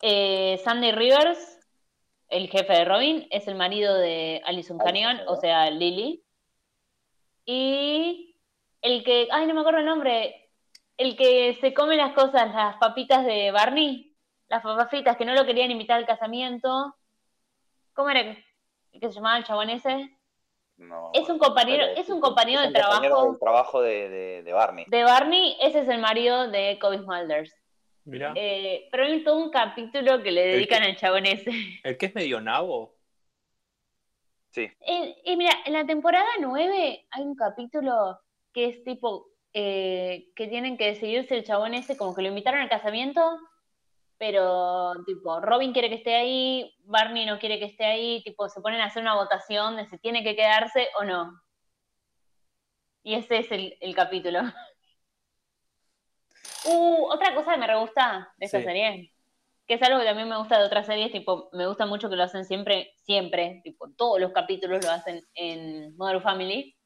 Speaker 1: Eh, Sandy Rivers, el jefe de Robin, es el marido de Alison Canyon, o sea, Lily. Y el que, ay, no me acuerdo el nombre, el que se come las cosas, las papitas de Barney, las papas fritas, que no lo querían invitar al casamiento. ¿Cómo era que, que se llamaba el chabón ese?
Speaker 3: No,
Speaker 1: Es un compañero, es
Speaker 3: sí,
Speaker 1: un compañero
Speaker 3: es
Speaker 1: de
Speaker 3: compañero
Speaker 1: trabajo
Speaker 3: del trabajo de, de- de Barney.
Speaker 1: de Barney, ese es el marido de Kobe Smulders.
Speaker 2: Mira.
Speaker 1: Eh, pero hay todo un capítulo que le dedican
Speaker 2: que-
Speaker 1: al chabón ese.
Speaker 2: El que es medio nabo.
Speaker 3: Sí,
Speaker 1: Eh, y mira, en la temporada 9 hay un capítulo que es tipo eh, que tienen que decidir si el chabón ese, como que lo invitaron al casamiento, pero tipo, Robin quiere que esté ahí, Barney no quiere que esté ahí, tipo, se ponen a hacer una votación de si tiene que quedarse o no. Y ese es el, el capítulo. Uh, otra cosa que me re gusta de esta
Speaker 2: Sí.
Speaker 1: serie, que es algo que también me gusta de otras series, tipo, me gusta mucho que lo hacen siempre, siempre, tipo, todos los capítulos lo hacen en Modern Family.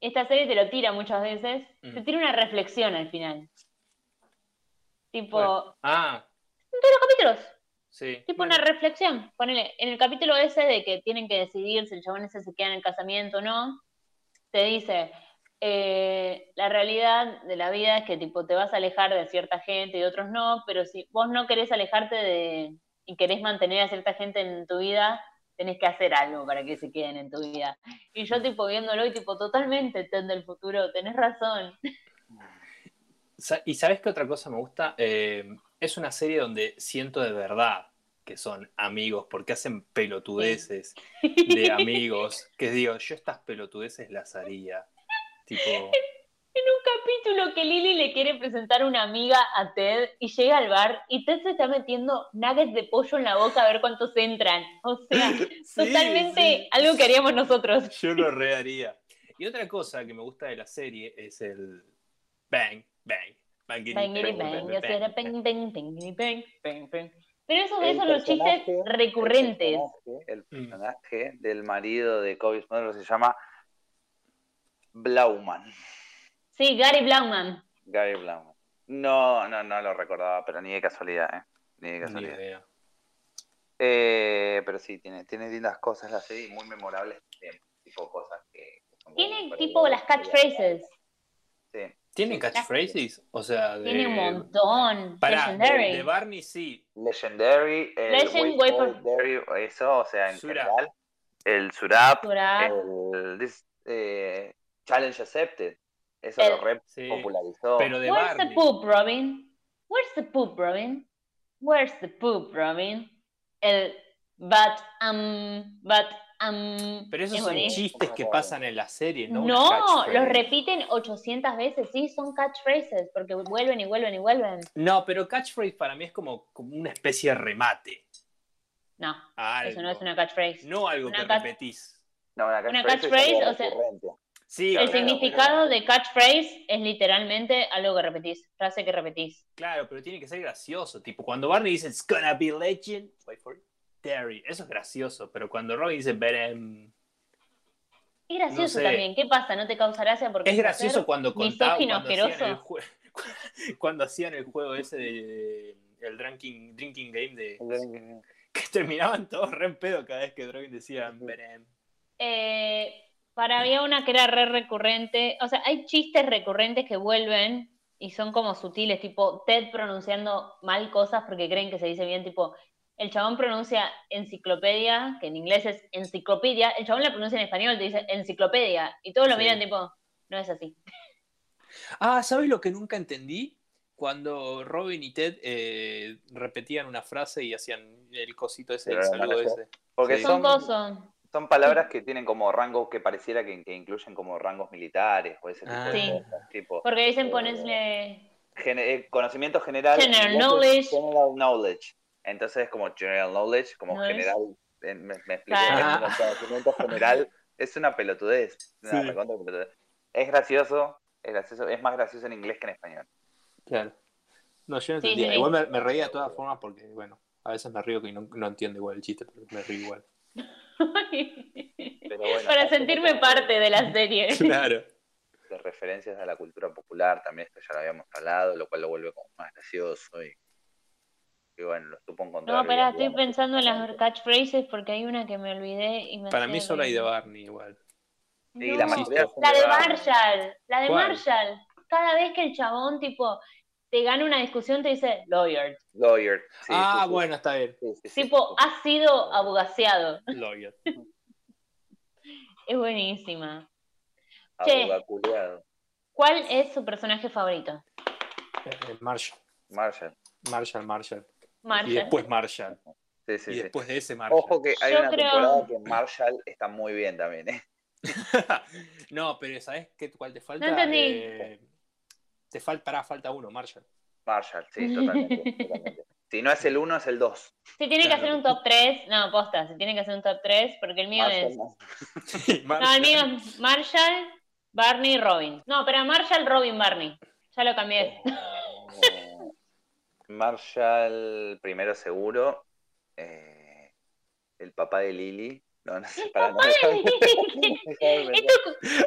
Speaker 1: Esta serie te lo tira muchas veces, te
Speaker 2: Mm.
Speaker 1: tira una reflexión al final. Tipo,
Speaker 2: Bueno. Ah,
Speaker 1: en todos los capítulos.
Speaker 2: Sí.
Speaker 1: Tipo
Speaker 2: Bueno,
Speaker 1: una reflexión. Ponele, en el capítulo ese de que tienen que decidir si el chabón ese se queda en el casamiento o no, te dice, eh, la realidad de la vida es que tipo te vas a alejar de cierta gente y de otros no, pero si vos no querés alejarte de y querés mantener a cierta gente en tu vida, tenés que hacer algo para que se queden en tu vida. Y yo tipo viéndolo y tipo totalmente Ted del futuro, tenés razón.
Speaker 2: ¿Y sabes qué otra cosa me gusta? Eh, es una serie donde siento de verdad que son amigos, porque hacen pelotudeces de amigos, que digo, yo estas pelotudeces las haría. Tipo,
Speaker 1: En un capítulo que Lily le quiere presentar una amiga a Ted y llega al bar y Ted se está metiendo nuggets de pollo en la boca a ver cuántos entran. O sea, totalmente
Speaker 2: sí.
Speaker 1: algo que haríamos nosotros.
Speaker 2: yo lo reharía. Y otra cosa que me gusta de la serie es el bang, bang, bang,
Speaker 1: bang,
Speaker 2: bang, bang,
Speaker 1: bang, bang, bang, bang, bang. Pero eso, esos son los chistes recurrentes.
Speaker 3: El
Speaker 2: Mm.
Speaker 3: personaje del marido de Kobe Smulders se llama Blauman.
Speaker 1: Sí, Gary Blauman.
Speaker 3: Gary Blauman. No, no, no lo recordaba, pero ni de casualidad, ¿eh? Ni de
Speaker 2: Ni
Speaker 3: casualidad.
Speaker 2: idea.
Speaker 3: Eh, pero sí, tiene, tiene lindas cosas la serie y muy memorables. Tipo cosas que.
Speaker 1: Tiene
Speaker 3: para-
Speaker 1: tipo las catchphrases.
Speaker 3: Sí.
Speaker 2: ¿Tienen catchphrases? O sea, de...
Speaker 1: Tiene un montón.
Speaker 2: Pará, de,
Speaker 1: Legendary.
Speaker 2: de Barney sí.
Speaker 3: Legendary, el
Speaker 1: Legend,
Speaker 3: Dairy, eso, o sea, en
Speaker 2: Surap.
Speaker 3: general. El Surap,
Speaker 1: Surap.
Speaker 3: el this, eh, Challenge Accepted. Eso
Speaker 1: El-
Speaker 3: lo re
Speaker 2: Sí.
Speaker 3: popularizó.
Speaker 2: Pero de
Speaker 1: Where's the poop, Robin? Where's the poop, Robin? Where's the poop, Robin? El but um but um
Speaker 2: Pero esos
Speaker 1: es
Speaker 2: son chistes que pasan en la serie, ¿no? una
Speaker 1: No, los repiten 800 veces, sí, son catchphrases, porque vuelven y vuelven y vuelven.
Speaker 2: No, pero catchphrase para mí es como, como una especie de remate.
Speaker 1: No,
Speaker 2: algo.
Speaker 1: eso no es una catchphrase.
Speaker 2: No algo
Speaker 1: Una
Speaker 2: que repetís.
Speaker 3: No, una
Speaker 1: una
Speaker 3: catchphrase, es
Speaker 1: catchphrase,
Speaker 3: algo
Speaker 1: o sea,
Speaker 3: recurrente.
Speaker 2: Sí,
Speaker 1: El
Speaker 2: claro,
Speaker 1: significado de catchphrase es literalmente algo que repetís, frase que repetís.
Speaker 2: Claro, pero tiene que ser gracioso. Tipo, cuando Barney dice It's gonna be legend, wait for it, Terry. Eso es gracioso. Pero cuando Robin dice Berem.
Speaker 1: Es gracioso
Speaker 2: sé.
Speaker 1: también, ¿qué pasa? ¿No te causa gracia? Porque
Speaker 2: Es gracioso cuando contaban.
Speaker 1: misógino,
Speaker 2: Cuando hacían, el
Speaker 1: asqueroso.
Speaker 2: jue- cuando hacían el juego ese de. El drinking, drinking game de. Que terminaban todos re en pedo cada vez que Robin decía Berem.
Speaker 1: Eh, para había una que era re recurrente, o sea, hay chistes recurrentes que vuelven y son como sutiles, tipo Ted pronunciando mal cosas porque creen que se dice bien, tipo, el chabón pronuncia enciclopedia, que en inglés es enciclopedia, el chabón la pronuncia en español, te dice enciclopedia, y todos lo
Speaker 2: Sí.
Speaker 1: miran tipo, no es así.
Speaker 2: Ah, ¿sabes lo que nunca entendí? Cuando Robin y Ted eh, repetían una frase y hacían el cosito ese, el saludo ese.
Speaker 3: Porque
Speaker 2: Sí.
Speaker 1: Son
Speaker 3: son,
Speaker 1: cosas.
Speaker 3: Son palabras que tienen como rangos que pareciera que, que incluyen como rangos militares o ese tipo
Speaker 2: Ah.
Speaker 3: de
Speaker 1: Sí.
Speaker 3: cosas. Tipo,
Speaker 1: Porque dicen
Speaker 3: Eh,
Speaker 1: ponerle
Speaker 3: gene- eh, conocimiento general.
Speaker 1: General
Speaker 3: es
Speaker 1: knowledge.
Speaker 3: General knowledge. Entonces, como general knowledge, como
Speaker 1: Knowledge.
Speaker 3: general. eh, Me, me explico. Como conocimiento general es una pelotudez. una
Speaker 2: Sí.
Speaker 3: recontra pelotudez. Es gracioso, es gracioso, es más gracioso en inglés que en español.
Speaker 2: Claro. No, yo no
Speaker 1: Sí,
Speaker 2: entendía.
Speaker 1: sí.
Speaker 2: Igual me, me reía de todas formas porque, bueno, a veces me río que no, no entiendo igual el chiste, pero me río igual.
Speaker 3: Pero bueno,
Speaker 1: para sentirme
Speaker 3: como-
Speaker 1: parte de la serie.
Speaker 2: Claro.
Speaker 3: de referencias a la cultura popular, también esto ya lo habíamos hablado, lo cual lo vuelve como más gracioso y, y bueno, lo supo encontrar.
Speaker 1: No, espera,
Speaker 3: bien,
Speaker 1: estoy pensando en las catchphrases porque hay una que me olvidé y me
Speaker 2: Para mí solo hay de. Barney igual.
Speaker 3: Sí,
Speaker 1: No,
Speaker 3: la
Speaker 1: de
Speaker 3: Barney.
Speaker 1: Marshall, la de
Speaker 2: ¿Cuál?
Speaker 1: Marshall. Cada vez que el chabón, tipo, te gana una discusión, te dice lawyer.
Speaker 3: Lawyer. sí,
Speaker 2: ah,
Speaker 3: sí, sí.
Speaker 2: bueno, está bien.
Speaker 3: Sí, sí, sí.
Speaker 1: Tipo, ha sido abogaciado.
Speaker 2: Lawyer.
Speaker 1: Es buenísima. Che.
Speaker 3: Abogaculeado.
Speaker 1: ¿Cuál es su personaje favorito?
Speaker 2: Eh, Marshall.
Speaker 3: Marshall.
Speaker 2: Marshall, Marshall. Y después Marshall.
Speaker 3: Sí, sí,
Speaker 2: y
Speaker 3: sí.
Speaker 2: después de ese Marshall.
Speaker 3: Ojo que hay
Speaker 1: Yo
Speaker 3: una
Speaker 1: creo-
Speaker 3: temporada que Marshall está muy bien también, ¿eh?
Speaker 2: no, pero ¿sabes qué, cuál te falta?
Speaker 1: No entendí.
Speaker 2: Eh, te falta, pará, falta uno, Marshall.
Speaker 3: Marshall, sí, totalmente. totalmente. Si no es el 1, es el 2.
Speaker 1: Si tiene que hacer un top 3, no, posta, si tiene que hacer un top 3, porque el mío es. No, el
Speaker 2: Marshall.
Speaker 1: mío es Marshall, Barney, Robin. No, pero Marshall, Robin, Barney. Ya lo cambié.
Speaker 3: Marshall, primero seguro. Eh, el papá de Lily. No, no sé, para no.
Speaker 1: Esto,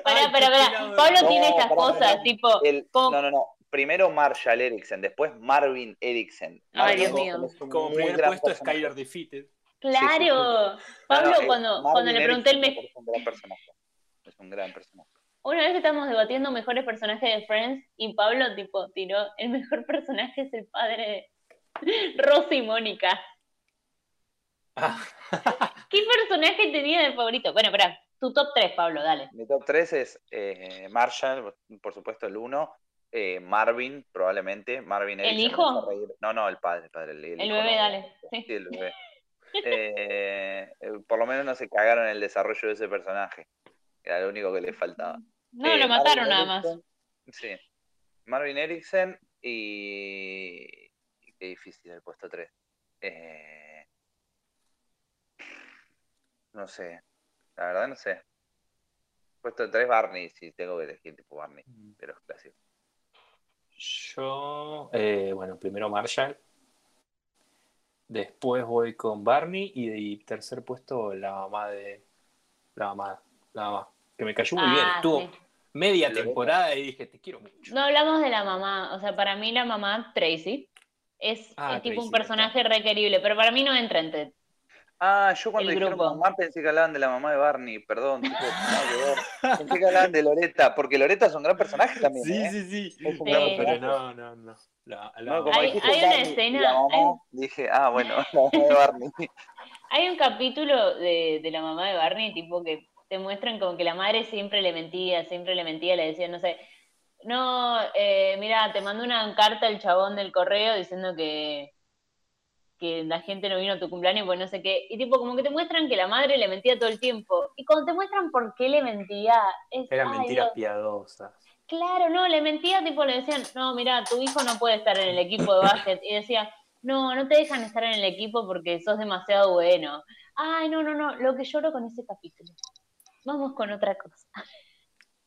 Speaker 1: pará,
Speaker 2: Ay,
Speaker 1: pará,
Speaker 2: qué
Speaker 1: pará.
Speaker 2: pelado.
Speaker 1: Pablo
Speaker 3: No,
Speaker 1: tiene estas cosas, tipo,
Speaker 3: El-
Speaker 1: como-
Speaker 3: no, no, no. primero Marshall Eriksen, después Marvin Eriksen.
Speaker 1: Ay, Dios mío.
Speaker 2: Como
Speaker 3: muy
Speaker 2: primer puesto. Skyler Defeated.
Speaker 1: Claro. Pablo,
Speaker 3: No, no, eh,
Speaker 1: cuando, cuando le pregunté el mejor.
Speaker 3: Es un gran personaje. Es un gran personaje.
Speaker 1: Una vez que estábamos debatiendo mejores personajes de Friends y Pablo tipo tiró, el mejor personaje es el padre de Rosy y Mónica.
Speaker 2: Ah,
Speaker 1: ¿Qué personaje tenía de favorito? Bueno, espera, tu top 3, Pablo, dale.
Speaker 3: Mi top 3 es eh, Marshall, por supuesto el 1. Marvin, probablemente. Marvin
Speaker 1: ¿El hijo?
Speaker 3: No, no, el padre. El, padre, el,
Speaker 1: El
Speaker 3: hijo
Speaker 1: bebé,
Speaker 3: no.
Speaker 1: dale. Sí.
Speaker 3: Sí, el bebé. Eh, eh, por lo menos no se cagaron en el desarrollo de ese personaje. Era lo único que le faltaba.
Speaker 1: No,
Speaker 3: Eh,
Speaker 1: lo mataron
Speaker 3: Marvin
Speaker 1: nada más.
Speaker 3: Sí. Marvin Eriksen y. Qué difícil el puesto 3. No sé. La verdad no sé. Puesto 3 Barney, si tengo que elegir tipo Barney, pero es clásico.
Speaker 2: Yo, eh, bueno, primero Marshall. Después voy con Barney y, tercer puesto la mamá de. La mamá. La mamá. Que me cayó muy bien.
Speaker 1: Ah,
Speaker 2: Estuvo
Speaker 1: sí.
Speaker 2: media temporada y dije, te quiero mucho.
Speaker 1: No hablamos de la mamá, o sea, para mí la mamá Tracy es,
Speaker 2: Ah,
Speaker 1: es tipo un personaje requerible, pero para mí no entra en Ted.
Speaker 3: Ah, yo cuando
Speaker 1: El
Speaker 3: dijeron
Speaker 1: grupo.
Speaker 3: mamá pensé que hablaban de la mamá de Barney, perdón, tipo, ver. Pensé que hablaban de Loreta, porque Loreta es un gran personaje también.
Speaker 2: Sí,
Speaker 3: ¿eh?
Speaker 2: sí, sí.
Speaker 3: Es un
Speaker 1: Sí.
Speaker 3: gran
Speaker 2: No,
Speaker 3: personaje.
Speaker 2: no, no, no. La, la
Speaker 3: No, como
Speaker 2: mamá-
Speaker 1: Hay-
Speaker 3: dijiste
Speaker 1: hay una
Speaker 3: Barney
Speaker 1: escena-
Speaker 3: La mamá,
Speaker 1: hay-
Speaker 3: dije, ah, bueno, la mamá de Barney.
Speaker 1: Hay un capítulo de, de la mamá de Barney, tipo que te muestran como que la madre siempre le mentía, siempre le mentía, le decía, no sé, no, eh, mira, te mandó una carta el chabón del correo diciendo que, que la gente no vino a tu cumpleaños, pues no sé qué, y tipo como que te muestran que la madre le mentía todo el tiempo, y cuando te muestran por qué le mentía, es,
Speaker 2: Eran
Speaker 1: ay,
Speaker 2: mentiras
Speaker 1: Dios.
Speaker 2: piadosas.
Speaker 1: Claro, no, le mentía, tipo le decían, no, mira, tu hijo no puede estar en el equipo de básquet. Y decía, no, no te dejan estar en el equipo porque sos demasiado bueno. Ay, no, no, no, lo que lloro con ese capítulo. Vamos con otra cosa.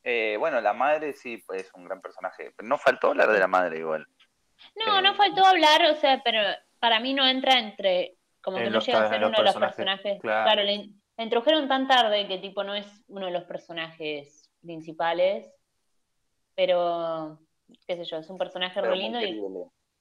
Speaker 3: Eh, bueno, la madre sí pues, es un gran personaje. pero No faltó hablar de la madre igual.
Speaker 1: No,
Speaker 3: Eh.
Speaker 1: no faltó hablar, o sea, pero para mí no entra entre, como
Speaker 2: En
Speaker 1: que no llega a ser
Speaker 2: en
Speaker 1: uno de los
Speaker 2: personajes, claro.
Speaker 1: Claro, le, le introdujeron tan tarde que tipo no es uno de los personajes principales, pero qué sé yo, es un personaje
Speaker 3: Pero
Speaker 1: re lindo y.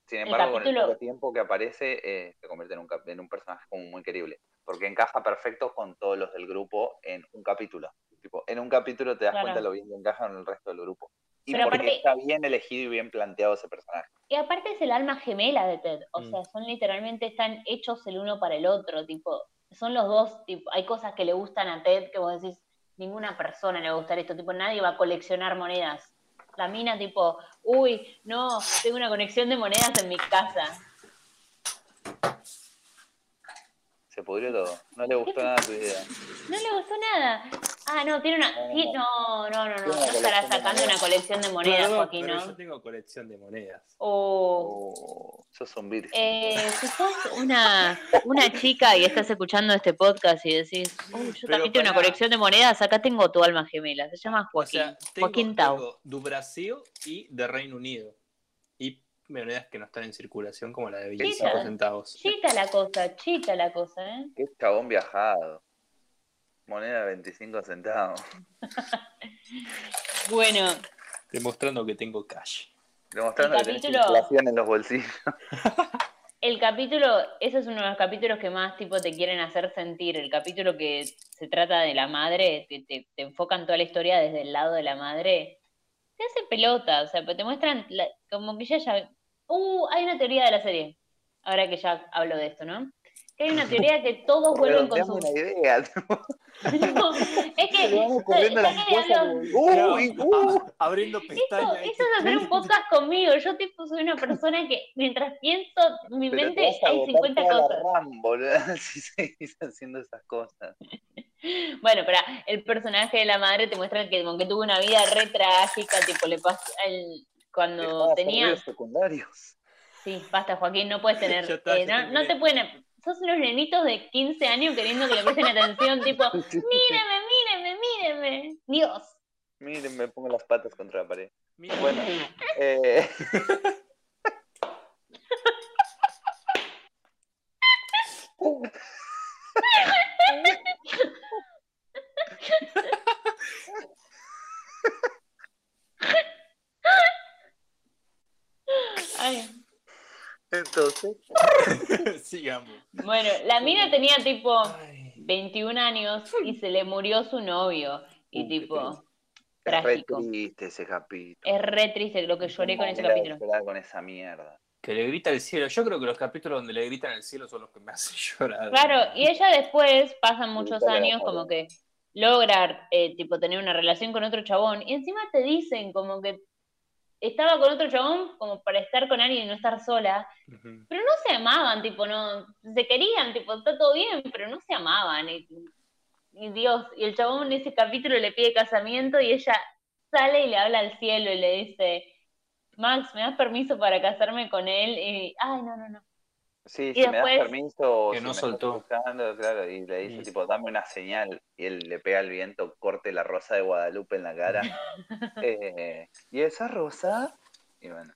Speaker 3: Sin
Speaker 1: el
Speaker 3: embargo, con el
Speaker 1: capítulo-
Speaker 3: poco tiempo que aparece, eh, se convierte en un, en un personaje como muy querible. Porque encaja perfecto con todos los del grupo en un capítulo. Tipo, en un capítulo te das
Speaker 1: Claro.
Speaker 3: cuenta lo bien que encaja con el resto del grupo. Y
Speaker 1: Pero
Speaker 3: porque
Speaker 1: aparte-
Speaker 3: está bien elegido y bien planteado ese personaje.
Speaker 1: Y aparte es el alma gemela de Ted, o
Speaker 2: Mm.
Speaker 1: sea, son literalmente, están hechos el uno para el otro, tipo, son los dos, tipo, hay cosas que le gustan a Ted que vos decís, ninguna persona le va a gustar esto, tipo, nadie va a coleccionar monedas. La mina, tipo, uy, no, tengo una conexión de monedas en mi casa.
Speaker 3: Se pudrió todo. No le gustó nada tu idea.
Speaker 1: No le gustó nada. Ah, no, tiene una,
Speaker 3: No,
Speaker 1: sí, no, no, no, no, no estará
Speaker 3: de
Speaker 1: sacando una colección de monedas, Joaquín,
Speaker 2: pero
Speaker 1: ¿no?
Speaker 2: yo tengo colección de monedas.
Speaker 1: O-
Speaker 3: Oh, sos un virgen.
Speaker 1: Eh, si sos una, una chica y estás escuchando este podcast y decís, "Uy, yo
Speaker 2: Pero
Speaker 1: también tengo una colección de monedas, acá tengo tu alma gemela, se llama
Speaker 2: O
Speaker 1: Joaquín,
Speaker 2: sea, tengo,
Speaker 1: Joaquín Tau.
Speaker 2: tengo du Brasil y de Reino Unido. Y monedas que no están en circulación como la de 25
Speaker 1: Chica.
Speaker 2: centavos.
Speaker 1: Chita la cosa, chita la cosa, ¿eh?
Speaker 3: Qué chabón viajado. Moneda de 25 centavos.
Speaker 1: Bueno,
Speaker 2: Demostrando que tengo cash.
Speaker 3: Demostrando
Speaker 1: El
Speaker 3: que
Speaker 1: capítulo-
Speaker 3: inflación en los bolsillos.
Speaker 1: el capítulo, ese es uno de los capítulos que más tipo te quieren hacer sentir, el capítulo que se trata de la madre, te, te, te enfocan toda la historia desde el lado de la madre, te hace pelota, o sea, te muestran la- como que ya ya... Uh, hay una teoría de la serie, ahora que ya hablo de esto, ¿no? Que hay una teoría que todos vuelven con
Speaker 3: Redondeame
Speaker 1: su...
Speaker 3: una idea.
Speaker 1: No, es que
Speaker 3: las
Speaker 1: que
Speaker 3: cosas. Uy, uh.
Speaker 2: Ah, abriendo pestañas.
Speaker 1: esto es hacer un podcast conmigo. Yo tipo soy una persona que mientras pienso, en mi
Speaker 3: Pero
Speaker 1: mente hay
Speaker 3: agotar
Speaker 1: 50
Speaker 3: toda la
Speaker 1: cosas.
Speaker 3: RAM, boludo, si seguís haciendo esas cosas.
Speaker 1: Bueno, pero el personaje de la madre te muestra que como que tuvo una vida re trágica, tipo le pasó el- cuando tenía
Speaker 3: secundarios.
Speaker 1: Sí, basta, Joaquín, no puedes tener. Eh, no, no te pueden. Sos unos nenitos de 15 años queriendo que le presten atención, tipo, míreme, míreme, míreme. Dios.
Speaker 3: Miren, me pongo las patas contra la pared.
Speaker 2: Mira,
Speaker 3: Bueno, eh,
Speaker 2: Sigamos.
Speaker 1: Bueno, la mina tenía tipo
Speaker 2: Ay.
Speaker 1: 21 años y se le murió su novio. Y
Speaker 2: Uh,
Speaker 1: tipo,
Speaker 2: triste.
Speaker 3: Es re
Speaker 1: trágico.
Speaker 3: triste ese capítulo.
Speaker 1: Es re triste lo que lloré con ese capítulo.
Speaker 3: llorar con esa mierda.
Speaker 2: Que le grita al cielo. Yo creo que los capítulos donde le gritan al cielo son los que me hacen llorar.
Speaker 1: Claro, y ella después, pasan muchos años, como que logra, eh, tipo, tener una relación con otro chabón, y encima te dicen como que estaba con otro chabón como para estar con alguien y no estar sola, pero no se amaban, tipo, no, se querían, tipo, está todo bien, pero no se amaban, y, y Dios, y el chabón en ese capítulo le pide casamiento y ella sale y le habla al cielo y le dice, Max, ¿me das permiso para casarme con él? Y, ay, no, no, no.
Speaker 3: Sí,
Speaker 1: Y
Speaker 3: si me das permiso,
Speaker 2: Que
Speaker 3: si
Speaker 2: no soltó.
Speaker 3: escuchando, claro, y le dice
Speaker 2: Sí.
Speaker 3: tipo, dame una señal, y él le pega el viento, corte la rosa de Guadalupe en la cara. Eh, y esa rosa, y bueno,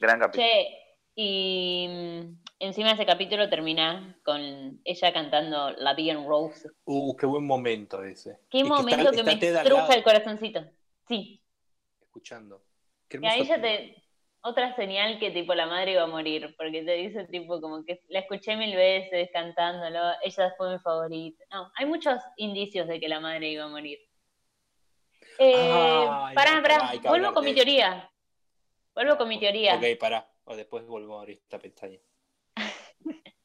Speaker 3: gran capítulo.
Speaker 1: Che, y mm, encima ese capítulo termina con ella cantando La Bien Rose.
Speaker 2: Uh, qué buen momento ese.
Speaker 1: Qué
Speaker 2: Y que
Speaker 1: momento
Speaker 2: está-
Speaker 1: que
Speaker 2: está
Speaker 1: me estruja el corazoncito. Sí,
Speaker 2: Escuchando. Qué
Speaker 1: y ahí ya te... Otra señal que tipo la madre iba a morir, porque te dice tipo como que la escuché mil veces cantándolo, ella fue mi favorita. No, hay muchos indicios de que la madre iba a morir. Eh,
Speaker 2: Ay,
Speaker 1: pará, pará, vuelvo con mi teoría. Vuelvo con mi teoría.
Speaker 2: Ok, pará. O después volvemos a abrir esta pestaña.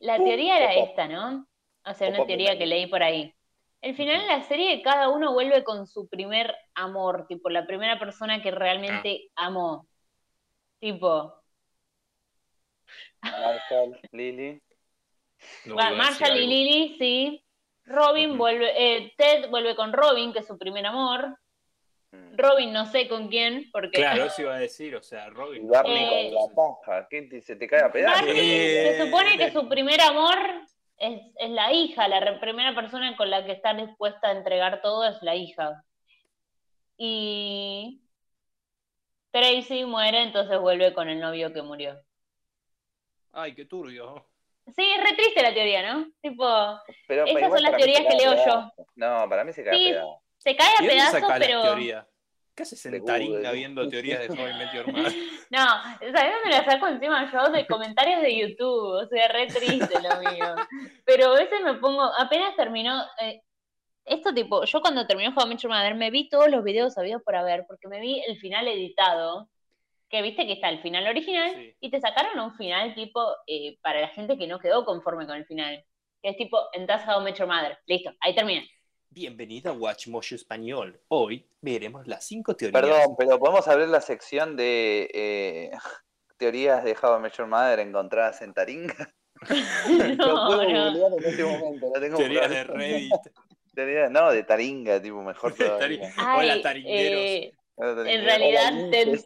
Speaker 1: La teoría era esta, ¿no? O sea, una teoría que leí por ahí. El final de la serie, cada uno vuelve con su primer amor, tipo, la primera persona que realmente amó. Tipo,
Speaker 3: Marshall, Lily,
Speaker 2: No
Speaker 1: Va-
Speaker 2: iba a decir
Speaker 1: Marshall y. Lily, sí. Robin vuelve, eh, Ted vuelve con Robin, que es su primer amor.
Speaker 3: mm,
Speaker 1: Robin no sé con quién, porque
Speaker 2: Claro, eso iba a decir. O sea,
Speaker 3: y
Speaker 2: Robin.
Speaker 3: Barney
Speaker 1: Eh,
Speaker 3: con la paja, ¿qué te- se te cae a pedazos?
Speaker 2: Eh,
Speaker 1: se supone que su primer amor es, es la hija, la re- primera persona con la que está dispuesta a entregar todo es la hija. Y Tracy muere, entonces vuelve con el novio que murió.
Speaker 2: Ay, qué turbio.
Speaker 1: Sí, es re triste la teoría, ¿no? Tipo,
Speaker 3: Pero,
Speaker 1: Esas son las teorías que leo yo.
Speaker 3: No, para mí se cae
Speaker 1: Sí,
Speaker 3: a pedazos.
Speaker 1: se cae a
Speaker 2: ¿Y dónde
Speaker 1: pedazos, pero...
Speaker 2: ¿Qué haces en Taringa viendo teorías de How I Met Your Mother?
Speaker 1: No, ¿sabes dónde la saco encima yo? De comentarios de YouTube, o sea, re triste lo mío. Pero a veces me pongo, apenas terminó, eh, esto tipo, yo cuando terminó How I Met Your Mother me vi todos los videos habidos por haber, porque me vi el final editado, que viste que está el final original,
Speaker 2: Sí.
Speaker 1: y te sacaron un final tipo, eh, para la gente que no quedó conforme con el final, que es tipo, entras a How I Met Your Mother, listo, ahí termina.
Speaker 2: Bienvenida a Watch Mojo Español. Hoy veremos las cinco teorías.
Speaker 3: Perdón, pero podemos abrir la sección de eh, teorías de How I Met Your Mother encontradas en Taringa. Lo
Speaker 1: No,
Speaker 3: puedo
Speaker 1: no.
Speaker 3: googlear en este momento, lo tengo
Speaker 2: Teorías de. Reddit.
Speaker 3: Teorías- no, de Taringa, tipo, mejor todavía.
Speaker 2: Hola,
Speaker 1: Ay,
Speaker 2: taringueros.
Speaker 1: eh,
Speaker 3: No, Taringa.
Speaker 1: En realidad,
Speaker 3: Hola,
Speaker 1: Ted.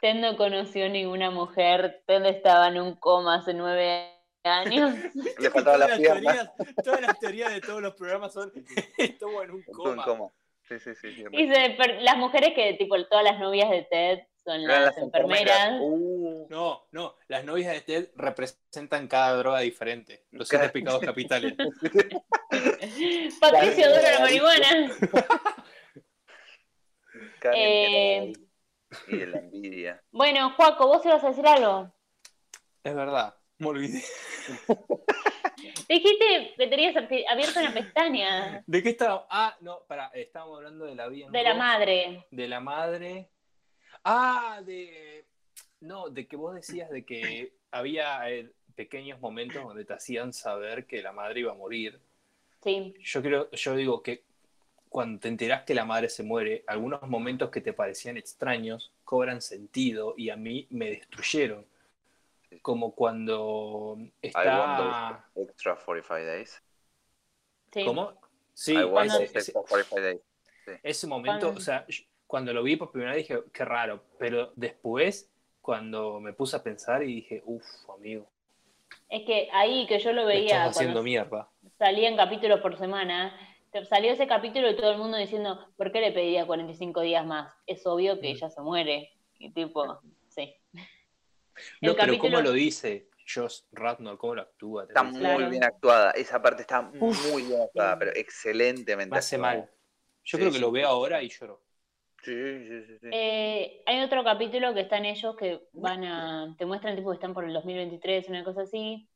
Speaker 1: Ted no conoció ninguna mujer. Ted estaba en un coma hace nueve años.
Speaker 3: Le faltaba
Speaker 2: todas,
Speaker 3: la
Speaker 2: las
Speaker 3: pierna.
Speaker 2: teorías, todas las teorías de todos los programas son estuvo en un
Speaker 3: en
Speaker 2: coma.
Speaker 3: coma. Sí, sí, sí. sí,
Speaker 1: Y se per- las mujeres que, tipo, todas las novias de Ted son las, enfermeras.
Speaker 3: Uh,
Speaker 2: No, no, las novias de Ted representan cada droga diferente. Los siete pecados capitales.
Speaker 1: Patricio adora la marihuana. Eh,
Speaker 3: y de la envidia.
Speaker 1: Bueno, Juaco, vos ibas a decir algo.
Speaker 2: Es verdad, me olvidé.
Speaker 1: Dijiste que tenías abierta una pestaña
Speaker 2: ¿De qué estaba? Ah, no, pará, estábamos hablando de la vida.
Speaker 1: de la madre.
Speaker 2: De la madre. Ah, de. No, de que vos decías de que había eh, pequeños momentos donde te hacían saber que la madre iba a morir.
Speaker 1: Sí.
Speaker 2: Yo creo, yo digo que cuando te enterás que la madre se muere, algunos momentos que te parecían extraños cobran sentido y a mí me destruyeron. Como cuando
Speaker 3: I
Speaker 2: está.
Speaker 3: want those extra 45 days.
Speaker 1: sí.
Speaker 2: ¿Cómo? Sí,
Speaker 3: I want
Speaker 1: cuando-
Speaker 3: those extra 45 days.
Speaker 2: ese momento, o sea, cuando lo vi por primera vez dije, qué raro, pero después, cuando me puse a pensar y dije, uff, amigo,
Speaker 1: Es que ahí que yo lo veía
Speaker 2: estás haciendo mierda.
Speaker 1: salían capítulos por semana, salió ese capítulo y todo el mundo diciendo, ¿por qué le pedía 45 días más? Es obvio que
Speaker 2: Mm.
Speaker 1: ella se muere. Y tipo, sí.
Speaker 2: No,
Speaker 1: El
Speaker 2: pero
Speaker 1: capítulo-
Speaker 2: ¿cómo lo dice Josh Radnor? ¿Cómo lo actúa?
Speaker 3: Está muy
Speaker 1: Claro.
Speaker 3: bien actuada. Esa parte está
Speaker 2: Uf.
Speaker 3: muy bien actuada, pero excelentemente
Speaker 2: Me hace
Speaker 3: actuada.
Speaker 2: mal. Yo
Speaker 3: Sí,
Speaker 2: creo que
Speaker 3: sí.
Speaker 2: lo veo ahora y lloro.
Speaker 3: Sí, sí, sí. sí.
Speaker 1: Eh, hay otro capítulo que están ellos que van a. Te muestran tipo que están por el 2023, una cosa así.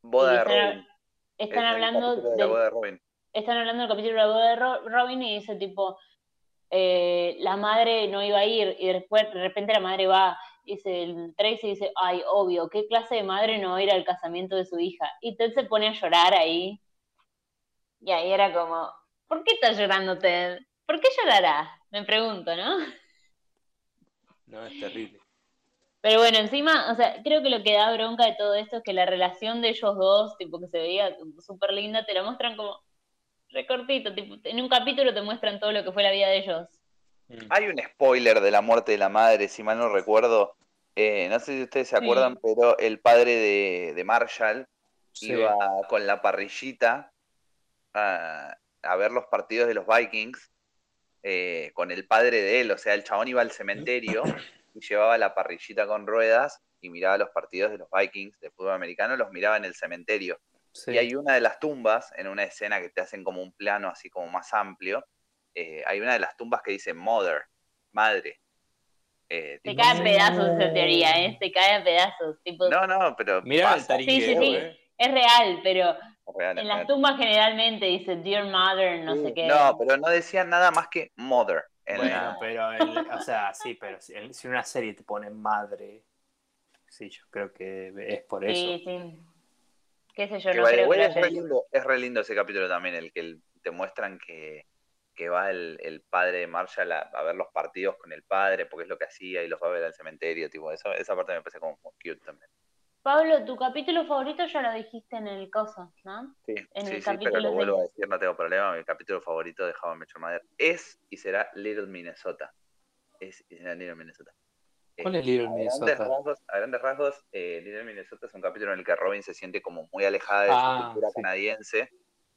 Speaker 3: boda de
Speaker 1: están,
Speaker 3: Robin.
Speaker 1: están
Speaker 3: El
Speaker 1: hablando
Speaker 3: de la boda de Robin.
Speaker 1: están hablando del capítulo de la boda de Ro- Robin y dice tipo, eh, la madre no iba a ir y después de repente la madre va, dice el Tracy dice, ay, obvio, ¿qué clase de madre no va a ir al casamiento de su hija? Y Ted se pone a llorar ahí. Y ahí era como, ¿por qué estás llorando Ted? ¿Por qué llorará? Me pregunto, ¿no?
Speaker 2: No, es terrible.
Speaker 1: Pero bueno, encima, o sea, creo que lo que da bronca de todo esto es que la relación de ellos dos, tipo que se veía súper linda, te la muestran como recortito, tipo, en un capítulo te muestran todo lo que fue la vida de ellos.
Speaker 2: Mm.
Speaker 3: Hay un spoiler de la muerte de la madre, si mal no recuerdo. Eh, no sé si ustedes se
Speaker 1: Sí.
Speaker 3: acuerdan, pero el padre de, de Marshall
Speaker 2: Sí.
Speaker 3: iba con la parrillita a, a ver los partidos de los Vikings eh, con el padre de él. O sea, el chabón iba al cementerio y llevaba la parrillita con ruedas y miraba los partidos de los Vikings de fútbol americano, los miraba en el cementerio.
Speaker 2: Sí.
Speaker 3: Y hay una de las tumbas, en una escena que te hacen como un plano así como más amplio, eh, hay una de las tumbas que dice Mother, madre. Eh,
Speaker 1: Se
Speaker 3: tipo,
Speaker 1: cae a
Speaker 2: No.
Speaker 1: pedazos esa teoría, ¿eh? Se cae a pedazos. Tipo,
Speaker 3: no, no, pero
Speaker 2: Mirá el
Speaker 1: Sí, sí, sí.
Speaker 2: eh.
Speaker 1: Es real, pero
Speaker 3: real,
Speaker 1: en las
Speaker 3: real.
Speaker 1: tumbas generalmente dice Dear Mother, no sé qué.
Speaker 3: No, pero no decían nada más que Mother. en
Speaker 2: Bueno,
Speaker 3: la-
Speaker 2: pero, el- o sea, sí, pero si, si una serie te pone madre, sí, yo creo que es por eso.
Speaker 1: sí, sí. Qué sé yo,
Speaker 3: que
Speaker 1: no creo que
Speaker 3: es, re lindo, es re lindo ese capítulo también, el que el- te muestran que, que va el, el padre de Marshall a, a ver los partidos con el padre, porque es lo que hacía y los va a ver al cementerio, tipo, eso, esa parte me parece como muy cute también.
Speaker 1: Pablo, tu capítulo favorito ya lo dijiste en el coso, ¿no?
Speaker 3: Sí,
Speaker 1: En
Speaker 3: sí,
Speaker 1: el
Speaker 3: sí, pero
Speaker 1: capítulo
Speaker 3: lo vuelvo a decir, no tengo problema, mi capítulo favorito de How I Met Your Mother es y será Little Minnesota. Es y será Little Minnesota. Eh,
Speaker 2: ¿Cuál es Little
Speaker 3: a grandes
Speaker 2: Minnesota?
Speaker 3: rasgos, a grandes rasgos, eh, Little Minnesota es un capítulo en el que Robin se siente como muy alejada de
Speaker 2: Ah,
Speaker 3: su cultura
Speaker 2: sí.
Speaker 3: canadiense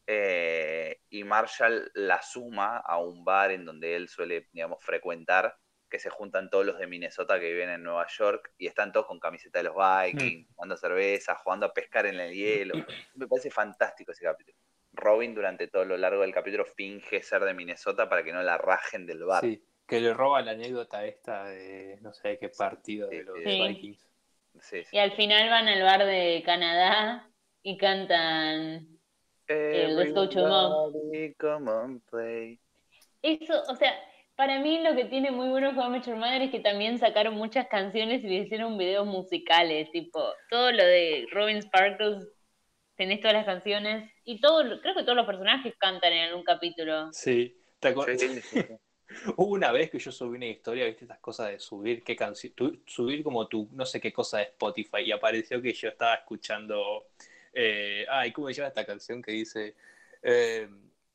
Speaker 3: eh, y Marshall la suma a un bar en donde él suele, digamos, frecuentar, que se juntan todos los de Minnesota que viven en Nueva York y están todos con camiseta de los Vikings, jugando cerveza, jugando a pescar en el hielo. Me parece fantástico ese capítulo. Robin durante todo lo largo del capítulo finge ser de Minnesota para que no la rajen del bar.
Speaker 2: Sí, que le roba la anécdota esta de no sé qué partido de los
Speaker 3: sí.
Speaker 2: Vikings.
Speaker 3: Sí, sí.
Speaker 1: Y al final van al bar de Canadá y cantan. Eh, Let's Go to Mom.
Speaker 3: Everybody come on, play.
Speaker 1: Eso, o sea, para mí lo que tiene muy bueno How I Met Your Mother es que también sacaron muchas canciones y le hicieron videos musicales, tipo, todo lo de Robin Sparkles, tenés todas las canciones y todo, creo que todos los personajes cantan en algún capítulo.
Speaker 2: Sí, ¿te acuerdas? Hubo una vez que yo subí una historia, viste, estas cosas de subir qué canción, subir como tu, no sé qué cosa de Spotify, y apareció que yo estaba escuchando, eh, ay, ¿cómo se llama esta canción que dice eh,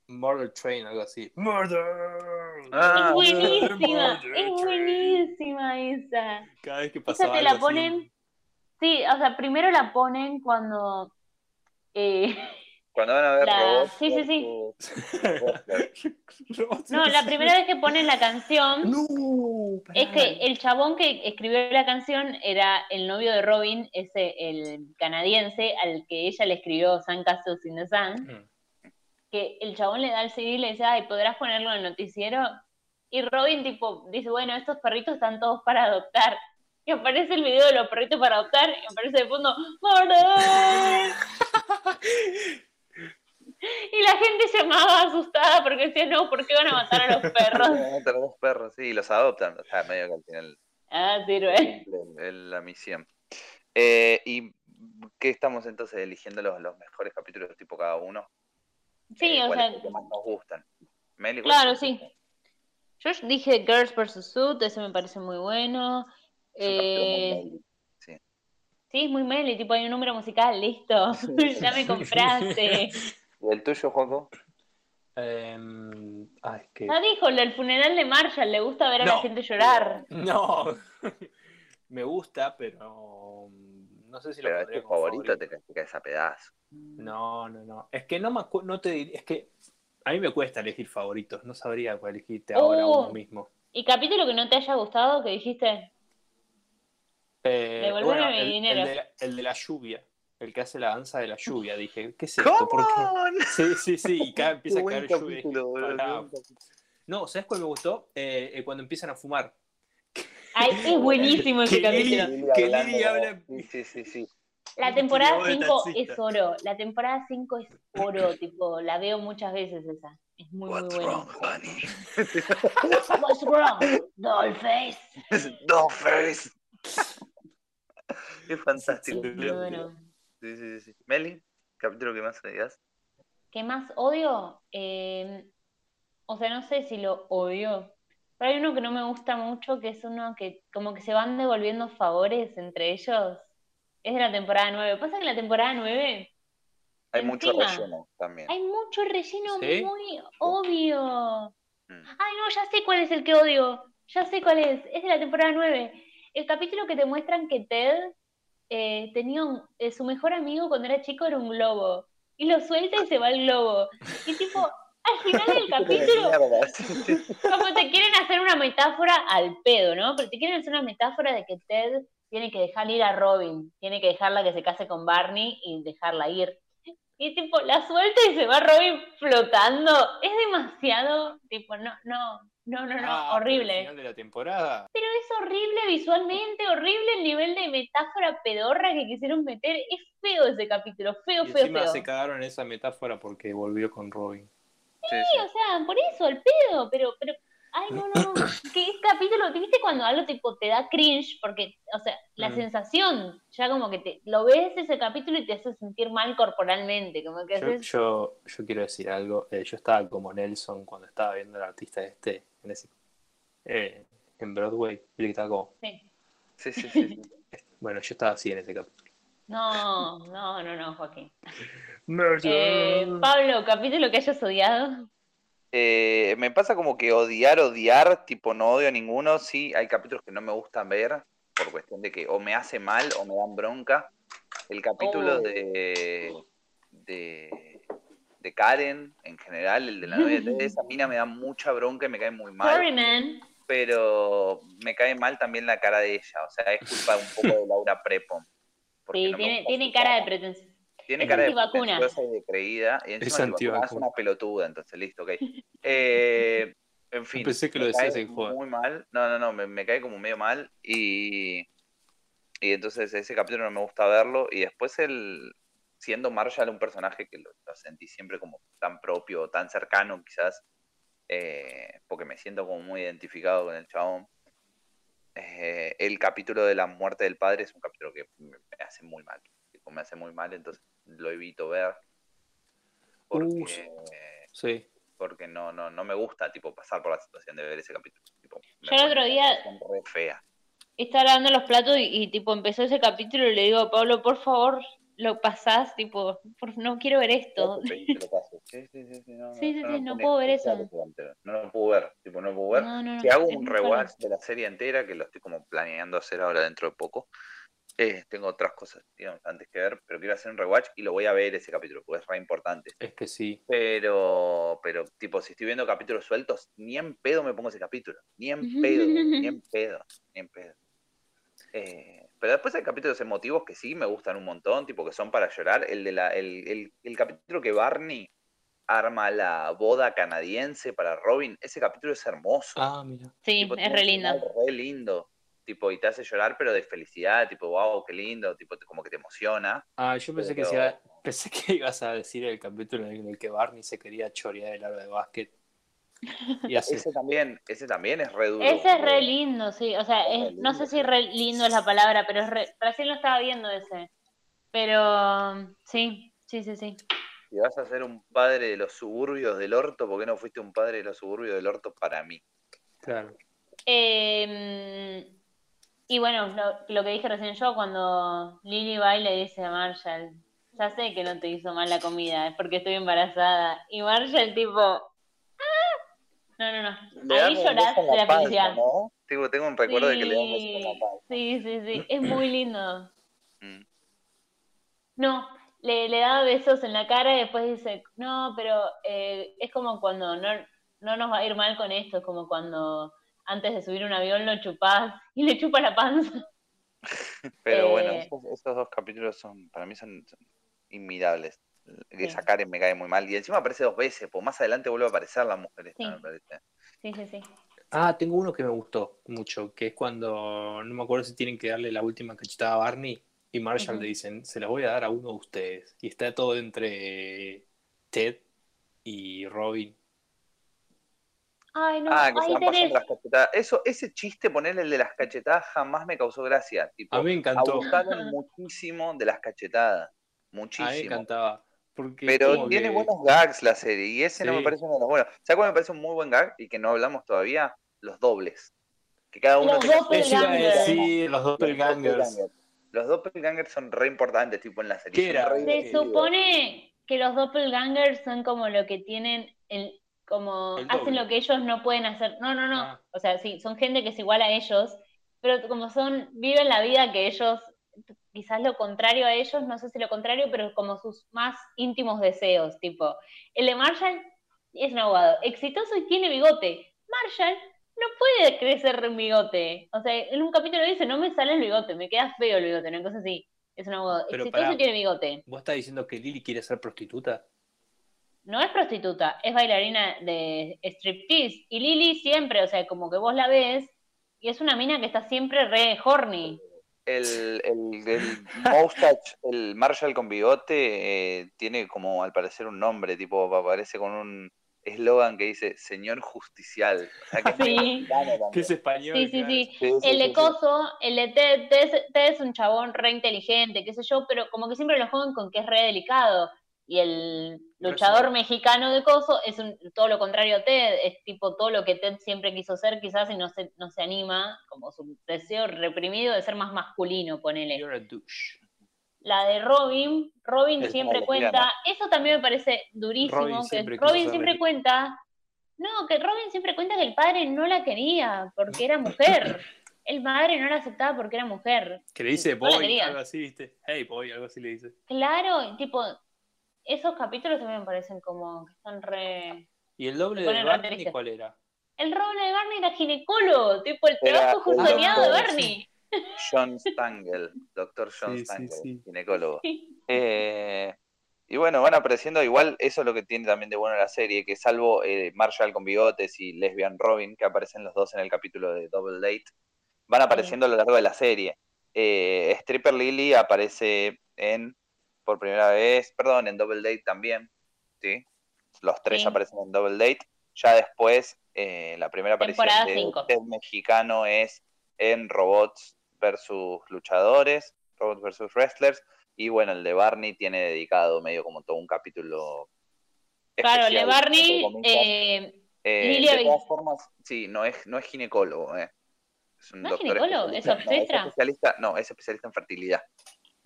Speaker 2: Murder Train, algo así? Murder.
Speaker 3: Ah,
Speaker 1: es buenísima,
Speaker 2: Murder
Speaker 1: es buenísima esa.
Speaker 2: Cada vez que
Speaker 1: Esa
Speaker 2: pasaba
Speaker 1: te la
Speaker 2: así.
Speaker 1: ponen, sí, o sea, primero la ponen cuando... eh,
Speaker 3: Cuando van a ver
Speaker 1: La-
Speaker 3: robots.
Speaker 1: sí, sí, sí. no, la primera vez que ponen la canción...
Speaker 2: No,
Speaker 1: Es que el chabón que escribió la canción era el novio de Robin, ese el canadiense, al que ella le escribió Sun Castles in the Sun,
Speaker 2: Mm.
Speaker 1: que el chabón le da el CD y le dice, ay, ¿podrás ponerlo en el noticiero? Y Robin tipo dice, bueno, estos perritos están todos para adoptar. Y aparece el video de los perritos para adoptar y aparece de fondo, ¡Murder! Y la gente llamaba asustada porque decía, no, ¿por qué van a matar a los perros?
Speaker 3: Matan a los perros, sí, y los adoptan. O sea, medio que al final
Speaker 1: Ah, sirve.
Speaker 3: la misión. Eh, ¿Y qué estamos entonces eligiendo los, los mejores capítulos tipo cada uno?
Speaker 1: Sí,
Speaker 3: Eh,
Speaker 1: o
Speaker 3: ¿cuáles
Speaker 1: sea,
Speaker 3: los que más nos gustan? Meli, ¿cuáles
Speaker 1: Claro, sí. Yo dije Girls vs. Suit, ese me parece muy bueno.
Speaker 3: Capítulo muy
Speaker 1: Eh,
Speaker 3: Meli.
Speaker 1: sí, es muy meli, tipo hay un número musical, listo. ya me compraste.
Speaker 3: ¿Y el tuyo, Juanjo?
Speaker 2: Em, ay, es que...
Speaker 1: Ya dijo, el funeral de Marshall, le gusta ver a la
Speaker 2: No.
Speaker 1: gente llorar.
Speaker 2: No, me gusta, pero mm, no sé si lo
Speaker 3: Pero es
Speaker 2: pondría
Speaker 3: tu
Speaker 2: como
Speaker 3: favorito, te, ca- te caes a pedazo.
Speaker 2: No, no, no. Es que no me acu- no te dir- es que a mí me cuesta elegir favoritos, no sabría cuál elegirte ahora
Speaker 1: Oh.
Speaker 2: uno mismo.
Speaker 1: ¿Y capítulo que no te haya gustado que dijiste?
Speaker 2: Eh,
Speaker 1: Devolveme mi
Speaker 2: el,
Speaker 1: dinero.
Speaker 2: El de, la, el de la lluvia, el que hace la danza de la lluvia, dije, ¿qué es esto? ¿Por qué? Sí, sí, sí, y cada, empieza a caer lluvia.
Speaker 3: capítulo.
Speaker 2: No, ¿sabes cuál me gustó? Eh, eh, cuando empiezan a fumar.
Speaker 1: Ay, es buenísimo ese capítulo.
Speaker 2: que Lily habla-
Speaker 3: Sí, sí, sí, sí.
Speaker 1: La temporada
Speaker 2: tiró de
Speaker 1: 5
Speaker 2: taxista.
Speaker 1: es oro. La temporada 5 es oro, tipo, la veo muchas veces esa. Es muy, muy buena.
Speaker 3: honey?
Speaker 1: What's wrong? Dollface.
Speaker 3: Dollface.
Speaker 1: Sí,
Speaker 3: fantástico.
Speaker 1: muy bueno.
Speaker 3: Sí, sí, sí. Meli, capítulo que más odias.
Speaker 1: ¿Qué más odio? Eh, o sea, no sé si lo odio. Pero hay uno que no me gusta mucho, que es uno que como que se van devolviendo favores entre ellos. Es de la temporada 9. Pasa que en la temporada 9
Speaker 3: Hay mucho relleno también.
Speaker 1: hay mucho relleno
Speaker 2: ¿Sí?
Speaker 1: muy obvio.
Speaker 3: Mm.
Speaker 1: Ay, no, ya sé cuál es el que odio. Ya sé cuál es. Es de la temporada 9. El capítulo que te muestran que Ted eh, tenía un- eh, su mejor amigo cuando era chico era un globo. Y lo suelta y se va el globo. Y tipo, al final del capítulo, como te quieren hacer una metáfora al pedo, ¿no? Pero te quieren hacer una metáfora de que Ted tiene que dejar ir a Robin, tiene que dejarla que se case con Barney y dejarla ir. Y tipo, la suelta y se va Robin flotando. Es demasiado, tipo, no, no, no, no, no,
Speaker 2: Ah,
Speaker 1: horrible.
Speaker 2: al final de la temporada.
Speaker 1: Pero es horrible visualmente, horrible el nivel de metáfora pedorra que quisieron meter. Es feo ese capítulo, feo,
Speaker 2: Y
Speaker 1: feo,
Speaker 2: encima
Speaker 1: feo.
Speaker 2: se cagaron en esa metáfora porque volvió con Robin.
Speaker 3: Sí,
Speaker 1: Sí,
Speaker 3: sí.
Speaker 1: o sea, por eso, el pedo, pero, pero, ay, no, no, no, que es capítulo, ¿viste cuando algo tipo te da cringe? Porque, o sea, la
Speaker 2: Mm.
Speaker 1: sensación, ya como que te, lo ves ese capítulo y te hace sentir mal corporalmente, como que
Speaker 2: Yo,
Speaker 1: haces,
Speaker 2: yo, yo quiero decir algo. eh, yo estaba como Nelson cuando estaba viendo al artista este en, ese, eh, en Broadway. Estaba como.
Speaker 1: sí.
Speaker 3: Sí, sí, sí.
Speaker 2: Bueno, yo estaba así en ese capítulo.
Speaker 1: No, no, no, no, Joaquín. Eh, Pablo, capítulo que hayas odiado.
Speaker 3: Eh, me pasa como que odiar, odiar, tipo no odio a ninguno, sí, hay capítulos que no me gustan ver por cuestión de que o me hace mal o me dan bronca. El capítulo
Speaker 1: Oh.
Speaker 3: de, de, de Karen, en general, el de la novia de esa mina me da mucha bronca y me cae muy mal,
Speaker 1: Sorry, man.
Speaker 3: pero me cae mal también la cara de ella, o sea, es culpa un poco de Laura Prepon.
Speaker 1: Sí,
Speaker 3: no
Speaker 1: tiene, tiene cara de pretensión.
Speaker 3: tiene
Speaker 1: Es
Speaker 3: cara de
Speaker 1: antivacuna.
Speaker 3: y de creída. Y encima
Speaker 2: Es
Speaker 3: antivacuna, es una pelotuda, entonces listo, ok. Eh, en fin.
Speaker 2: Pensé que lo decías en joda.
Speaker 3: Muy mal. No, no, no, me, me cae como medio mal. Y, y entonces ese capítulo no me gusta verlo. Y después el. Siendo Marshall un personaje que lo, lo sentí siempre como tan propio, tan cercano quizás, eh, porque me siento como muy identificado con el chabón. Eh, el capítulo de la muerte del padre es un capítulo que me, hace muy mal. Me hace muy mal, entonces lo evito ver. Porque,
Speaker 2: Sí.
Speaker 3: porque no, no, no me gusta tipo pasar por la situación de ver ese capítulo. Tipo,
Speaker 1: Yo el otro día-
Speaker 3: situación re fea.
Speaker 1: Estaba lavando los platos y, y, tipo empezó ese capítulo y le digo a Pablo, por favor, lo pasás, tipo, por, no quiero ver esto.
Speaker 3: Te lo. Sí, sí, sí, sí, no,
Speaker 1: sí, sí, no puedo ver eso.
Speaker 3: No lo puedo ver, tipo, no lo puedo ver.
Speaker 1: No, no, no,
Speaker 3: Si hago un rewatch de la serie entera, que lo estoy como planeando hacer ahora dentro de poco, eh, tengo otras cosas, digamos, antes que ver, pero quiero hacer un rewatch y lo voy a ver ese capítulo, porque es re importante.
Speaker 2: Es que sí.
Speaker 3: Pero, pero, tipo, si estoy viendo capítulos sueltos, ni en pedo me pongo ese capítulo. Ni en pedo, ni en pedo, ni en pedo. Eh, pero después hay capítulos emotivos que sí me gustan un montón, tipo que son para llorar. El de la, el, el, el capítulo que Barney arma la boda canadiense para Robin, ese capítulo es hermoso.
Speaker 2: Ah, mira.
Speaker 1: Sí,
Speaker 3: Tipo,
Speaker 1: es re lindo.
Speaker 3: Re lindo. Tipo, y te hace llorar, pero de felicidad, tipo, wow, qué lindo, tipo, te- como que te emociona.
Speaker 2: Ah, yo pensé que,
Speaker 3: Pero-
Speaker 2: se iba- pensé que ibas a decir el capítulo en el que Barney se quería chorear el aro de básquet. Y así.
Speaker 3: Ese también, ese también es re duro.
Speaker 1: Ese es re lindo, sí. O sea,
Speaker 3: Es
Speaker 1: no sé si re lindo es la palabra, pero es re- recién lo estaba viendo ese. Pero sí, sí, sí, sí.
Speaker 3: Si vas a ser un padre de los suburbios del orto, ¿por qué no fuiste un padre de los suburbios del orto para mí?
Speaker 2: Claro.
Speaker 1: Eh, y bueno, lo, lo que dije recién yo, cuando Lily va y le dice a Marshall, ya sé que no te hizo mal la comida, es porque estoy embarazada. Y Marshall tipo. No, no, no. Ahí llorás de la
Speaker 3: panza,
Speaker 1: felicidad.
Speaker 3: ¿no? Tipo, tengo un recuerdo de que le dan un beso en la
Speaker 1: Sí, sí, sí, sí, es muy lindo.
Speaker 3: Mm.
Speaker 1: No, le, le da besos en la cara y después dice, no, pero eh, es como cuando no, no nos va a ir mal con esto, es como cuando antes de subir un avión lo chupás y le chupa la panza.
Speaker 3: Pero
Speaker 1: Eh,
Speaker 3: bueno, esos, esos dos capítulos son, para mí son, son inmirables. Esa
Speaker 1: Sí.
Speaker 3: Karen me cae muy mal. Y encima aparece dos veces, pues más adelante vuelve a aparecer la mujer esta,
Speaker 1: Sí.
Speaker 3: me parece.
Speaker 1: Sí, sí, sí.
Speaker 2: Ah, tengo uno que me gustó mucho, que es cuando, no me acuerdo si tienen que darle la última cachetada a Barney y Marshall le dicen, se las voy a dar a uno de ustedes. Y está todo entre Ted y Robin.
Speaker 1: Ay, no,
Speaker 3: Ah, que se
Speaker 1: ahí
Speaker 3: van pasando las cachetadas. Eso, ese chiste, ponerle el de las cachetadas, jamás me causó gracia. Tipo,
Speaker 2: A mí me encantó,
Speaker 3: abusaron muchísimo de las cachetadas.
Speaker 2: a mí me
Speaker 3: Muchísimo.
Speaker 2: encantaba. Porque
Speaker 3: Pero tiene
Speaker 2: que-
Speaker 3: buenos gags la serie, y ese no me
Speaker 2: Sí.
Speaker 3: parece uno de los buenos. ¿Sabes cuál me parece un muy buen gag? Y que no hablamos todavía, los dobles. Que cada uno
Speaker 1: Los doppelgangers.
Speaker 2: Decir, los doppelgangers.
Speaker 3: Los doppelgangers son re importantes, tipo en la serie.
Speaker 2: ¿Qué era?
Speaker 1: Se supone que los doppelgangers son como lo que tienen el como
Speaker 2: El
Speaker 1: hacen lo que ellos no pueden hacer. No, no, no.
Speaker 2: Ah.
Speaker 1: O sea, sí, son gente que es igual a ellos, pero como son viven la vida que ellos quizás lo contrario a ellos, no sé si lo contrario, pero como sus más íntimos deseos, tipo, el de Marshall es un abogado exitoso y tiene bigote. Marshall no puede crecer un bigote. O sea, en un capítulo dice, no me sale el bigote, me queda feo el bigote, una cosa así. Es un abogado
Speaker 2: Pero
Speaker 1: exitoso y tiene bigote.
Speaker 2: ¿Vos estás diciendo que Lily quiere ser prostituta?
Speaker 1: No es prostituta, es bailarina de striptease. Y Lily siempre, o sea, como que vos la ves, y es una mina que está siempre re horny.
Speaker 3: El, el, el Moustache, el Marshall con bigote, eh, tiene como al parecer un nombre, tipo, aparece con un eslogan que dice Señor Justicial. O sea, que es
Speaker 1: Sí.
Speaker 2: Que es español.
Speaker 1: Sí, sí, sí.
Speaker 3: Sí, sí,
Speaker 1: El
Speaker 3: sí,
Speaker 1: de
Speaker 3: sí.
Speaker 1: Coso, el de Ted, Ted, es- Ted es un chabón re inteligente, qué sé yo, pero como que siempre lo juegan con que es re delicado. Y el luchador mexicano de Coso es un- todo lo contrario a Ted, es tipo todo lo que Ted siempre quiso ser, quizás, y no se, no se anima, como su deseo reprimido de ser más masculino, ponele.
Speaker 2: You're a douche.
Speaker 1: La de Robin, Robin
Speaker 3: Es
Speaker 1: siempre cuenta, eso también me parece durísimo,
Speaker 2: Robin
Speaker 1: que
Speaker 2: siempre
Speaker 1: Robin siempre cuenta, no, que Robin siempre cuenta que el padre no la quería porque era mujer. El padre no la aceptaba porque era mujer.
Speaker 2: Que le dice
Speaker 1: No
Speaker 2: boy, algo así, ¿viste? Hey boy, algo así le dice.
Speaker 1: Claro, y tipo, esos capítulos también me parecen como que están re...
Speaker 2: ¿Y el doble de Barney cuál era?
Speaker 1: El Robin de Barney era ginecólogo, tipo el
Speaker 3: Era
Speaker 1: trabajo
Speaker 3: el
Speaker 1: soñado de Barney.
Speaker 3: John Stangel, doctor John
Speaker 2: Sí, sí,
Speaker 3: Stangel,
Speaker 2: sí.
Speaker 3: ginecólogo. Eh, y bueno, van apareciendo igual, eso es lo que tiene también de bueno la serie, que salvo eh, Marshall con bigotes y Lesbian Robin, que aparecen los dos en el capítulo de Double Date, van apareciendo a lo largo de la serie. Eh, Stripper Lily aparece en, por primera vez, perdón, en Double Date también, ¿sí? Los tres
Speaker 1: Sí.
Speaker 3: aparecen en Double Date. Ya después, eh, la primera aparición
Speaker 1: Temporada
Speaker 3: de
Speaker 1: cinco.
Speaker 3: Ted mexicano es en Robots versus Luchadores, Robots versus Wrestlers, y bueno, el de Barney tiene dedicado medio como todo un capítulo.
Speaker 1: Claro, el de Barney, eh,
Speaker 3: Eh, de todas formas, sí, no es, no es ginecólogo, eh. Es un
Speaker 1: ¿No es ginecólogo? ¿Es.
Speaker 3: No,
Speaker 1: obstetra?
Speaker 3: especialista, no, es especialista en fertilidad.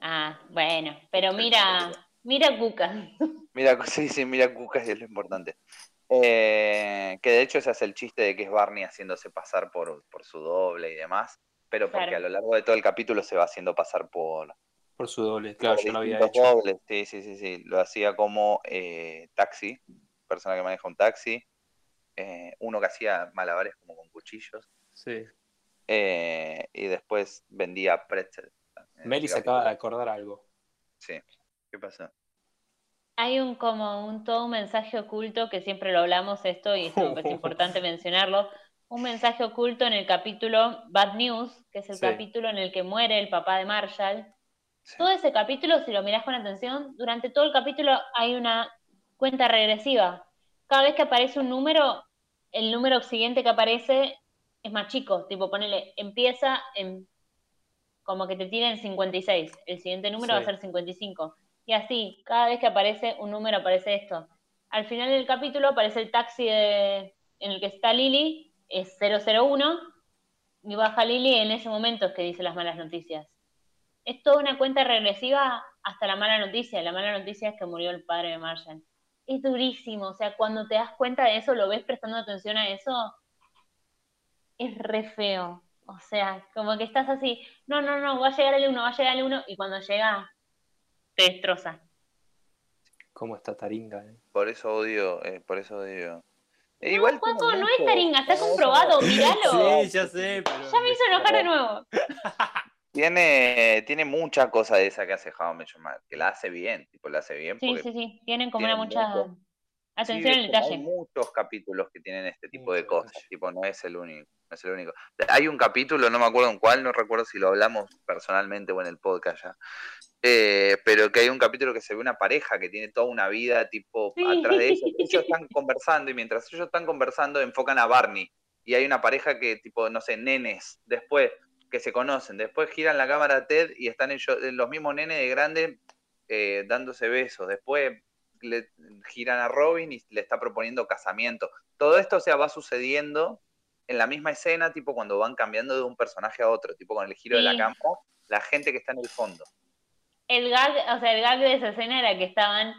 Speaker 1: Ah, bueno, pero mira, mira Cuca.
Speaker 3: Mira, sí, sí, mira Cuca es lo importante. Eh, que de hecho ese es el chiste de que es Barney haciéndose pasar por, por su doble y demás, pero porque
Speaker 1: Claro.
Speaker 3: a lo largo de todo el capítulo se va haciendo pasar por,
Speaker 2: Por su doble. Claro, yo lo había hecho.
Speaker 3: dobles. Sí, sí, sí, sí. Lo hacía como eh, taxi, persona que maneja un taxi, eh, uno que hacía malabares como con cuchillos,
Speaker 2: Sí.
Speaker 3: eh, y después vendía pretzel.
Speaker 2: Meli se acaba de acordar algo.
Speaker 3: Sí. ¿Qué pasó?
Speaker 1: Hay un como un todo un mensaje oculto que siempre lo hablamos esto y esto parece importante mencionarlo. Un mensaje oculto en el capítulo Bad News, que es el
Speaker 2: Sí.
Speaker 1: capítulo en el que muere el papá de Marshall.
Speaker 3: Sí.
Speaker 1: Todo ese capítulo, si lo mirás con atención, durante todo el capítulo hay una cuenta regresiva. Cada vez que aparece un número, el número siguiente que aparece es más chico. Tipo, ponele, empieza en como que te tienen 56. El siguiente número va a
Speaker 2: Sí.
Speaker 1: ser 55. Y así, cada vez que aparece un número aparece esto. Al final del capítulo aparece el taxi de- en el que está Lily, es 001, y baja Lily en ese momento es que dice las malas noticias. Es toda una cuenta regresiva hasta la mala noticia. La mala noticia es que murió el padre de Marshall. Es durísimo, o sea, cuando te das cuenta de eso, lo ves prestando atención a eso, es re feo. O sea, como que estás así, no, no, no, va a llegar el uno, va a llegar el uno, y cuando llega, te destroza.
Speaker 2: ¿Cómo está Taringa? eh?
Speaker 3: Por eso odio, eh, por eso odio. Eh,
Speaker 1: No,
Speaker 3: igual
Speaker 1: Juaco, no es taringa, está comprobado, miralo.
Speaker 2: Sí, ya sé, pero.
Speaker 1: Ya me hizo enojar de nuevo.
Speaker 3: Tiene, tiene mucha cosa de esa que hace Mother, que la hace bien, tipo, la hace bien.
Speaker 1: Sí, sí, sí. Tienen como
Speaker 3: tiene
Speaker 1: una mucha
Speaker 3: mucho-
Speaker 1: atención
Speaker 3: Sí,
Speaker 1: al detalle.
Speaker 3: Hay muchos capítulos que tienen este tipo de cosas, tipo, no es el único. No es el único. Hay un capítulo, no me acuerdo en cuál, no recuerdo si lo hablamos personalmente o en el podcast ya. eh, pero que hay un capítulo que se ve una pareja que tiene toda una vida, tipo,
Speaker 1: Sí.
Speaker 3: atrás de ellos. Ellos están conversando y mientras ellos están conversando enfocan a Barney. Y hay una pareja que, tipo, no sé, nenes, después que se conocen, después giran la cámara a Ted y están ellos, los mismos nenes de grande eh, dándose besos. Después le giran a Robin y le está proponiendo casamiento. Todo esto, o sea, va sucediendo en la misma escena, tipo cuando van cambiando de un personaje a otro, tipo con el giro de la
Speaker 1: Sí.
Speaker 3: cámara, la gente que está en el fondo.
Speaker 1: El gag, o sea, el gag de esa escena era que estaban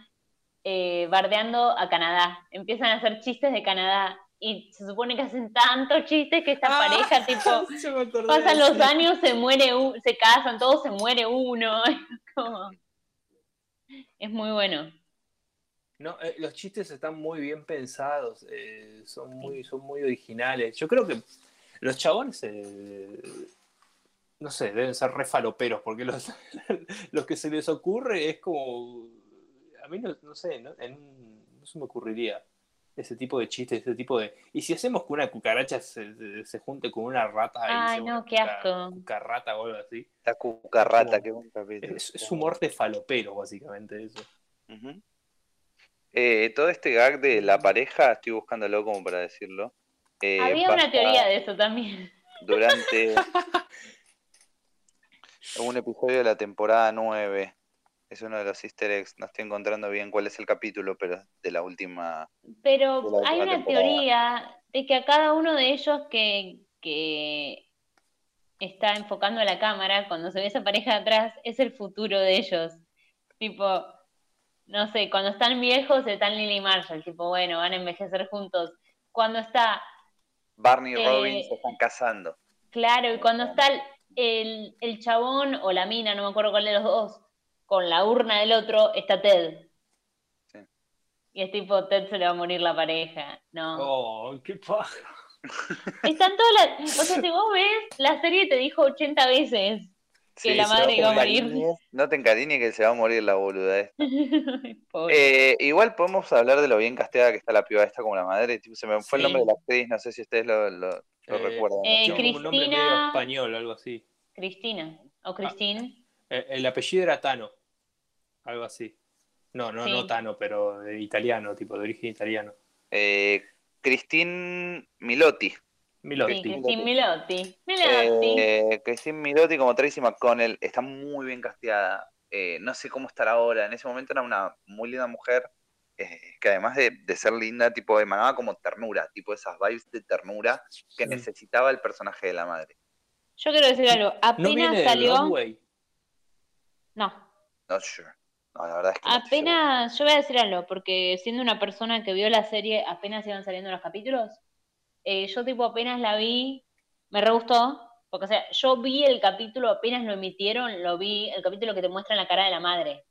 Speaker 1: eh, bardeando a Canadá. Empiezan a hacer chistes de Canadá. Y se supone que hacen tantos chistes que esta
Speaker 2: Ah,
Speaker 1: pareja, tipo, pasan los años, se muere, se casan, todos se muere uno. Es como- Es muy bueno.
Speaker 2: No, eh, los chistes están muy bien pensados, eh, son, muy, son muy originales. Yo creo que los chabones, eh, no sé, deben ser re faloperos, porque los, los que se les ocurre es como. A mí no, no sé, ¿no? En- no se me ocurriría ese tipo de chistes, ese tipo de. ¿Y si hacemos que una cucaracha se, se- se junte con una rata y
Speaker 1: Ay, no, qué
Speaker 2: cuca-
Speaker 1: asco.
Speaker 2: cucarrata o algo así?
Speaker 3: La cucarrata, buen capítulo.
Speaker 2: Es, es humor de falopero, básicamente, eso.
Speaker 3: Ujú. Eh, todo este gag de la pareja, estoy buscándolo como para decirlo. eh,
Speaker 1: Había una teoría de eso también.
Speaker 3: Durante un episodio de la temporada 9. Es uno de los easter eggs. No estoy encontrando bien cuál es el capítulo, pero de la última.
Speaker 1: Pero hay una
Speaker 3: temporada.
Speaker 1: teoría de que a cada uno de ellos que, que está enfocando a la cámara, cuando se ve esa pareja de atrás, es el futuro de ellos. Tipo, no sé, cuando están viejos están Lily y Marshall, tipo, bueno, van a envejecer juntos. Cuando está,
Speaker 3: Barney y
Speaker 1: Eh,
Speaker 3: Robin se están casando.
Speaker 1: claro, y cuando está el, el, el chabón o la mina, no me acuerdo cuál de los dos, con la urna del otro, está Ted.
Speaker 3: Sí.
Speaker 1: Y es tipo, Ted se le va a morir la pareja. No.
Speaker 2: Oh, qué paja.
Speaker 1: Están todas las. O sea, si vos ves, la serie te dijo 80 veces que
Speaker 3: Sí,
Speaker 1: la madre iba a morir.
Speaker 3: cariño. No te encariñes que se va a morir la boluda esta.
Speaker 1: Pobre.
Speaker 3: Eh, igual podemos hablar de lo bien casteada que está la piba esta como la madre. Tipo, se me fue el nombre de la actriz, no sé si ustedes lo, lo- lo
Speaker 2: Eh,
Speaker 3: recuerdan.
Speaker 1: eh,
Speaker 3: ¿no?
Speaker 2: Tiene como un nombre
Speaker 1: Cristina-
Speaker 2: medio español, algo así.
Speaker 1: Cristina. O Christine.
Speaker 2: Eh, El apellido era Tano, algo así. No, no,
Speaker 1: Sí.
Speaker 2: no Tano, pero de italiano, tipo de origen italiano.
Speaker 3: Eh, Christine Milotti.
Speaker 2: Milotti.
Speaker 1: sí, Christine Milotti. Milotti.
Speaker 3: Eh, Christine Milotti como Tracy McConnell está muy bien casteada. Eh, no sé cómo estará ahora. En ese momento era una muy linda mujer eh, que además de, de ser linda, tipo emanaba como ternura, tipo esas vibes de ternura que
Speaker 2: Sí.
Speaker 3: necesitaba el personaje de la madre.
Speaker 1: Yo quiero decir algo.
Speaker 2: ¿No
Speaker 1: Apenas
Speaker 2: viene
Speaker 1: salió.
Speaker 2: Broadway?
Speaker 1: No.
Speaker 3: Not sure. No, la verdad es que no.
Speaker 1: Apenas. Yo voy a decir algo, porque siendo una persona que vio la serie, apenas iban saliendo los capítulos. Eh, yo, tipo, apenas la vi. Me re gustó. Porque, o sea, yo vi el capítulo, apenas lo emitieron, lo vi, el capítulo que te muestra la cara de la madre.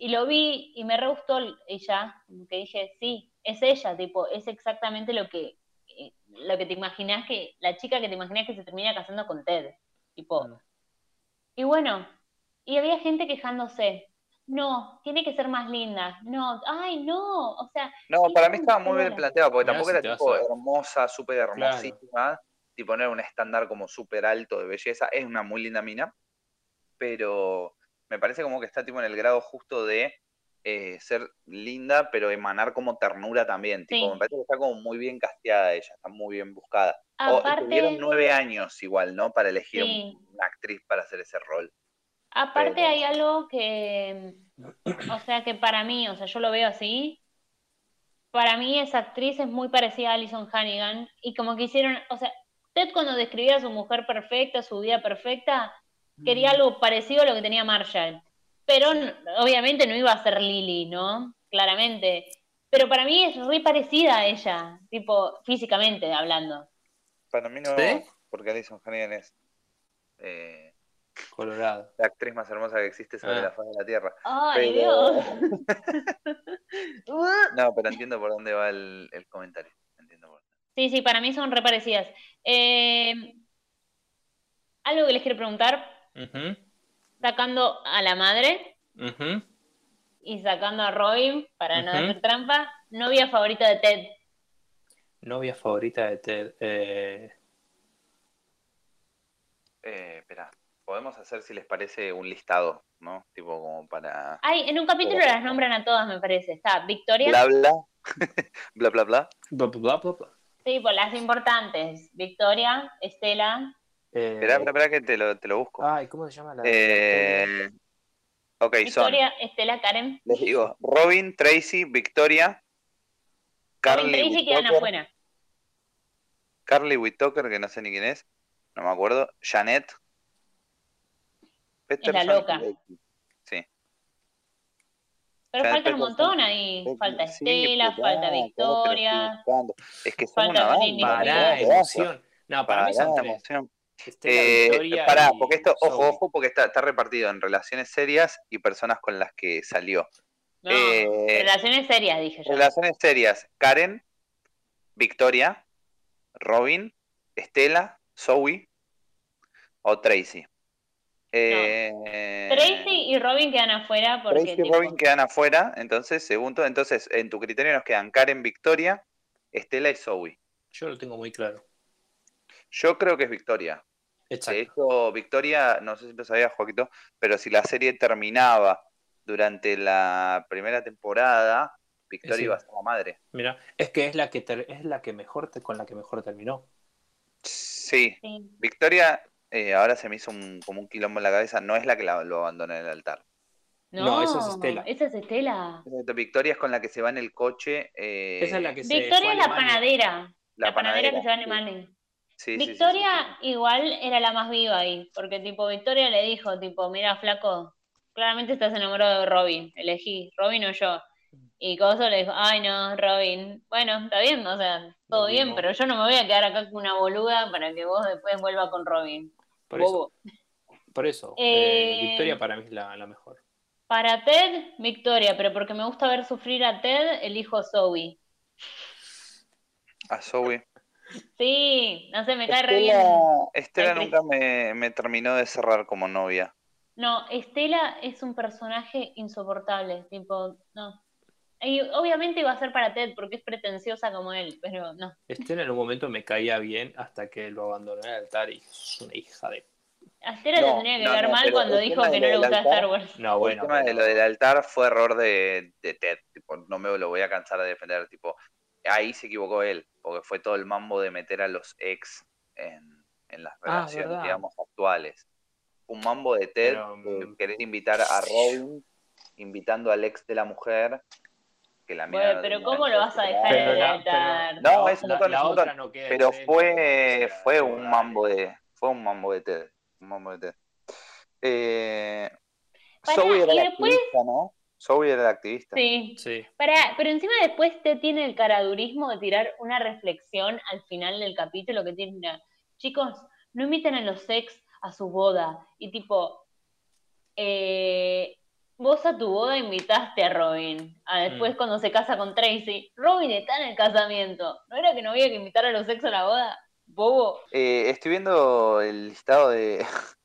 Speaker 1: Y lo vi y me re gustó ella, que dije, sí, es ella, tipo, es exactamente lo que, eh, lo que te imaginas que, la chica que te imaginas que se termina casando con Ted. Tipo,
Speaker 2: Mm.
Speaker 1: y bueno, y había gente quejándose, no, tiene que ser más linda, no, ay, no, o sea,
Speaker 3: No, para mí estaba muy bien planteado, porque tampoco
Speaker 2: si
Speaker 3: era tipo hermosa, súper hermosísima, tipo no era un estándar como súper alto de belleza, es una muy linda mina, pero me parece como que está tipo en el grado justo de eh, ser linda, pero emanar como ternura también, tipo,
Speaker 1: Sí.
Speaker 3: me parece que está como muy bien casteada ella, está muy bien buscada. O
Speaker 1: aparte,
Speaker 3: tuvieron nueve años igual, ¿no? Para elegir
Speaker 1: Sí.
Speaker 3: una actriz para hacer ese rol.
Speaker 1: Aparte
Speaker 3: pero-
Speaker 1: hay algo que, o sea, que para mí, o sea, yo lo veo así, para mí esa actriz es muy parecida a Alison Hannigan, y como que hicieron, o sea, Ted cuando describía a su mujer perfecta, su vida perfecta, quería algo parecido a lo que tenía Marshall. Pero obviamente no iba a ser Lily, ¿no? Claramente. Pero para mí es muy parecida a ella, tipo físicamente hablando.
Speaker 3: Para mí no,
Speaker 2: ¿Sí?
Speaker 3: porque Alison Hannigan es eh,
Speaker 2: Colorado.
Speaker 3: la actriz más hermosa que existe sobre
Speaker 2: Ah.
Speaker 3: la faz de la Tierra.
Speaker 1: ¡Ay,
Speaker 3: Pero-
Speaker 1: Dios!
Speaker 3: No, pero entiendo por dónde va el, el comentario. Entiendo por-
Speaker 1: Sí, sí, para mí son re parecidas. Eh, algo que les quiero preguntar, sacando a la madre y sacando a Robin para no hacer trampa. Novia favorita de Ted.
Speaker 2: Novia favorita de Ted. eh,
Speaker 3: Eh, espera, podemos hacer si les parece un listado, ¿no? Tipo como para
Speaker 1: Ay, en un capítulo las nombran a todas, me parece. Está Victoria.
Speaker 3: bla bla, bla bla bla.
Speaker 2: bla, bla, bla, bla.
Speaker 1: Sí, por las importantes. Victoria, Estela.
Speaker 2: Eh,
Speaker 3: Espera, espera, espera que te lo, te lo busco.
Speaker 2: Ay, ¿cómo se llama la?
Speaker 3: Eh, ok, son,
Speaker 1: Victoria, Estela, Karen.
Speaker 3: les digo, Robin, Tracy, Victoria,
Speaker 1: Robin
Speaker 3: Carly
Speaker 1: Tracy quedan afuera.
Speaker 3: Carly Whittaker, que no sé ni quién es, no me acuerdo, Janet, Peterson
Speaker 1: loca.
Speaker 3: y Becky. Sí.
Speaker 1: Pero faltan un montón ahí. Falta
Speaker 3: Sí,
Speaker 1: Estela,
Speaker 3: pero
Speaker 1: falta Victoria.
Speaker 3: Es que son
Speaker 1: Falta
Speaker 3: una.
Speaker 2: Pará, emoción. No, para mí tres.
Speaker 3: emoción.
Speaker 2: Estela,
Speaker 3: Eh,
Speaker 2: Victoria
Speaker 3: pará, porque esto, ojo, ojo, porque está, está repartido en relaciones serias y personas con las que salió.
Speaker 1: No,
Speaker 3: Eh,
Speaker 1: relaciones serias, dije yo.
Speaker 3: Relaciones serias, Karen, Victoria, Robin, Estela, Zoe o Tracy. Eh,
Speaker 1: Tracy y Robin quedan afuera porque
Speaker 3: Tracy y
Speaker 1: tipo,
Speaker 3: Robin quedan afuera, entonces, segundo, entonces en tu criterio nos quedan Karen, Victoria, Estela y Zoe.
Speaker 2: Yo lo tengo muy claro.
Speaker 3: Yo creo que es Victoria. De
Speaker 2: Exacto.
Speaker 3: hecho, Victoria, no sé si lo sabía Joaquito, pero si la serie terminaba durante la primera temporada, Victoria
Speaker 2: Sí.
Speaker 3: iba a ser la madre.
Speaker 2: Mira, es que es la que ter- es la que mejor te- con la que mejor terminó.
Speaker 3: Sí,
Speaker 1: sí.
Speaker 3: Victoria, eh, ahora se me hizo un- como un quilombo en la cabeza, no es la que la- lo abandona en el altar.
Speaker 1: No,
Speaker 2: No, esa es Estela.
Speaker 1: Esa es Estela.
Speaker 3: Victoria es con la que se va en el coche. eh,
Speaker 2: Esa es la que
Speaker 1: Victoria es la panadera. La, panadera, que se va
Speaker 3: sí.
Speaker 1: Alemania.
Speaker 3: Sí, sí, sí,
Speaker 1: Victoria
Speaker 3: sí,
Speaker 1: igual era la más viva ahí, porque tipo Victoria le dijo, tipo, mira flaco, claramente estás enamorado de Robin, elegí, Robin o yo. Y Coso le dijo, ay no, Robin, bueno, está bien, o sea, todo bien, pero yo no me voy a quedar acá con una boluda para que vos después vuelvas con Robin.
Speaker 2: Por eso, por eso
Speaker 1: Eh,
Speaker 2: eh, Victoria para mí es la, la mejor.
Speaker 1: Para Ted, Victoria, pero porque me gusta ver sufrir a Ted, elijo Zoe.
Speaker 3: sí. A Zoe.
Speaker 1: Sí, no sé, me cae re bien.
Speaker 3: Estela, nunca me, me terminó de cerrar como novia.
Speaker 1: No, Estela es un personaje insoportable, tipo, no. Y obviamente iba a ser para Ted porque es pretenciosa como él, pero no.
Speaker 2: Estela en un momento me caía bien hasta que lo abandonó en el altar y es una hija de.
Speaker 1: A Estela
Speaker 3: No,
Speaker 1: le tenía que
Speaker 3: no,
Speaker 1: ver
Speaker 3: no,
Speaker 1: mal cuando dijo que no
Speaker 3: lo
Speaker 1: le gustaba Star Wars.
Speaker 2: No, bueno.
Speaker 3: el tema de lo del altar fue error de, de Ted. Tipo, no me lo voy a cansar de defender. Tipo, ahí se equivocó él, porque fue todo el mambo de meter a los ex en, en las
Speaker 2: Ah,
Speaker 3: relaciones, digamos, actuales. Un mambo de Ted,
Speaker 2: Pero, mm,
Speaker 3: querer invitar a Robin, invitando al ex de la mujer, que la mina
Speaker 1: Bueno,
Speaker 3: no
Speaker 1: pero ¿cómo lo vas a dejar
Speaker 2: Pero
Speaker 1: en el
Speaker 2: la-
Speaker 1: altar?
Speaker 2: pero
Speaker 3: No, es un montón, es un montón.
Speaker 2: no queda
Speaker 3: Pero fue, fue un mambo de, fue un mambo de Ted. Un mambo de Ted. Eh,
Speaker 1: Pará,
Speaker 3: Zoe era
Speaker 1: y después-
Speaker 3: activista, ¿no? Zoe era la activista.
Speaker 1: Sí.
Speaker 2: Sí.
Speaker 1: Pará, pero encima después te tiene el caradurismo de tirar una reflexión al final del capítulo que tiene una, chicos, no inviten a los ex a su boda. Y tipo, eh, vos a tu boda invitaste a Robin. A después
Speaker 2: Mm.
Speaker 1: cuando se casa con Tracy. Robin está en el casamiento. ¿No era que no había que invitar a los ex a la boda? Bobo.
Speaker 3: Eh, estoy viendo el listado de,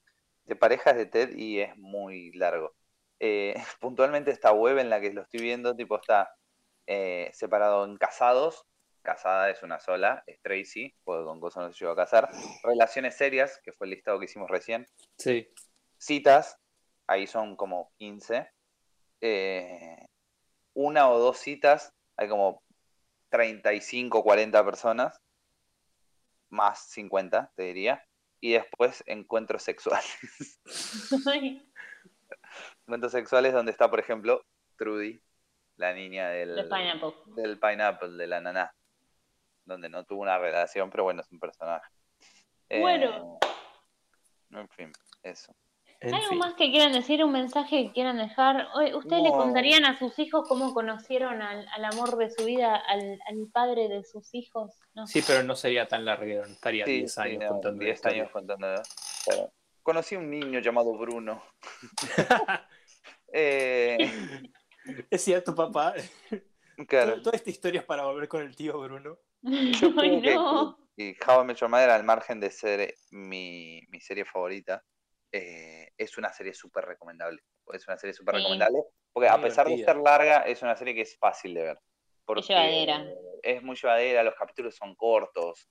Speaker 3: de parejas de Ted y es muy largo. Eh, puntualmente esta web en la que lo estoy viendo, tipo está eh, separado en casados, casada es una sola, es Tracy, porque con cosas no se llegó a casar. Relaciones serias, que fue el listado que hicimos recién.
Speaker 2: Sí.
Speaker 3: Citas, ahí son como 15. Eh, una o dos citas, hay como 35, 40 personas, más 50, te diría. Y después encuentros sexuales. encuentros sexuales donde está, por ejemplo, Trudy, la niña del,
Speaker 1: De Pineapple.
Speaker 3: del pineapple, de la naná. Donde no tuvo una relación, pero bueno, es un personaje. Eh,
Speaker 1: Bueno.
Speaker 3: en fin, eso.
Speaker 2: En
Speaker 1: ¿Algo
Speaker 2: fin.
Speaker 1: más que quieran decir? ¿Un mensaje que quieran dejar? ¿Ustedes le contarían a sus hijos cómo conocieron al, al amor de su vida, al, al padre de sus hijos? No.
Speaker 2: Sí, pero no sería tan larguero, no estaría
Speaker 3: Sí,
Speaker 2: 10
Speaker 3: sí,
Speaker 2: años
Speaker 3: no,
Speaker 2: contando la
Speaker 3: 10
Speaker 2: historia.
Speaker 3: años contando. Conocí a un niño llamado Bruno. Eh,
Speaker 2: Es cierto, papá.
Speaker 3: claro,
Speaker 2: Toda esta historia es para volver con el tío Bruno.
Speaker 3: yo
Speaker 1: Ay,
Speaker 3: creo que,
Speaker 1: no.
Speaker 3: que- que How I Met Your Mother, al margen de ser mi, mi serie favorita, eh, es una serie súper recomendable. Es una serie súper
Speaker 1: Sí.
Speaker 3: recomendable. Porque a pesar de ser larga, es una serie que es fácil de ver. Porque
Speaker 1: llevadera.
Speaker 3: Es muy llevadera, los capítulos son cortos.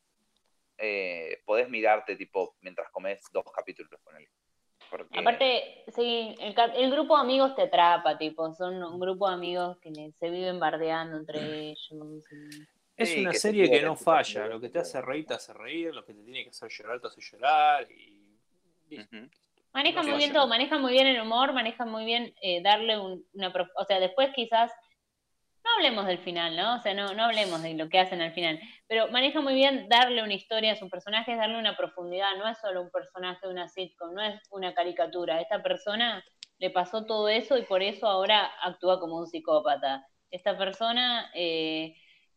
Speaker 3: Eh, podés mirarte, tipo, mientras comes dos capítulos con él. Porque,
Speaker 1: Aparte, sí, el, grupo de amigos te atrapa, tipo, son un grupo de amigos que se viven bardeando entre ellos. y-
Speaker 2: Es
Speaker 3: Sí,
Speaker 2: una
Speaker 3: que se
Speaker 2: serie que no falla. Lo que te hace reír, te hace reír. Lo que te tiene que hacer llorar, te hace llorar. Y...
Speaker 1: Maneja muy bien todo, maneja muy bien el humor, maneja muy bien eh, darle un- una... O sea, después quizás... No hablemos del final, ¿no? O sea, no, no hablemos de lo que hacen al final, pero maneja muy bien darle una historia a sus personajes, darle una profundidad, no es solo un personaje de una sitcom, no es una caricatura, esta persona le pasó todo eso y por eso ahora actúa como un psicópata. Esta persona, eh,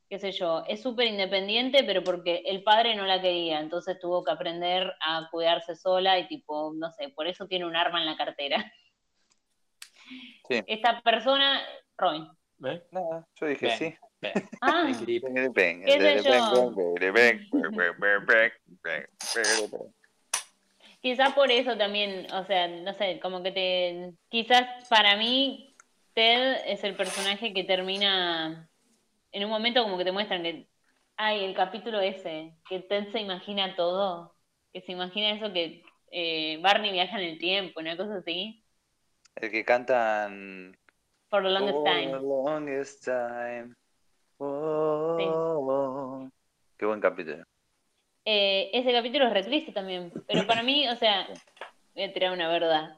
Speaker 1: qué sé yo, es súper independiente, pero porque el padre no la quería, entonces tuvo que aprender a cuidarse sola y tipo, no sé, por eso tiene un arma en la cartera.
Speaker 3: Sí.
Speaker 1: Esta persona, Robin.
Speaker 2: ¿Ves?
Speaker 3: Nada, yo dije
Speaker 2: Bien.
Speaker 3: sí.
Speaker 2: Ven,
Speaker 1: Ah,
Speaker 2: equilibrio.
Speaker 1: ¿Qué sé yo? quizás por eso también, o sea, no sé, como que te, quizás para mí Ted es el personaje que termina, en un momento como que te muestran que, ay, el capítulo ese, que Ted se imagina todo, que se imagina eso que eh, Barney viaja en el tiempo, una cosa así,
Speaker 3: El que cantan.
Speaker 1: for the longest
Speaker 3: For
Speaker 1: time.
Speaker 3: the longest time. Oh, Qué buen capítulo.
Speaker 1: Eh, ese capítulo es re triste también, pero para mí, o sea, voy a tirar una verdad.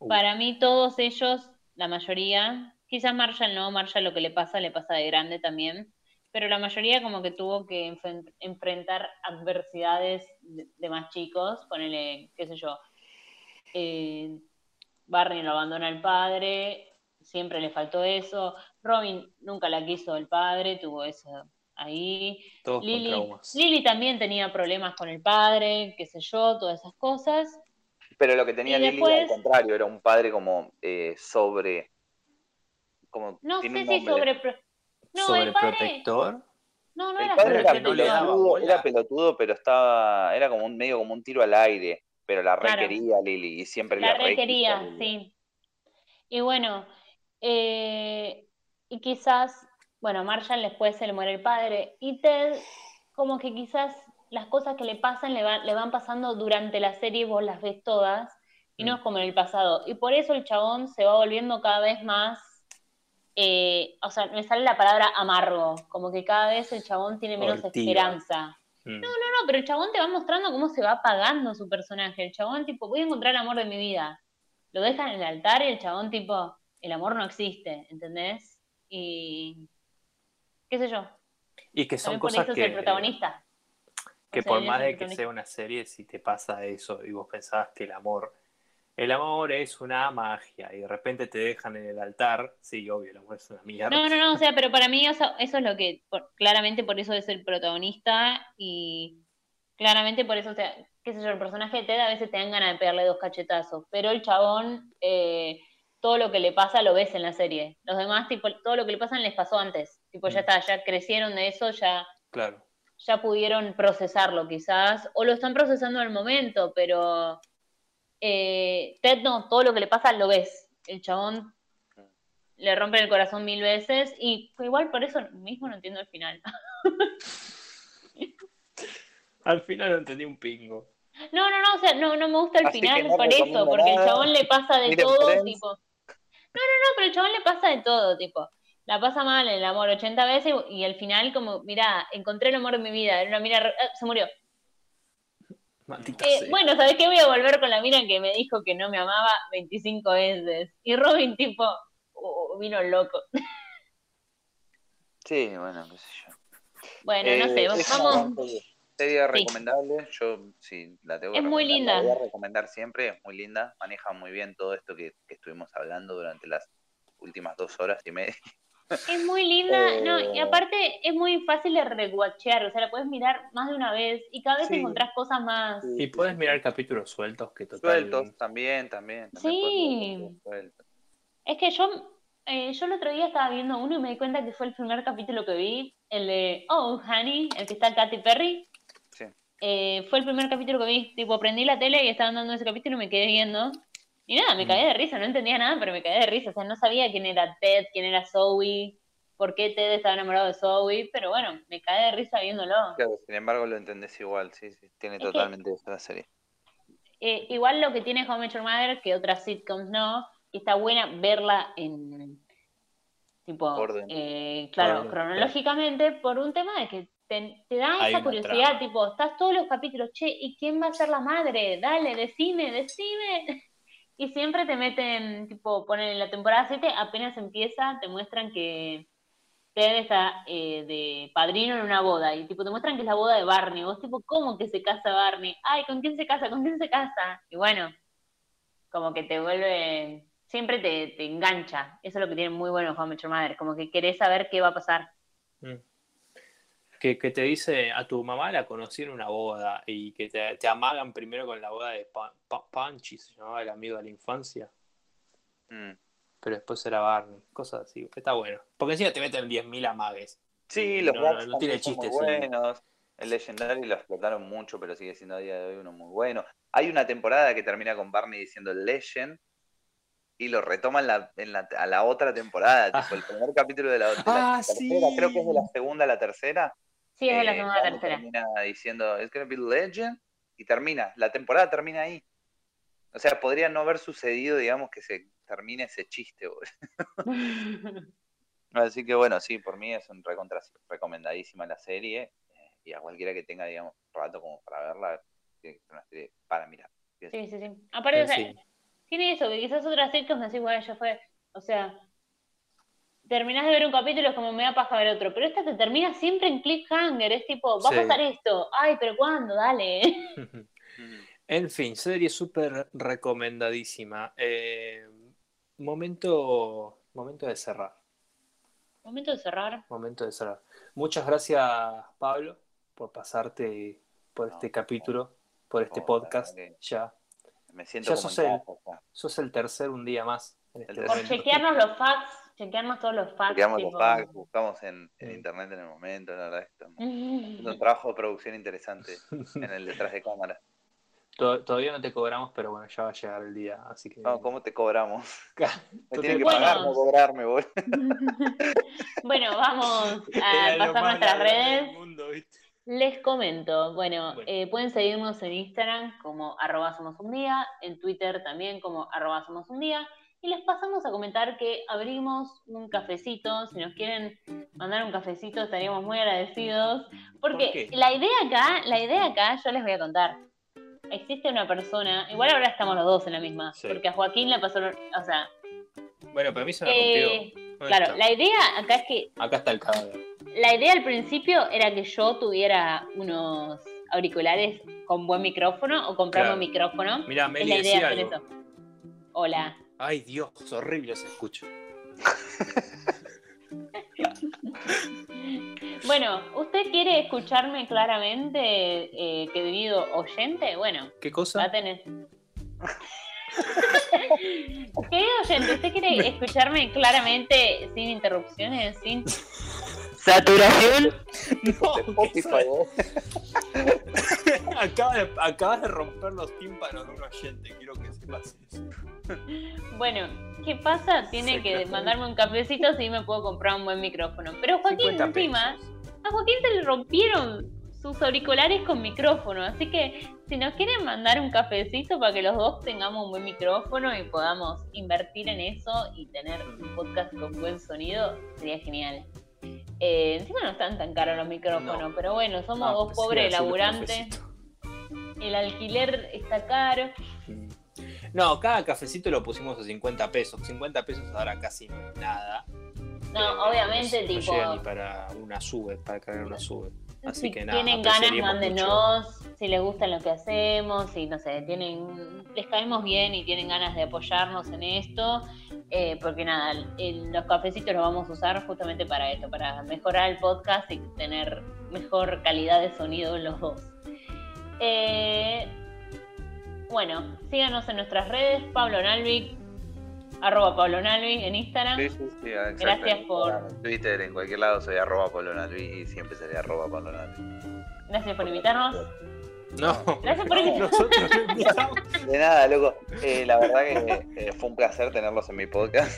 Speaker 2: Uh.
Speaker 1: Para mí todos ellos, la mayoría, quizás Marshall no, Marshall lo que le pasa, le pasa de grande también, pero la mayoría como que tuvo que enfrentar adversidades de, de más chicos, ponele, qué sé yo, eh, Barney lo abandona el padre, siempre le faltó eso, Robin nunca la quiso el padre, tuvo eso ahí,
Speaker 2: Todos con
Speaker 1: Lily,
Speaker 2: traumas.
Speaker 1: Lily también tenía problemas con el padre, qué sé yo, todas esas cosas.
Speaker 3: Pero lo que tenía
Speaker 1: Y
Speaker 3: Lily
Speaker 1: después-
Speaker 3: al contrario, era un padre como eh, sobre. Como
Speaker 1: No
Speaker 3: tiene
Speaker 1: sé
Speaker 3: un
Speaker 1: si sobre... No, padre...
Speaker 2: Sobreprotector.
Speaker 1: No, no
Speaker 3: El
Speaker 1: era
Speaker 3: padre era pelotudo, era pelotudo, pero estaba. Era como un medio como un tiro al aire. Pero la re
Speaker 1: Claro.
Speaker 3: quería Lily y siempre
Speaker 1: La
Speaker 3: la re
Speaker 1: requería, sí. Y bueno, eh, y quizás, bueno, Marshall después se le muere el padre. Y Ted, como que quizás las cosas que le pasan le, van- le van pasando durante la serie, vos las ves todas, y no
Speaker 2: Mm.
Speaker 1: es como en el pasado. Y por eso el chabón se va volviendo cada vez más, eh, o sea, me sale la palabra amargo, como que cada vez el chabón tiene menos esperanza.
Speaker 2: Mm.
Speaker 1: No, no, pero el chabón te va mostrando cómo se va apagando su personaje. El chabón, tipo, voy a encontrar el amor de mi vida. Lo dejan en el altar y el chabón, tipo, el amor no existe, ¿entendés? Y. ¿Qué sé yo?
Speaker 2: Y que son
Speaker 1: También por
Speaker 2: cosas
Speaker 1: eso
Speaker 2: que,
Speaker 1: es el protagonista.
Speaker 2: que
Speaker 1: O sea,
Speaker 2: por más de que sea una serie, si te pasa eso y vos pensabas que el amor, el amor es una magia y de repente te dejan en el altar, sí, obvio, el amor es una mierda.
Speaker 1: No, no, no, o sea, pero para mí eso, eso es lo que, por- claramente por eso es el protagonista y claramente por eso, o sea, qué sé yo, el personaje de Ted a veces te dan ganas de pegarle dos cachetazos, pero el chabón, eh, todo lo que le pasa lo ves en la serie. Los demás, tipo, todo lo que le pasa les pasó antes. Tipo, ya
Speaker 2: Mm.
Speaker 1: está, ya crecieron de eso, ya,
Speaker 2: Claro.
Speaker 1: ya pudieron procesarlo quizás, o lo están procesando el momento, pero eh, Ted no, todo lo que le pasa lo ves. El chabón le rompen el corazón mil veces y igual por eso mismo no entiendo el final.
Speaker 2: Al final no entendí un pingo.
Speaker 1: No, no, no, o sea, no, no me gusta el
Speaker 3: Así
Speaker 1: final
Speaker 3: no
Speaker 1: por eso, porque el chabón le pasa de
Speaker 3: Miren
Speaker 1: todo,
Speaker 3: Friends.
Speaker 1: tipo. No, no, no, pero el chabón le pasa de todo, tipo. La pasa mal el amor 80 veces y, al final como, mira, encontré el amor de mi vida, era una mira, ah, se murió.
Speaker 2: Maldita
Speaker 1: Eh,
Speaker 2: sea.
Speaker 1: bueno, ¿sabes qué? Voy a volver con la mina que me dijo que no me amaba 25 veces. Y Robin, tipo, uh, vino loco.
Speaker 3: Sí, bueno, qué sé yo.
Speaker 1: Bueno, no
Speaker 3: Eh,
Speaker 1: sé,
Speaker 3: una
Speaker 1: vamos.
Speaker 3: Serie recomendable, yo sí la tengo que
Speaker 1: Es muy
Speaker 3: recomendar, la
Speaker 1: linda.
Speaker 3: voy a recomendar siempre, es muy linda, maneja muy bien todo esto que, que estuvimos hablando durante las últimas dos horas y media.
Speaker 1: Es muy linda,
Speaker 3: Eh,
Speaker 1: no, y aparte es muy fácil de rewatchear, o sea, la puedes mirar más de una vez y cada vez
Speaker 3: Sí.
Speaker 1: encontrás cosas más.
Speaker 2: Y puedes mirar capítulos sueltos que total...
Speaker 3: Sueltos también, también. también
Speaker 1: Sí. Es que yo, eh, yo el otro día estaba viendo uno y me di cuenta que fue el primer capítulo que vi, el de Oh, Honey, el que está Katy Perry.
Speaker 3: Sí.
Speaker 1: eh, fue el primer capítulo que vi. Tipo, prendí la tele y estaban dando ese capítulo y me quedé viendo. Y nada, me caí de risa, no entendía nada, pero me caí de risa. O sea, no sabía quién era Ted, quién era Zoe, por qué Ted estaba enamorado de Zoe, pero bueno, me caí de risa viéndolo.
Speaker 3: Claro, sin embargo lo entendés igual, sí, sí. Tiene totalmente eso la serie.
Speaker 1: Eh, igual lo que tiene Met Your Mother, que otras sitcoms no, y está buena verla en tipo,
Speaker 3: Orden.
Speaker 1: eh, claro,
Speaker 2: Orden,
Speaker 1: cronológicamente, por un tema de que te, te da
Speaker 2: Hay
Speaker 1: esa curiosidad,
Speaker 2: trama.
Speaker 1: tipo, estás todos los capítulos, che, ¿y quién va a ser la madre? Dale, decime, decime. Y siempre te meten, tipo, ponen en la temporada 7, apenas empieza, te muestran que Ted está eh, de padrino en una boda, y tipo, te muestran que es la boda de Barney, vos tipo, ¿cómo que se casa Barney? Ay, ¿con quién se casa? ¿Con quién se casa? Y bueno, como que te vuelve, siempre te, te engancha, eso es lo que tiene muy bueno Met Your Mother, como que querés saber qué va a pasar.
Speaker 2: Mm. Que, que te dice a tu mamá la conocí en una boda y que te, te amagan primero con la boda de Pa- Pa- Punchy, se llamaba el amigo de la infancia,
Speaker 3: Mm.
Speaker 2: pero después era Barney, cosas así. Está bueno. Porque encima te meten 10.000 amagues.
Speaker 3: Sí, los
Speaker 2: No, no tiene
Speaker 3: son muy
Speaker 2: chiste, sí.
Speaker 3: buenos. El Legendary lo explotaron mucho, pero sigue siendo a día de hoy uno muy bueno. Hay una temporada que termina con Barney diciendo Legend y lo retoma en la, en la- a la otra temporada,
Speaker 2: Ah.
Speaker 3: tipo el primer capítulo de la, de la
Speaker 2: Ah,
Speaker 3: tercera,
Speaker 2: sí.
Speaker 3: creo que es de la segunda a la tercera.
Speaker 1: Sí, es de la
Speaker 3: eh,
Speaker 1: segunda tercera.
Speaker 3: Termina diciendo, it's gonna be Legend y termina, la temporada termina ahí. O sea, podría no haber sucedido, digamos, que se termine ese chiste. Así que bueno, sí, por mí es un recontra recomendadísima la serie. eh, y a cualquiera que tenga, digamos, rato como para verla, tiene que ser una serie para mirar.
Speaker 1: Sí, sí, sí. Aparte, o sea, tiene eso, que quizás otras sitcoms decís, bueno, ya fue, o sea, terminás de ver un capítulo, es como me da paja ver otro, pero esta te termina siempre en cliffhanger, es tipo, va
Speaker 2: Sí.
Speaker 1: a pasar esto, ay, pero ¿cuándo? Dale.
Speaker 2: En fin, serie súper recomendadísima. Eh, momento, momento de cerrar.
Speaker 1: Momento de cerrar.
Speaker 2: Momento de cerrar. Muchas gracias, Pablo, por pasarte por
Speaker 3: No,
Speaker 2: este capítulo, por este
Speaker 3: la
Speaker 2: podcast. Ya.
Speaker 3: Me siento
Speaker 2: Ya
Speaker 3: como
Speaker 2: sos
Speaker 3: en
Speaker 2: el- Sos el tercer un día más en este
Speaker 1: Por chequearnos los facts, chequearnos todos los facts.
Speaker 3: chequeamos los facts, buscamos en, en internet en el momento, la verdad, estamos haciendo un trabajo de producción interesante en el detrás de cámara.
Speaker 2: To- Todavía no te cobramos, pero bueno, ya va a llegar el día, así que...
Speaker 3: No, ¿cómo te cobramos? Me
Speaker 2: Tú
Speaker 3: tienen que
Speaker 1: Bueno.
Speaker 3: pagar, no cobrarme, boludo.
Speaker 1: bueno, vamos a pasar nuestras redes. Les comento, bueno,
Speaker 2: Bueno.
Speaker 1: eh, pueden seguirnos en Instagram como arroba somos un día, en Twitter también como arroba somos un día, y les pasamos a comentar que abrimos un cafecito, si nos quieren mandar un cafecito estaríamos muy agradecidos, porque la idea acá, la idea acá yo les voy a contar. Existe una persona, igual ahora estamos los dos en la misma,
Speaker 2: Sí.
Speaker 1: porque a Joaquín le pasó, o sea,
Speaker 2: Bueno, pero a mí se me
Speaker 1: eh,
Speaker 2: rompió. ¿Dónde
Speaker 1: claro,
Speaker 2: está?
Speaker 1: la idea acá es que
Speaker 2: Acá está el cadáver.
Speaker 1: la idea al principio era que yo tuviera unos auriculares con buen micrófono o comprarme
Speaker 2: Claro.
Speaker 1: un micrófono.
Speaker 2: Mira,
Speaker 1: Es
Speaker 2: Meli
Speaker 1: la idea
Speaker 2: decía
Speaker 1: hacer
Speaker 2: algo.
Speaker 1: eso. Hola.
Speaker 2: Ay, Dios, horrible se escucha.
Speaker 1: Bueno, ¿usted quiere escucharme claramente, eh, querido oyente? Bueno,
Speaker 2: ¿Qué
Speaker 1: va a
Speaker 2: cosa?
Speaker 1: tener. Querido oyente, ¿usted quiere escucharme claramente sin interrupciones, sin saturación?
Speaker 2: No,
Speaker 3: Spotify,
Speaker 2: acabas, de, acabas de romper los tímpanos de un oyente, quiero que sepas eso.
Speaker 1: Bueno, ¿qué pasa? Tiene
Speaker 2: Sí,
Speaker 1: que
Speaker 2: claro.
Speaker 1: mandarme un cafecito si me puedo comprar un buen micrófono. Pero Joaquín
Speaker 2: 50
Speaker 1: encima, a Joaquín se le rompieron sus auriculares con micrófono, así que si nos quieren mandar un cafecito para que los dos tengamos un buen micrófono y podamos invertir en eso y tener un podcast con buen sonido, sería genial. Eh, encima no están tan caros los micrófonos,
Speaker 2: No.
Speaker 1: pero bueno, somos dos
Speaker 2: pues
Speaker 1: pobres laburantes, el alquiler está caro.
Speaker 2: Mm. No, cada cafecito lo pusimos a 50 pesos. 50 pesos ahora casi no es nada.
Speaker 1: No, obviamente,
Speaker 2: no,
Speaker 1: tipo...
Speaker 2: No llega ni para una sube, para cargar una sube. Así
Speaker 1: si
Speaker 2: que nada,
Speaker 1: tienen ganas, mándenos. Si les gusta lo que hacemos, si no sé, tienen, les caemos bien y tienen ganas de apoyarnos en esto, eh, porque nada, el- los cafecitos los vamos a usar justamente para esto, para mejorar el podcast y tener mejor calidad de sonido en los dos. Eh, bueno, síganos en nuestras redes, Pablo Nalvic, arroba Pablo Nalvic en Instagram.
Speaker 3: Sí, sí, sí.
Speaker 1: Gracias por-
Speaker 3: En Twitter, en cualquier lado, soy arroba Pablo Nalvi y siempre seré arroba Pablo Nalvi.
Speaker 1: Gracias por invitarnos.
Speaker 2: No,
Speaker 1: Gracias por invitarme.
Speaker 2: nosotros.
Speaker 3: De nada, loco. Eh, la verdad que eh, fue un placer tenerlos en mi podcast.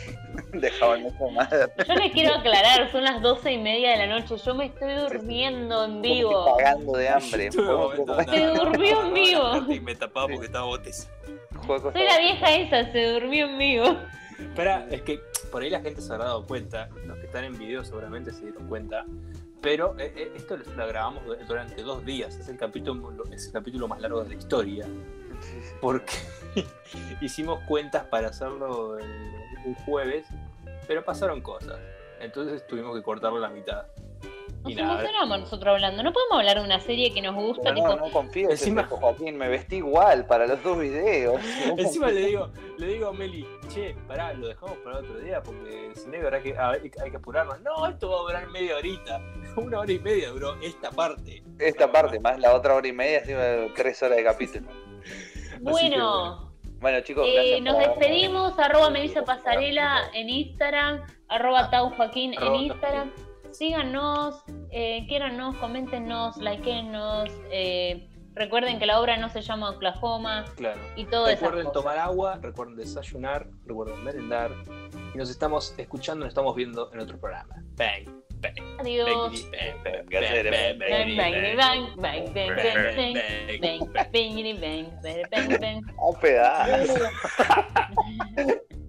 Speaker 3: Dejaban mucho más.
Speaker 1: Yo les quiero aclarar, son las doce y media de la noche. Yo me estoy durmiendo en vivo.
Speaker 3: Cagando de hambre.
Speaker 1: Se durmió en vivo.
Speaker 2: Y me tapaba porque estaba botes.
Speaker 3: Juego
Speaker 1: Soy la vieja esa, se durmió en vivo.
Speaker 2: Espera, es que por ahí la gente se habrá dado cuenta, los que están en video seguramente se dieron cuenta, pero eh, eh, esto lo, lo grabamos du- durante dos días, es el capítulo, es el capítulo más largo de la historia, porque hicimos cuentas para hacerlo el, un jueves, pero pasaron cosas, entonces tuvimos que cortarlo a la mitad. Y
Speaker 1: Nos
Speaker 2: nada,
Speaker 1: emocionamos nosotros hablando. No podemos hablar de una serie que nos gusta,
Speaker 3: No,
Speaker 1: tipo,
Speaker 3: no confío en
Speaker 2: Encima-
Speaker 3: ese Joaquín, me vestí igual para los dos videos.
Speaker 2: Encima le digo, le digo a Meli, che, pará, lo dejamos para otro día porque si no habrá que, hay, hay que apurarnos. No, esto va a durar media horita. Una hora y media duró esta parte.
Speaker 3: Esta parte, más la otra hora y media, encima tres horas de capítulo.
Speaker 1: bueno.
Speaker 3: Bueno, chicos,
Speaker 1: Eh, nos
Speaker 3: por
Speaker 1: despedimos, arroba Melissa Pasarela en Instagram, arroba Tau Joaquín en Instagram. Síganos, eh, quiérannos, coméntenos, likeenos. Eh, recuerden que la obra no se llama Oklahoma
Speaker 2: Claro.
Speaker 1: y todo eso.
Speaker 2: Recuerden tomar agua, recuerden desayunar, recuerden merendar. Y nos estamos escuchando, nos estamos viendo en otro programa. Bang, bang,
Speaker 1: Adiós.
Speaker 2: bang, bang, bang,
Speaker 3: ¿Qué hacer?
Speaker 2: bang,
Speaker 1: Bang, bang, bang, bang, bang, bang, bang, bang.
Speaker 2: bang,
Speaker 1: Bang,
Speaker 2: bang.
Speaker 1: bang, bang, bang, bang, bang.
Speaker 3: A un pedazo.